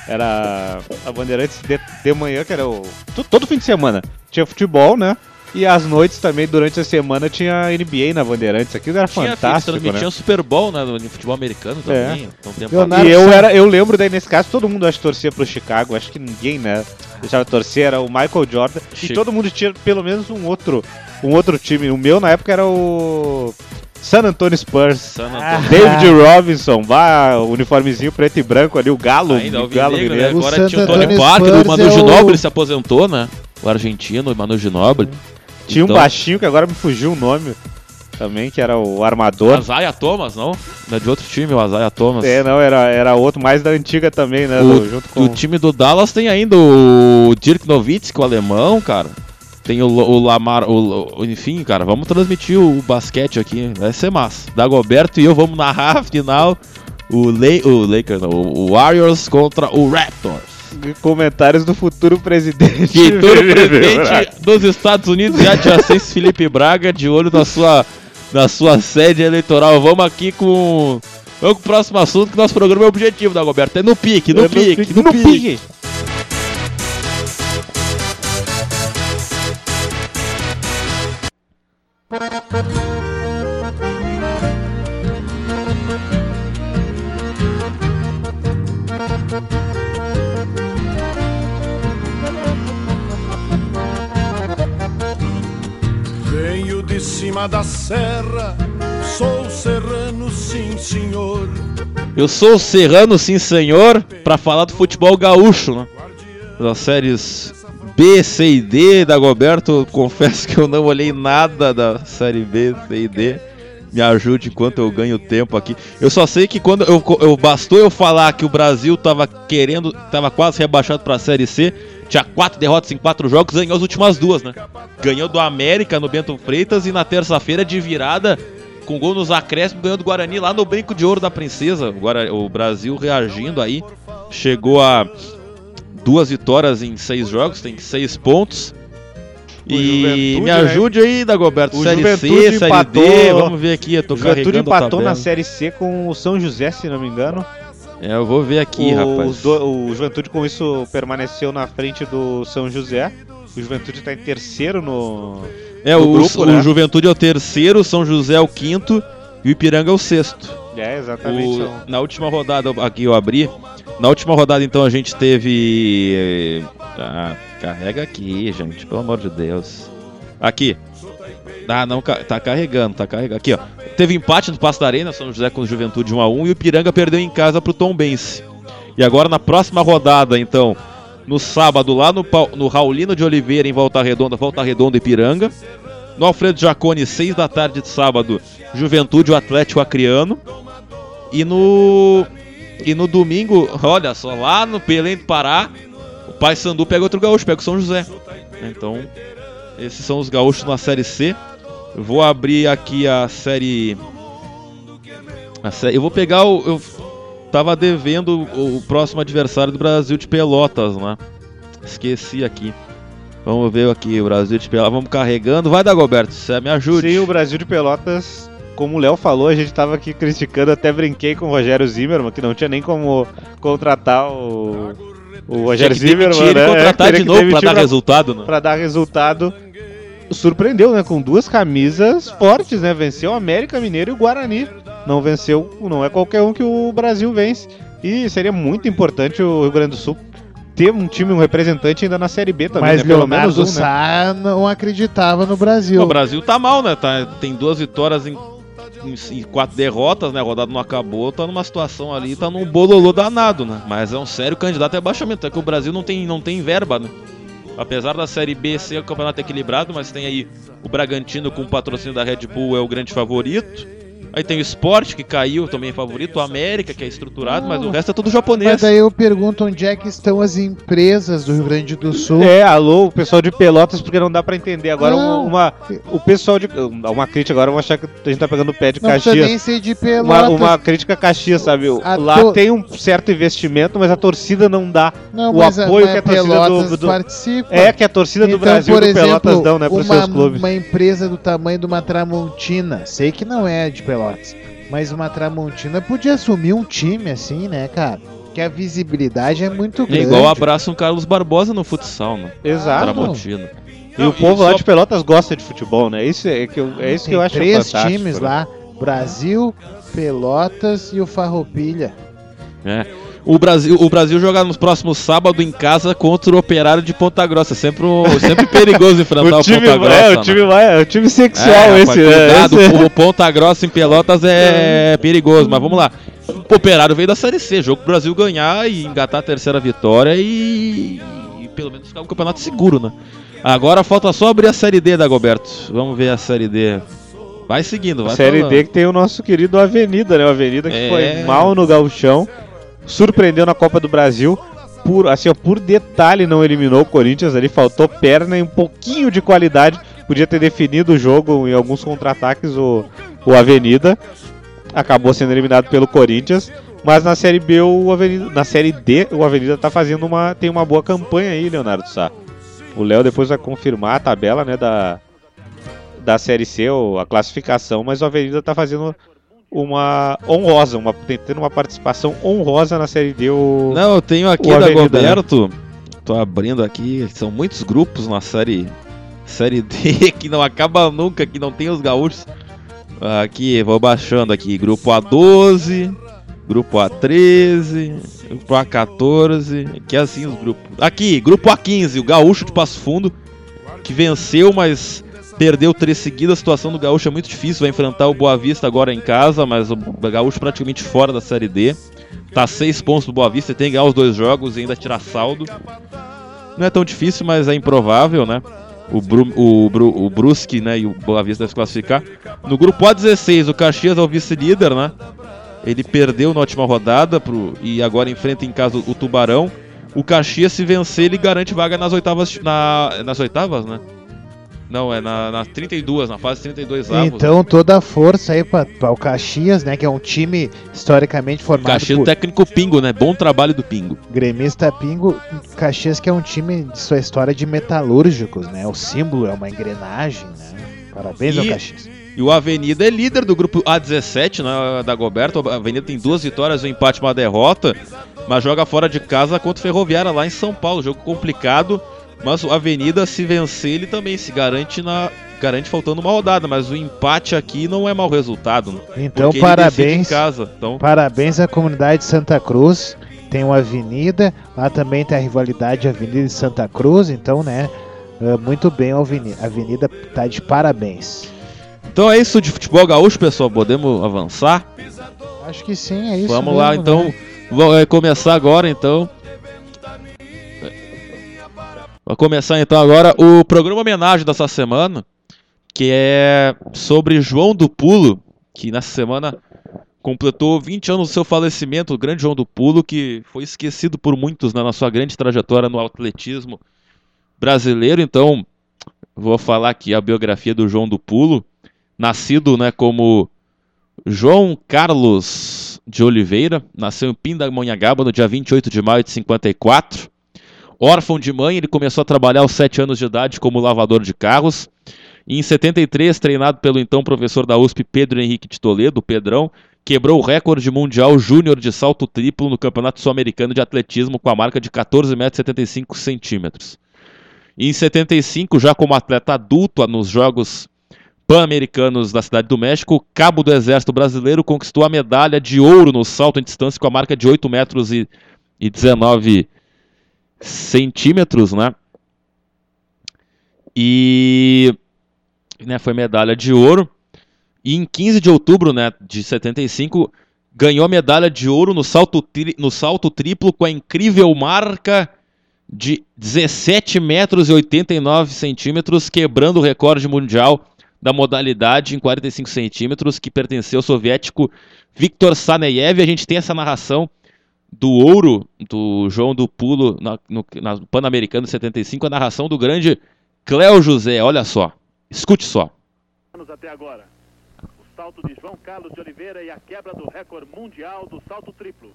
era a Bandeirantes de, de manhã, que era o. to- Todo fim de semana tinha futebol, né? E às noites também, durante a semana, tinha NBA na Bandeirantes. Aquilo era Tinha, fantástico, transmitia né? o Super Bowl, né? No futebol americano também. Então, um tempo Leonardo E eu, era, eu lembro daí nesse caso, todo mundo acho que torcia pro Chicago, acho que ninguém, né, deixava de torcer, era o Michael Jordan, Chi- e todo mundo tinha pelo menos um outro, um outro time. O meu na época era o San Antonio Spurs. San Ah. Antonio. David Robinson, vá, o uniformezinho preto e branco ali, o Galo, Ainda o o Galo Vinegro, né? O Agora Santo tinha o Tony Parker, Spurs o Manu é o- Ginóbili se aposentou, né? O argentino, o Manu Ginóbili. Tinha um Então, baixinho que agora me fugiu o nome também, que era o armador. Isaiah Thomas, não? Não é de outro time, o Isaiah Thomas. É, não, era, era outro mais da antiga também, né? O- do- junto com O time do Dallas tem ainda o Dirk Nowitzki, o alemão, cara. Tem o, o Lamar, o, o- enfim, cara, vamos transmitir o, basquete aqui, vai ser massa. Dagoberto e eu vamos narrar a final, o, La o Lakers, não, o Warriors contra o Raptors. comentários do futuro presidente. Futuro presidente dos Estados Unidos e adjacentes Felipe Braga, de olho na sua, na sua sede eleitoral. Vamos aqui com. Vamos com o próximo assunto, que nosso programa é objetivo, Dagoberto. É no pique, no É no pique, pique, no, no pique. pique. Venho de cima da serra, sou serrano, sim senhor. Eu sou Serrano, sim senhor, pra falar do futebol gaúcho, né? Das séries B, C e D, Dagoberto, confesso que eu não olhei nada da série B, C e D. Me ajude enquanto eu ganho tempo aqui. Eu só sei que quando eu, eu bastou eu falar que o Brasil tava querendo, tava quase rebaixado pra série C, tinha quatro derrotas em quatro jogos, ganhou as últimas duas, né? Ganhou do América no Bento Freitas e na terça-feira de virada com gol nos acréscimos, ganhou do Guarani lá no Brinco de Ouro da Princesa. O, Guara- o Brasil reagindo aí, chegou a duas vitórias em seis jogos, tem seis pontos. O E me né? ajude aí, Dagoberto. O série Juventude C, série D, empatou- vamos ver aqui, eu tô O Juventude empatou na Série C com o São José, se não me engano. É, eu vou ver aqui, o, rapaz. do- o Juventude com isso permaneceu na frente do São José. O Juventude está em terceiro no. É, no o, grupo, o né? Juventude é o terceiro, São José é o quinto e o Ipiranga é o sexto. É, exatamente. O- na última rodada, aqui eu abri. Na última rodada, então, a gente teve. Ah, carrega aqui, gente, pelo amor de Deus. Aqui. Ah, não, tá carregando, tá carregando. Aqui, ó. Teve empate no Passo da Arena, São José com o Juventude 1x1 e o Ipiranga perdeu em casa pro Tom Bense. E agora na próxima rodada, então, no sábado, lá no, no Raulino de Oliveira, em Volta Redonda, Volta Redonda e Ipiranga. No Alfredo Jacone, 6 da tarde de sábado, Juventude, o Atlético Acreano. E no. E no domingo, olha só, lá no Belém do Pará, o Pai Sandu pega outro gaúcho, pega o São José. Então, Esses são os gaúchos na Série C. Eu vou abrir aqui a série. A série eu vou pegar o. Eu tava devendo o, o próximo adversário do Brasil de Pelotas, né? Esqueci aqui. Vamos ver aqui, o Brasil de Pelotas. Vamos carregando. Vai, Dagoberto, você me ajude. Sim, o Brasil de Pelotas, como o Léo falou, a gente tava aqui criticando, até brinquei com o Rogério Zimmermann, que não tinha nem como contratar o, o Tinha Rogério Zimmermann, né? contratar Teria de novo pra demitir dar resultado, né? Pra dar resultado. Surpreendeu, né? Com duas camisas fortes, né? Venceu o América Mineiro e o Guarani. Não venceu, não é qualquer um que o Brasil vence. E seria muito importante o Rio Grande do Sul ter um time, um representante ainda na Série B também, Mas né? Pelo Leonardo menos um, né? Sá não acreditava no Brasil. O Brasil tá mal, né? Tá, tem duas vitórias em, em- quatro derrotas, né? A rodada não acabou, tá numa situação ali, tá num bololô danado, né? Mas é um sério candidato a rebaixamento. É que o Brasil não tem, não tem verba, né? Apesar da Série B ser um campeonato equilibrado, mas tem aí o Bragantino com o patrocínio da Red Bull é o grande favorito. Aí tem o Sport, que caiu também é favorito, o América, que é estruturado, mas o resto é tudo japonês. Mas daí eu pergunto onde é que estão as empresas do Rio Grande do Sul. É, alô, o pessoal de Pelotas, porque não dá pra entender. Agora, Não. uma, o pessoal de. Uma crítica agora, vão achar que a gente tá pegando o pé de Não Caxias. nem ser de Uma, Pelotas. uma crítica a Caxias, sabe? A Lá to- tem um certo investimento, mas a torcida não dá Não, o mas a- apoio mas que a torcida do, do- participa. É, que a torcida do Então, Brasil por do exemplo, Pelotas dão, né, pros uma, seus clubes. uma empresa do tamanho de uma Tramontina, sei que não é de Pelotas, mas uma Tramontina podia assumir um time assim, né, cara? Que a visibilidade é muito É grande. igual abraça um Carlos Barbosa no futsal, né? Exato. Tramontina. E Não, o povo e lá só- de Pelotas gosta de futebol, né? Isso é, que eu, é isso que Tem eu acho três fantástico. times né? lá, Brasil, Pelotas e o Farroupilha. É. O Brasil, o Brasil joga no próximo sábado em casa contra o Operário de Ponta Grossa. Sempre, um- sempre perigoso enfrentar o, O time, Ponta Grossa. é, né? o time vai, é o time sexual É, esse, né? cuidado, Esse- o Ponta Grossa em Pelotas é perigoso, mas vamos lá. O Operário veio da Série C, jogo pro Brasil ganhar e engatar a terceira vitória e, e pelo menos ficar um campeonato seguro, né? Agora falta só abrir a Série D, Dagoberto. Vamos ver a Série D. Vai seguindo, vai Série falando. D que tem o nosso querido Avenida, né? O Avenida que É. foi mal no gauchão, surpreendeu na Copa do Brasil. Por, assim, ó, por detalhe não eliminou o Corinthians ali, faltou perna e um pouquinho de qualidade. Podia ter definido o jogo em alguns contra-ataques o, o Avenida. Acabou sendo eliminado pelo Corinthians. Mas na Série B, o Avenida, na Série D, o Avenida tá fazendo uma. tem uma boa campanha aí, Leonardo Sá. O Léo depois vai confirmar a tabela, né, da, da Série C, ou a classificação, mas o Avenida tá fazendo uma honrosa, uma, tendo uma participação honrosa na Série D. O... Não, eu tenho aqui o da Avenida, né? Goberto. Tô abrindo aqui. São muitos grupos na série série D que não acaba nunca, que não tem os gaúchos. Aqui, vou baixando aqui. Grupo A12, grupo A13, grupo A14. Aqui é assim os grupos. Aqui, grupo A15, o gaúcho de Passo Fundo, que venceu, mas perdeu três seguidas. A situação do gaúcho é muito difícil. Vai enfrentar o Boa Vista agora em casa, mas o gaúcho praticamente fora da série D. Tá seis pontos do Boa Vista, tem que ganhar os dois jogos e ainda tirar saldo. Não é tão difícil, mas é improvável, né? O, Bru, o, Bru, o Brusque né, e o Boa Vista devem se classificar. No grupo A16, o Caxias é o vice-líder, né? Ele perdeu na última rodada pro, e agora enfrenta em casa o Tubarão. O Caxias, se vencer, ele garante vaga nas oitavas. Na, nas oitavas, né? Não, é na, na 32, na fase 32 avos. Então toda a força aí para o Caxias, né? Que é um time historicamente formado Caxias, por técnico Pingo, né? Bom trabalho do Pingo. gremista Pingo. Caxias que é um time de sua história de metalúrgicos, né? O símbolo é uma engrenagem, né? Parabéns ao E- Caxias. E o Avenida é líder do grupo A17, né, da Goberto. A Avenida tem duas vitórias, um empate e uma derrota, mas joga fora de casa contra o Ferroviária lá em São Paulo. Jogo complicado, mas o Avenida, se vencer, ele também se garante na garante faltando uma rodada, mas o empate aqui não é mau resultado. né? Então parabéns. em casa. Então, Parabéns à comunidade de Santa Cruz. Tem uma avenida, lá também tem a rivalidade Avenida de Santa Cruz, então, né? eh, Muito bem, a avenida, tá de parabéns. então é isso de futebol gaúcho, pessoal. Podemos avançar? Acho que sim, é isso. Vamos lá, mesmo, então. né? Vamos é, começar agora, então. Vai começar então agora o programa homenagem dessa semana, que é sobre João do Pulo, que nessa semana completou 20 anos do seu falecimento, o grande João do Pulo, que foi esquecido por muitos né, na sua grande trajetória no atletismo brasileiro. Então, vou falar aqui a biografia do João do Pulo, nascido, né, como João Carlos de Oliveira, nasceu em Pindamonhangaba no dia 28 de maio de 54. Órfão de mãe, ele começou a trabalhar aos 7 anos de idade como lavador de carros. E em 73, treinado pelo então professor da USP Pedro Henrique de Toledo, Pedrão, quebrou o recorde mundial júnior de salto triplo no Campeonato Sul-Americano de Atletismo com a marca de 14,75 metros. E em 75, já como atleta adulto nos Jogos Pan-Americanos da Cidade do México, o cabo do Exército Brasileiro conquistou a medalha de ouro no salto em distância com a marca de 8 metros e, e 19 centímetros, né? E né, foi medalha de ouro. E em 15 de outubro né, de 75, ganhou medalha de ouro no salto, tri, no salto triplo com a incrível marca de 17 metros e 89 centímetros, quebrando o recorde mundial da modalidade em 45 centímetros, que pertenceu ao soviético Viktor Saneyev. A gente tem essa narração do ouro do João do Pulo na, no, na Pan-Americano 75, a narração do grande Cléo José. Olha só, escute só. Até agora, o salto de João Carlos de Oliveira e a quebra do recorde mundial do salto triplo.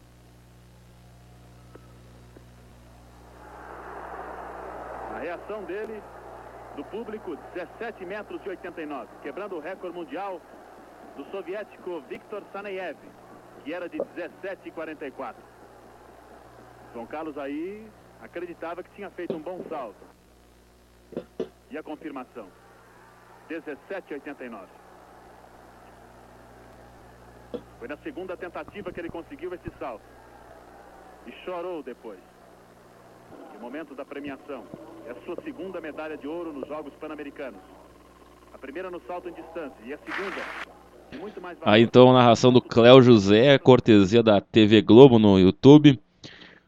A reação dele, do público, 17 metros e 89, quebrando o recorde mundial do soviético Viktor Saneyev, que era de 17,44. João Carlos aí acreditava que tinha feito um bom salto. E a confirmação, 17,89. Foi na segunda tentativa que ele conseguiu esse salto. E chorou depois. No momento da premiação. É a sua segunda medalha de ouro nos Jogos Pan-Americanos. A primeira no salto em distância e a segunda. Aí então a narração do Cléo José, cortesia da TV Globo no YouTube.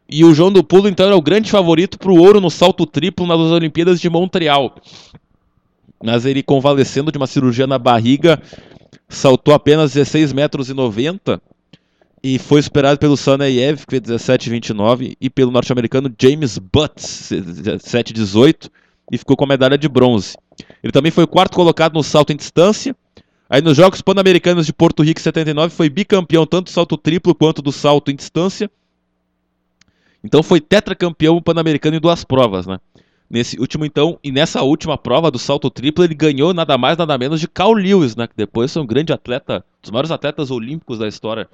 E o João do Pulo, então, era o grande favorito para o ouro no salto triplo nas Olimpíadas de Montreal. Mas ele, convalescendo de uma cirurgia na barriga, saltou apenas 16 metros e 90 e foi superado pelo Saneyev, que fez 17,29, e pelo norte-americano James Butts, 17,18, e ficou com a medalha de bronze. Ele também foi quarto colocado no salto em distância. Aí nos Jogos Pan-Americanos de Porto Rico 79 foi bicampeão tanto do salto triplo quanto do salto em distância. Então foi tetracampeão pan-americano em duas provas, né? Nesse último então, e nessa última prova do salto triplo, ele ganhou nada mais nada menos de Carl Lewis, né, que depois foi um grande atleta, um dos maiores atletas olímpicos da história,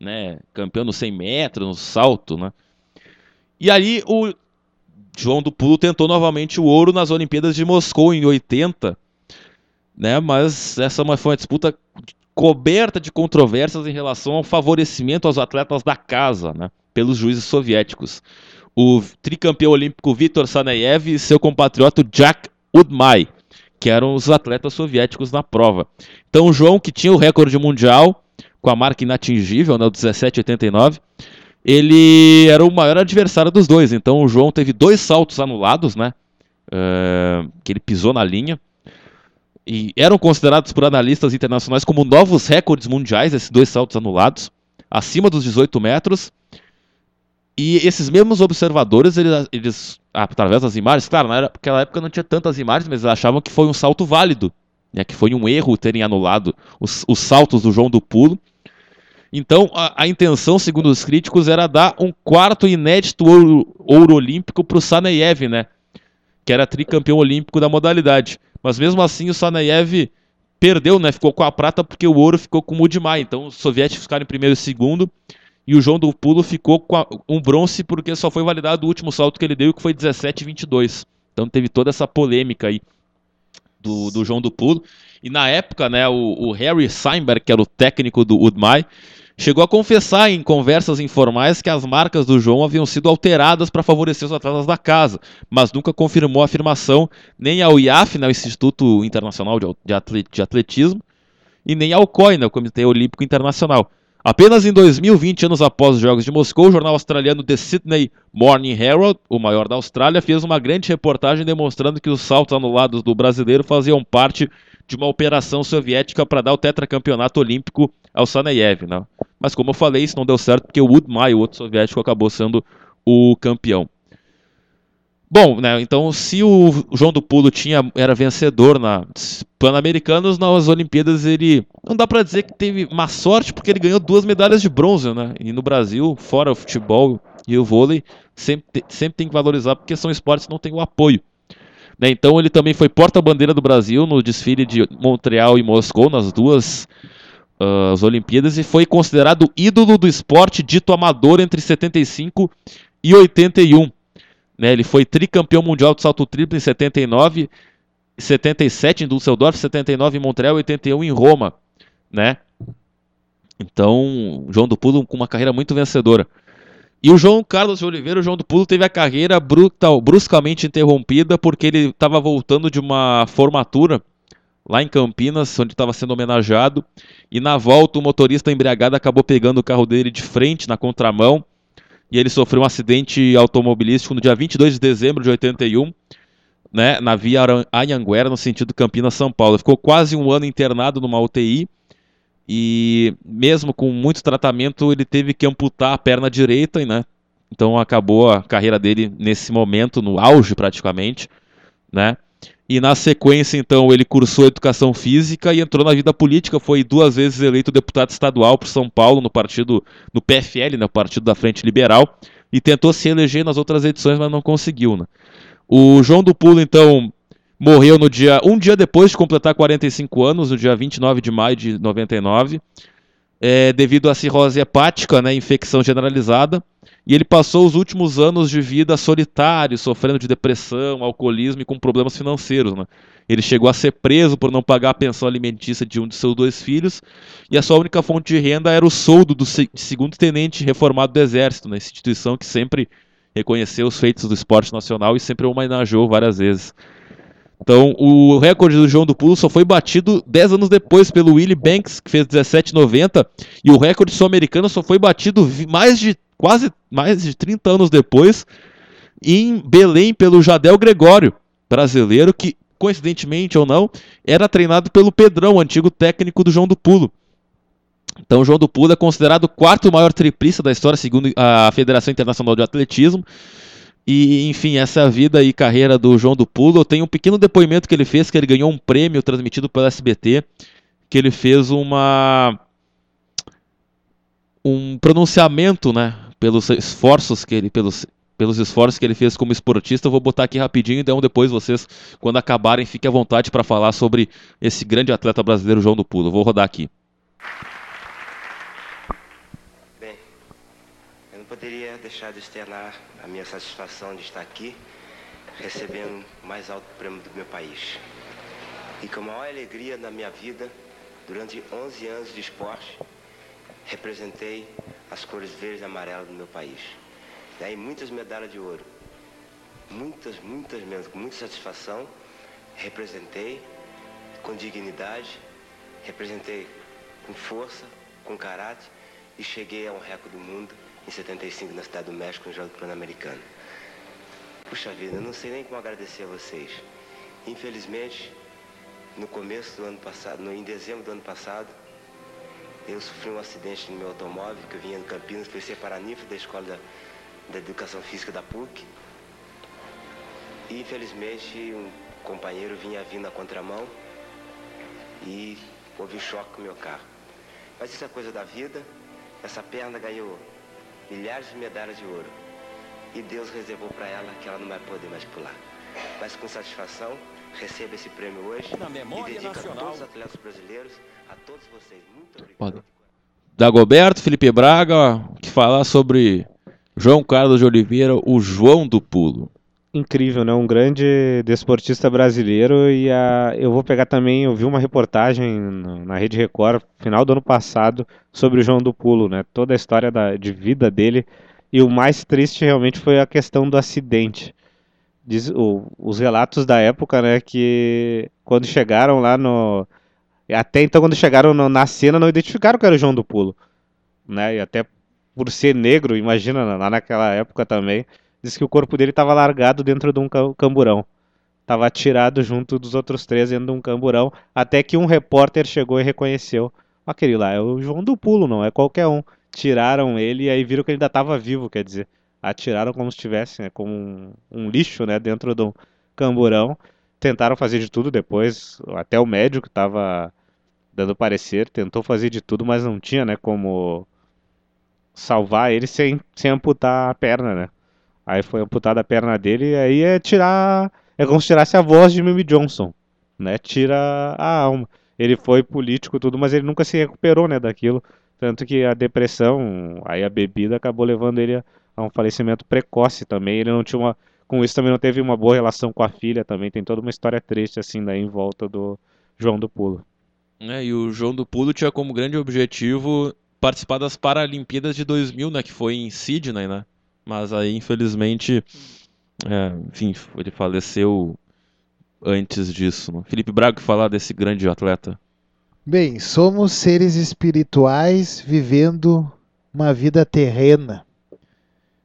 né, campeão no 100 metros, no salto, né? E aí o João do Pulo tentou novamente o ouro nas Olimpíadas de Moscou em 80, né? Mas essa foi uma disputa coberta de controvérsias em relação ao favorecimento aos atletas da casa, né? pelos juízes soviéticos. O tricampeão olímpico Viktor Saneyev e seu compatriota Jack Udmai, que eram os atletas soviéticos na prova. Então o João, que tinha o recorde mundial, com a marca inatingível, né, o 17,89, ele era o maior adversário dos dois. Então o João teve dois saltos anulados, né? Uh, que ele pisou na linha. E eram considerados por analistas internacionais como novos recordes mundiais, esses dois saltos anulados, acima dos 18 metros. E esses mesmos observadores, eles, eles através das imagens, claro, naquela época não tinha tantas imagens, mas eles achavam que foi um salto válido, né, que foi um erro terem anulado os, os saltos do João do Pulo. Então, a, a, intenção, segundo os críticos, era dar um quarto inédito ouro, ouro olímpico para o Saneyev, né, que era tricampeão olímpico da modalidade. Mas mesmo assim, o Saneyev perdeu, né, ficou com a prata porque o ouro ficou com o Mudimai. Então, os soviéticos ficaram em primeiro e segundo e o João do Pulo ficou com a, um bronze porque só foi validado o último salto que ele deu, que foi 17,22. Então teve toda essa polêmica aí do, do João do Pulo. E na época, né, o, o Harry Seinberg, que era o técnico do Udmai, chegou a confessar em conversas informais que as marcas do João haviam sido alteradas para favorecer os atletas da casa, mas nunca confirmou a afirmação nem ao IAF, né, o Instituto Internacional de Atletismo, e nem ao COI, né, o Comitê Olímpico Internacional. Apenas em 2020, anos após os Jogos de Moscou, o jornal australiano The Sydney Morning Herald, o maior da Austrália, fez uma grande reportagem demonstrando que os saltos anulados do brasileiro faziam parte de uma operação soviética para dar o tetracampeonato olímpico ao Saneyev. Né? Mas como eu falei, isso não deu certo porque o Woodmai, o outro soviético, acabou sendo o campeão. Bom, né, então se o João do Pulo tinha, era vencedor na Pan-Americanos, nas Olimpíadas ele não dá pra dizer que teve má sorte porque ele ganhou duas medalhas de bronze, né? E no Brasil, fora o futebol e o vôlei, sempre, sempre tem que valorizar porque são esportes que não têm o apoio. Né, então ele também foi porta-bandeira do Brasil no desfile de Montreal e Moscou, nas duas uh, as Olimpíadas, e foi considerado ídolo do esporte dito amador entre 75 e 81. Né, ele foi tricampeão mundial de salto triplo em 79, 77 em Düsseldorf, 79 em Montreal, 81 em Roma, né? Então, João do Pulo com uma carreira muito vencedora. E o João Carlos de Oliveira, o João do Pulo, teve a carreira brutal, bruscamente interrompida porque ele estava voltando de uma formatura lá em Campinas, onde estava sendo homenageado. E na volta, o motorista embriagado acabou pegando o carro dele de frente, na contramão, e ele sofreu um acidente automobilístico no dia 22 de dezembro de 81, né, na via Anhanguera, no sentido Campinas-São Paulo. Ficou quase um ano internado numa UTI e mesmo com muito tratamento ele teve que amputar a perna direita, né? Então acabou a carreira dele nesse momento, no auge praticamente, né? E na sequência, então, ele cursou educação física e entrou na vida política. Foi duas vezes eleito deputado estadual por São Paulo, no partido, no PFL, né, o Partido da Frente Liberal, e tentou se eleger nas outras edições, mas não conseguiu. Né? O João do Pulo, então, morreu no dia um dia depois de completar 45 anos, no dia 29 de maio de 99 é, devido à cirrose hepática, né, infecção generalizada, e ele passou os últimos anos de vida solitário, sofrendo de depressão, alcoolismo e com problemas financeiros. Né? Ele chegou a ser preso por não pagar a pensão alimentícia de um de seus dois filhos, e a sua única fonte de renda era o soldo do segundo tenente reformado do Exército, né, instituição que sempre reconheceu os feitos do esporte nacional e sempre homenageou várias vezes. Então, o recorde do João do Pulo só foi batido 10 anos depois pelo Willie Banks, que fez 17,90, e o recorde sul-americano só foi batido mais de quase mais de 30 anos depois em Belém pelo Jadel Gregório, brasileiro que coincidentemente ou não, era treinado pelo Pedrão, antigo técnico do João do Pulo. Então, o João do Pulo é considerado o quarto maior triplista da história, segundo a Federação Internacional de Atletismo. E, enfim, essa vida e carreira do João do Pulo. Tem um pequeno depoimento que ele fez, que ele ganhou um prêmio transmitido pelo SBT, que ele fez uma um pronunciamento, né, pelos esforços que ele pelos pelos esforços que ele fez como esportista. Eu vou botar aqui rapidinho, então depois vocês, quando acabarem, fiquem à vontade para falar sobre esse grande atleta brasileiro, João do Pulo. Eu vou rodar aqui. Bem, eu não poderia deixar de externar a minha satisfação de estar aqui recebendo o mais alto prêmio do meu país. E com a maior alegria na minha vida, durante 11 anos de esporte, representei as cores verde e amarela do meu país. Daí muitas medalhas de ouro. Muitas, muitas mesmo, com muita satisfação, representei com dignidade, representei com força, com caráter e cheguei a um recorde do mundo em 75 na Cidade do México, no Jogo Pan-Americano. Puxa vida, eu não sei nem como agradecer a vocês. Infelizmente, no começo do ano passado, no, em dezembro do ano passado, eu sofri um acidente no meu automóvel, que eu vinha de Campinas, fui ser paraninfo da Escola da, da Educação Física da PUC. E infelizmente um companheiro vinha vindo na contramão e houve um choque com o meu carro. Mas isso é coisa da vida. Essa perna ganhou milhares de medalhas de ouro. E Deus reservou para ela que ela não vai poder mais pular. Mas com satisfação, receba esse prêmio hoje Na memória e dedico nacional. a todos os atletas brasileiros, a todos vocês. Muito obrigado. Dagoberto, Felipe Braga, que falar sobre João Carlos de Oliveira, o João do Pulo. Incrível, né? Um grande desportista brasileiro e a... eu vou pegar também, eu vi uma reportagem na Rede Record, final do ano passado, sobre o João do Pulo, né? Toda a história da... de vida dele e o mais triste realmente foi a questão do acidente. Diz... o- Os relatos da época, né? Que quando chegaram lá no... Até então, quando chegaram no- na cena, não identificaram que era o João do Pulo, né? E até por ser negro, imagina, lá naquela época também, diz que o corpo dele estava largado dentro de um ca- camburão. Estava atirado junto dos outros três dentro de um camburão, até que um repórter chegou e reconheceu. Aquele lá é o João do Pulo, não é qualquer um. Tiraram ele e aí viram que ele ainda estava vivo, quer dizer. atiraram como se estivesse, né, como um, um lixo, né, dentro de um camburão. Tentaram fazer de tudo depois, até o médico estava dando parecer, tentou fazer de tudo, mas não tinha, né, como salvar ele sem, sem amputar a perna, né. Aí foi amputada a perna dele e aí é tirar, é como se tirasse a voz de Mimi Johnson, né, tira a alma. Ele foi político tudo, mas ele nunca se recuperou, né, daquilo. Tanto que a depressão, aí a bebida acabou levando ele a, a um falecimento precoce também. Ele não tinha uma, com isso também não teve uma boa relação com a filha também. Tem toda uma história triste assim daí em volta do João do Pulo. É, e o João do Pulo tinha como grande objetivo participar das Paralimpíadas de 2000, né, que foi em Sydney, né? Mas aí, infelizmente, é, enfim, ele faleceu antes disso. Né? Felipe Braga, falar desse grande atleta. Bem, somos seres espirituais vivendo uma vida terrena.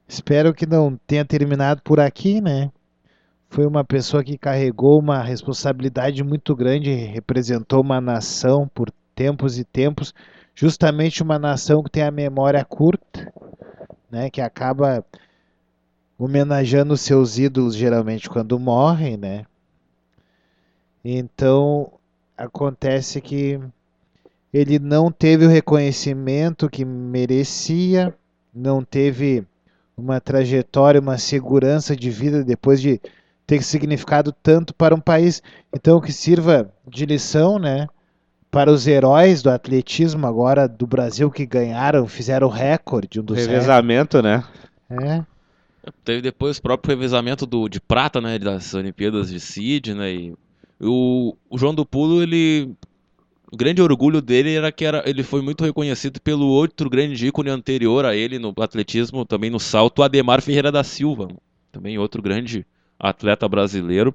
Espero que não tenha terminado por aqui, né? Foi uma pessoa que carregou uma responsabilidade muito grande, representou uma nação por tempos e tempos, justamente uma nação que tem a memória curta, né? Que acaba homenageando seus ídolos geralmente quando morrem, né? Então acontece que ele não teve o reconhecimento que merecia, não teve uma trajetória, uma segurança de vida depois de ter significado tanto para um país. Então que sirva de lição, né? Para os heróis do atletismo agora do Brasil que ganharam, fizeram o recorde, um dos Revezamento, né? É. Teve depois o próprio revezamento do, de prata, né, das Olimpíadas de Sydney. O, o João do Pulo, ele o grande orgulho dele era que era, ele foi muito reconhecido pelo outro grande ícone anterior a ele no atletismo, também no salto, Ademar Ferreira da Silva, também outro grande atleta brasileiro.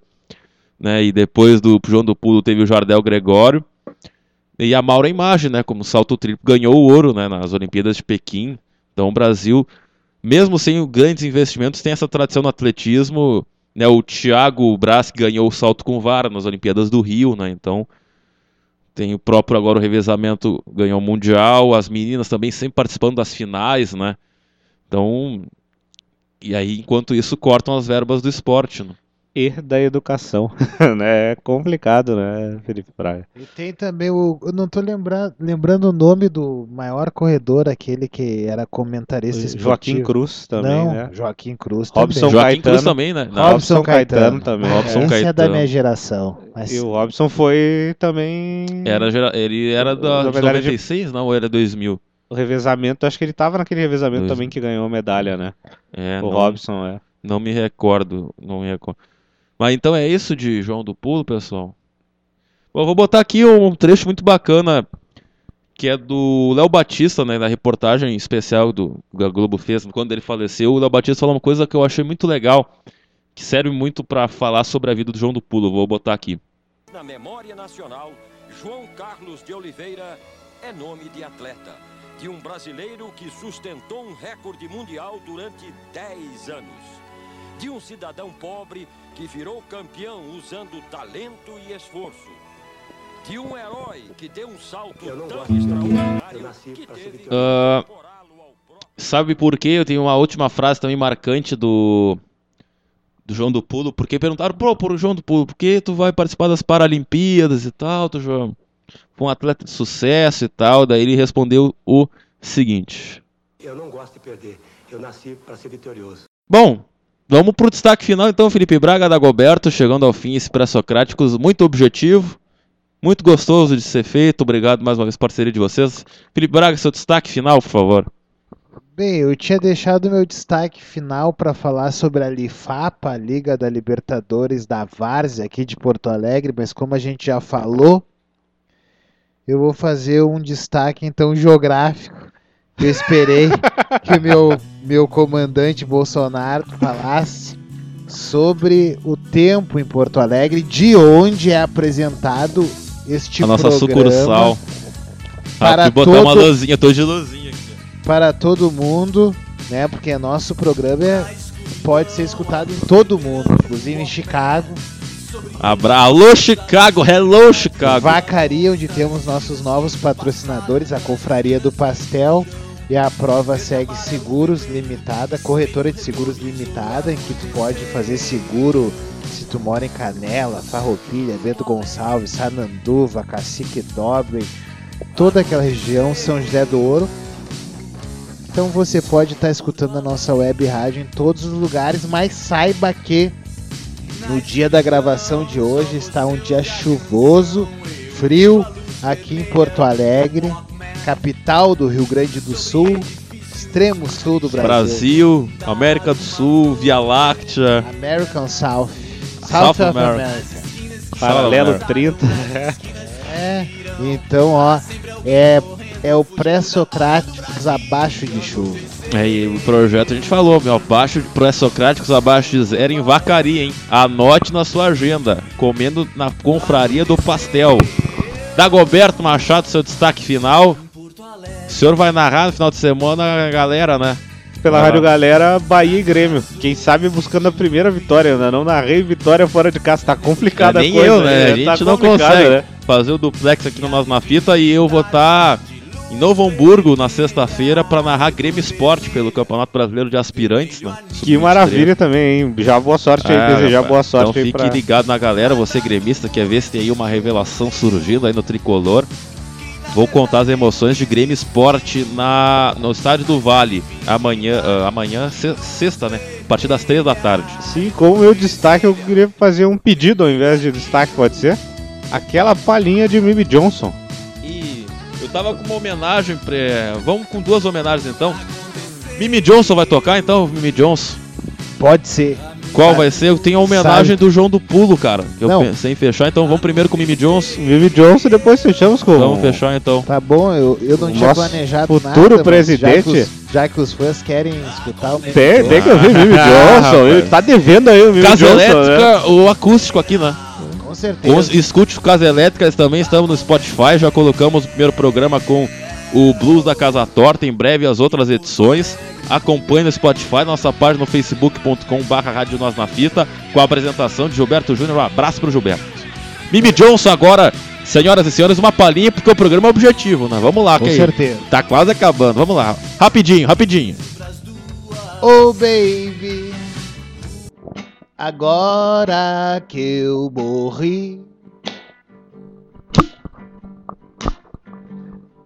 Né? E depois do João do Pulo teve o Jardel Gregório e a Maura Imagem, né, como salto triplo, ganhou o ouro né, nas Olimpíadas de Pequim. Então o Brasil, mesmo sem grandes investimentos, tem essa tradição no atletismo. Né, o Thiago Braz ganhou o salto com vara nas Olimpíadas do Rio, né, então tem o próprio agora o revezamento ganhou o Mundial, as meninas também sempre participando das finais, né? Então, e aí enquanto isso cortam as verbas do esporte, né? E da educação, né? É complicado, né, Felipe Praia? E tem também o. Eu não tô lembrando, lembrando o nome do maior corredor, aquele que era comentarista esportivo. Joaquim Cruz também, não, né? Joaquim Cruz Robson também. Joaquim Caetano. Cruz também, né? Não, Robson, Robson Caetano. Caetano também. Robson Essa é da Caetano. minha geração. Mas E o Robson foi também. Era, gera- ele era da, Na de verdade, 96, não? Ou era 2000? O revezamento, acho que ele tava naquele revezamento Dois. também que ganhou medalha, né? É, o não, Robson, é. não me recordo, não me recordo. Mas então é isso de João do Pulo, pessoal. Bom, vou botar aqui um trecho muito bacana que é do Léo Batista, né, na reportagem especial do que a Globo fez quando ele faleceu. O Léo Batista falou uma coisa que eu achei muito legal, que serve muito para falar sobre a vida do João do Pulo. Vou botar aqui. Na memória nacional, João Carlos de Oliveira é nome de atleta, de um brasileiro que sustentou um recorde mundial durante 10 anos, de um cidadão pobre que virou campeão usando talento e esforço, de um herói que deu um salto tão extraordinário que teve que próprio Sabe por quê? Eu tenho uma última frase também marcante do do João do Pulo, porque perguntaram, pô, pro João do Pulo, por que tu vai participar das Paralimpíadas e tal, tu João? Foi um atleta de sucesso e tal, daí ele respondeu o seguinte: Eu não gosto de perder. Eu nasci para ser vitorioso. Bom, vamos pro destaque final então, Felipe Braga da Goberto, chegando ao fim esse pré-socráticos muito objetivo, muito gostoso de ser feito. Obrigado mais uma vez parceria de vocês. Felipe Braga, seu destaque final, por favor. Bem, eu tinha deixado meu destaque final para falar sobre a Lifapa, a Liga da Libertadores da Várzea aqui de Porto Alegre, mas como a gente já falou, eu vou fazer um destaque então geográfico. Eu esperei que o meu, meu comandante Bolsonaro falasse sobre o tempo em Porto Alegre, de onde é apresentado este a nossa programa sucursal. para ah, botar uma todo- luzinha, tô de luzinha aqui. para todo mundo, né? Porque nosso programa é- pode ser escutado em todo mundo, inclusive em Chicago, Abra... Alô, Chicago! Hello, Chicago! Vacaria, onde temos nossos novos patrocinadores, a Confraria do Pastel E a prova segue Seguros Limitada, corretora de seguros limitada, em que tu pode fazer seguro se tu mora em Canela, Farroupilha, Bento Gonçalves, Sananduva, Cacique Dobre, toda aquela região, São José do Ouro. Então você pode estar escutando a nossa web rádio em todos os lugares, mas saiba que no dia da gravação de hoje está um dia chuvoso, frio, aqui em Porto Alegre, capital do Rio Grande do Sul, extremo sul do Brasil. Brasil, América do Sul, Via Láctea. American South. South South, of America. America. Paralelo America. 30. É, então, ó, é, é o pré-socráticos abaixo de chuva. É, e o projeto a gente falou, meu, abaixo de pré-socráticos, abaixo de zero em vacaria, hein? Anote na sua agenda, comendo na confraria do pastel. Dagoberto Machado, seu destaque final. O senhor vai narrar no final de semana, galera, né? Pela Ah. Rádio Galera, Bahia e Grêmio. Quem sabe buscando a primeira vitória, né? Não narrei vitória fora de casa. Tá complicada É, nem a coisa. eu, né? é, a gente tá não consegue né? fazer o duplex aqui no Nós na Fita e eu vou estar em Novo Hamburgo na sexta-feira para narrar Grêmio Esporte pelo Campeonato Brasileiro de Aspirantes. Né? Que maravilha também, hein? Já boa sorte aí, Ah, desejar boa sorte então aí fique pra... ligado na galera, você gremista quer ver se tem aí uma revelação surgindo aí no tricolor. Vou contar as emoções de Grêmio Esporte na, no Estádio do Vale amanhã, ah, amanhã se- sexta, né? A partir das três da tarde. Sim, como meu destaque, eu queria fazer um pedido ao invés de destaque, pode ser? Aquela palhinha de Mimi Johnson. E eu tava com uma homenagem, pra... vamos com duas homenagens então. Mimi Johnson vai tocar então, Mimi Johnson. Pode ser. Qual vai ser? Tem a homenagem sabe- do João do Pulo, cara. que Eu Não. pensei em fechar, então vamos primeiro com o Mimi Johnson. Mimi Johnson, depois fechamos com Vamos fechar então. Tá bom, eu, eu não O tinha nosso planejado futuro nada, mas presidente- Já que, os, já que os fãs querem escutar o Mimi Tem, Johnson, tem que ouvir Mimi Ah, Johnson. rapaz. Ele tá devendo aí o Mimi Casa Johnson, Elétrica, né? o acústico aqui, né? Com certeza. Escute o Casa Elétrica, também estamos no Spotify, já colocamos o primeiro programa com o Blues da Casa Torta, em breve as outras edições. Acompanhe no Spotify, nossa página no facebook.com barra Rádio Nós na Fita, com a apresentação de Gilberto Júnior. Um abraço pro Gilberto. Mimi Johnson agora, senhoras e senhores, uma palhinha, porque o programa é objetivo, né? Vamos lá, Com que aí certeza. Tá quase acabando, vamos lá. Rapidinho, rapidinho. Oh baby, agora que eu morri.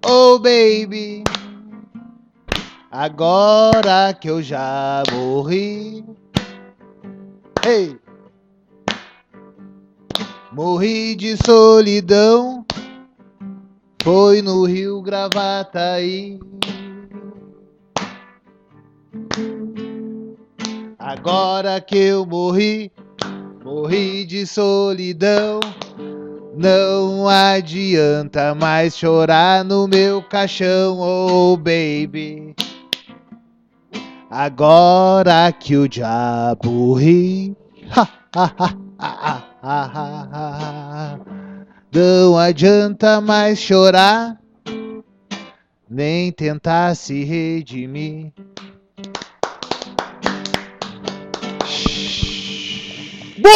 Oh baby, agora que eu já morri. Ei! Morri de solidão, foi no Rio Gravataí. Agora que eu morri, morri de solidão. Não adianta mais chorar no meu caixão, oh baby. Agora que o diabo ri. Não adianta mais chorar, nem tentar se redimir. Uou,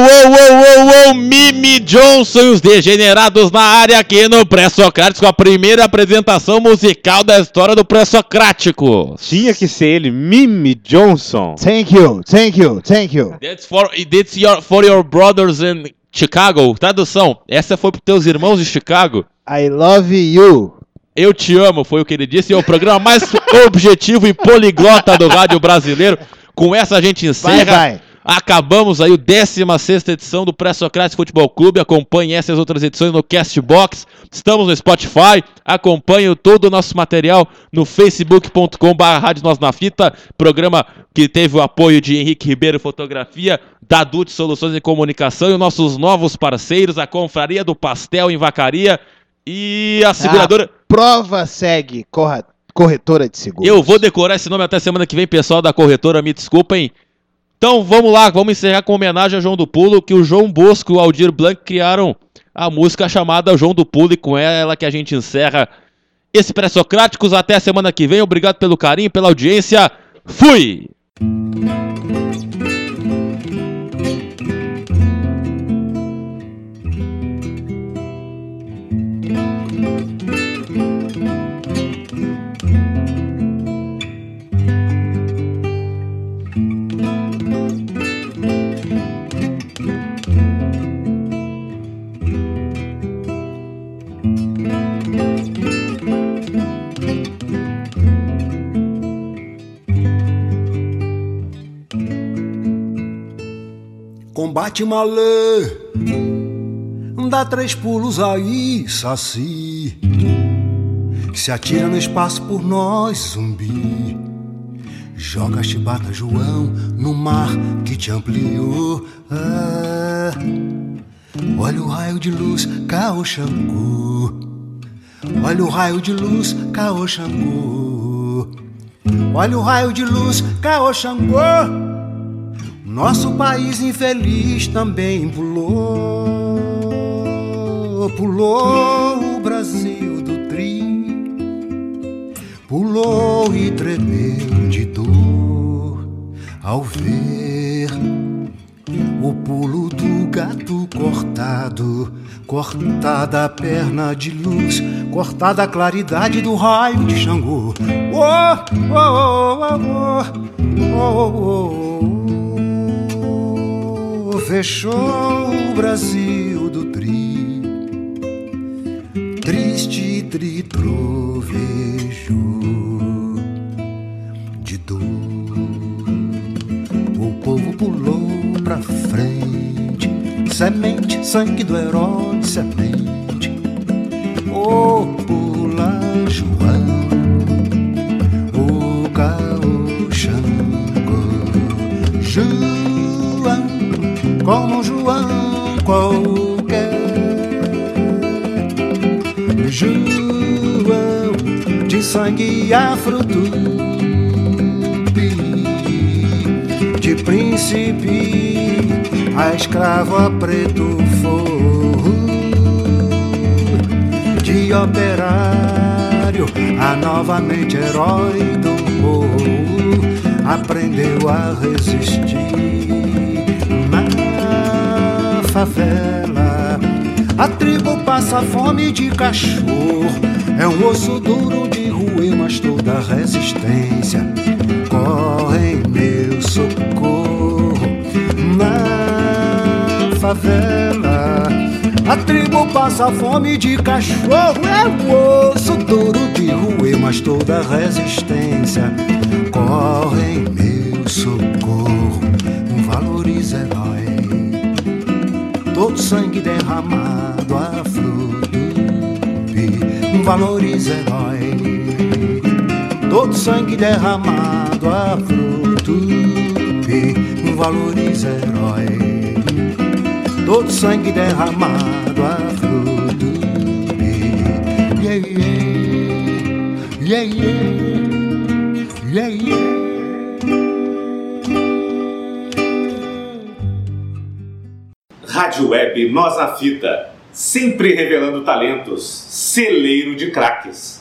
uou, uou, uou, uou, me Mimi Johnson e os degenerados na área aqui no Pré-Socrático, a primeira apresentação musical da história do Pré-Socrático. Tinha que ser ele, Mimi Johnson. Thank you, thank you, thank you. That's for, that's your, for your brothers in Chicago. Tradução, essa foi pros teus irmãos de Chicago. I love you. Eu te amo, foi o que ele disse. É o programa mais objetivo e poliglota do rádio brasileiro. Com essa a gente encerra. Vai, vai. Acabamos aí o 16 edição do Pré-Socrático Futebol Clube. Acompanhe essas outras edições no Castbox. Estamos no Spotify. Acompanhe todo o nosso material no facebook.com.br Rádio Nós na Fita. Programa que teve o apoio de Henrique Ribeiro Fotografia, da Dut Soluções de Comunicação e nossos novos parceiros, a Confraria do Pastel em Vacaria e a seguradora. A prova segue, corra- corretora de seguros. Eu vou decorar esse nome até semana que vem, pessoal da corretora, me desculpem. Então vamos lá, vamos encerrar com homenagem a João do Pulo, que o João Bosco e o Aldir Blanc criaram a música chamada João do Pulo e com ela que a gente encerra esse Pré-Socráticos. Até a semana que vem, obrigado pelo carinho, pela audiência. Fui! Bate malê, dá três pulos aí, saci. Se atira no espaço por nós, zumbi. Joga chibata, João, no mar que te ampliou. Ah, olha o raio de luz, Caô Xangô. Olha o raio de luz, Caô Xangô. Olha o raio de luz, Caô Xangô. Nosso país infeliz também pulou. Pulou o Brasil do tri. Pulou e tremeu de dor ao ver o pulo do gato cortado, cortada a perna de luz, cortada a claridade do raio de Xangô. Oh, oh, oh, oh, oh, Fechou o Brasil do tri, triste tritrovejo de dor. O povo pulou pra frente, semente, sangue do herói, semente. Oh, pula João, o caô Xangô, João, sangue afro-tupi, de príncipe a escravo a preto forro, de operário a novamente herói do morro, aprendeu a resistir na favela. A tribo passa fome de cachorro, é um osso duro mas toda resistência. Corre em meu socorro. Na favela. A tribo passa fome de cachorro, é um osso duro de roer, mas toda resistência. Corre em meu socorro. Valoriza herói, todo sangue derramado a flor do valoriza herói, todo sangue derramado a flor do valoriza herói, todo sangue derramado a flor do yeah, yeah, yeah, yeah, yeah. Rádio Web Nós na Fita, sempre revelando talentos, celeiro de craques.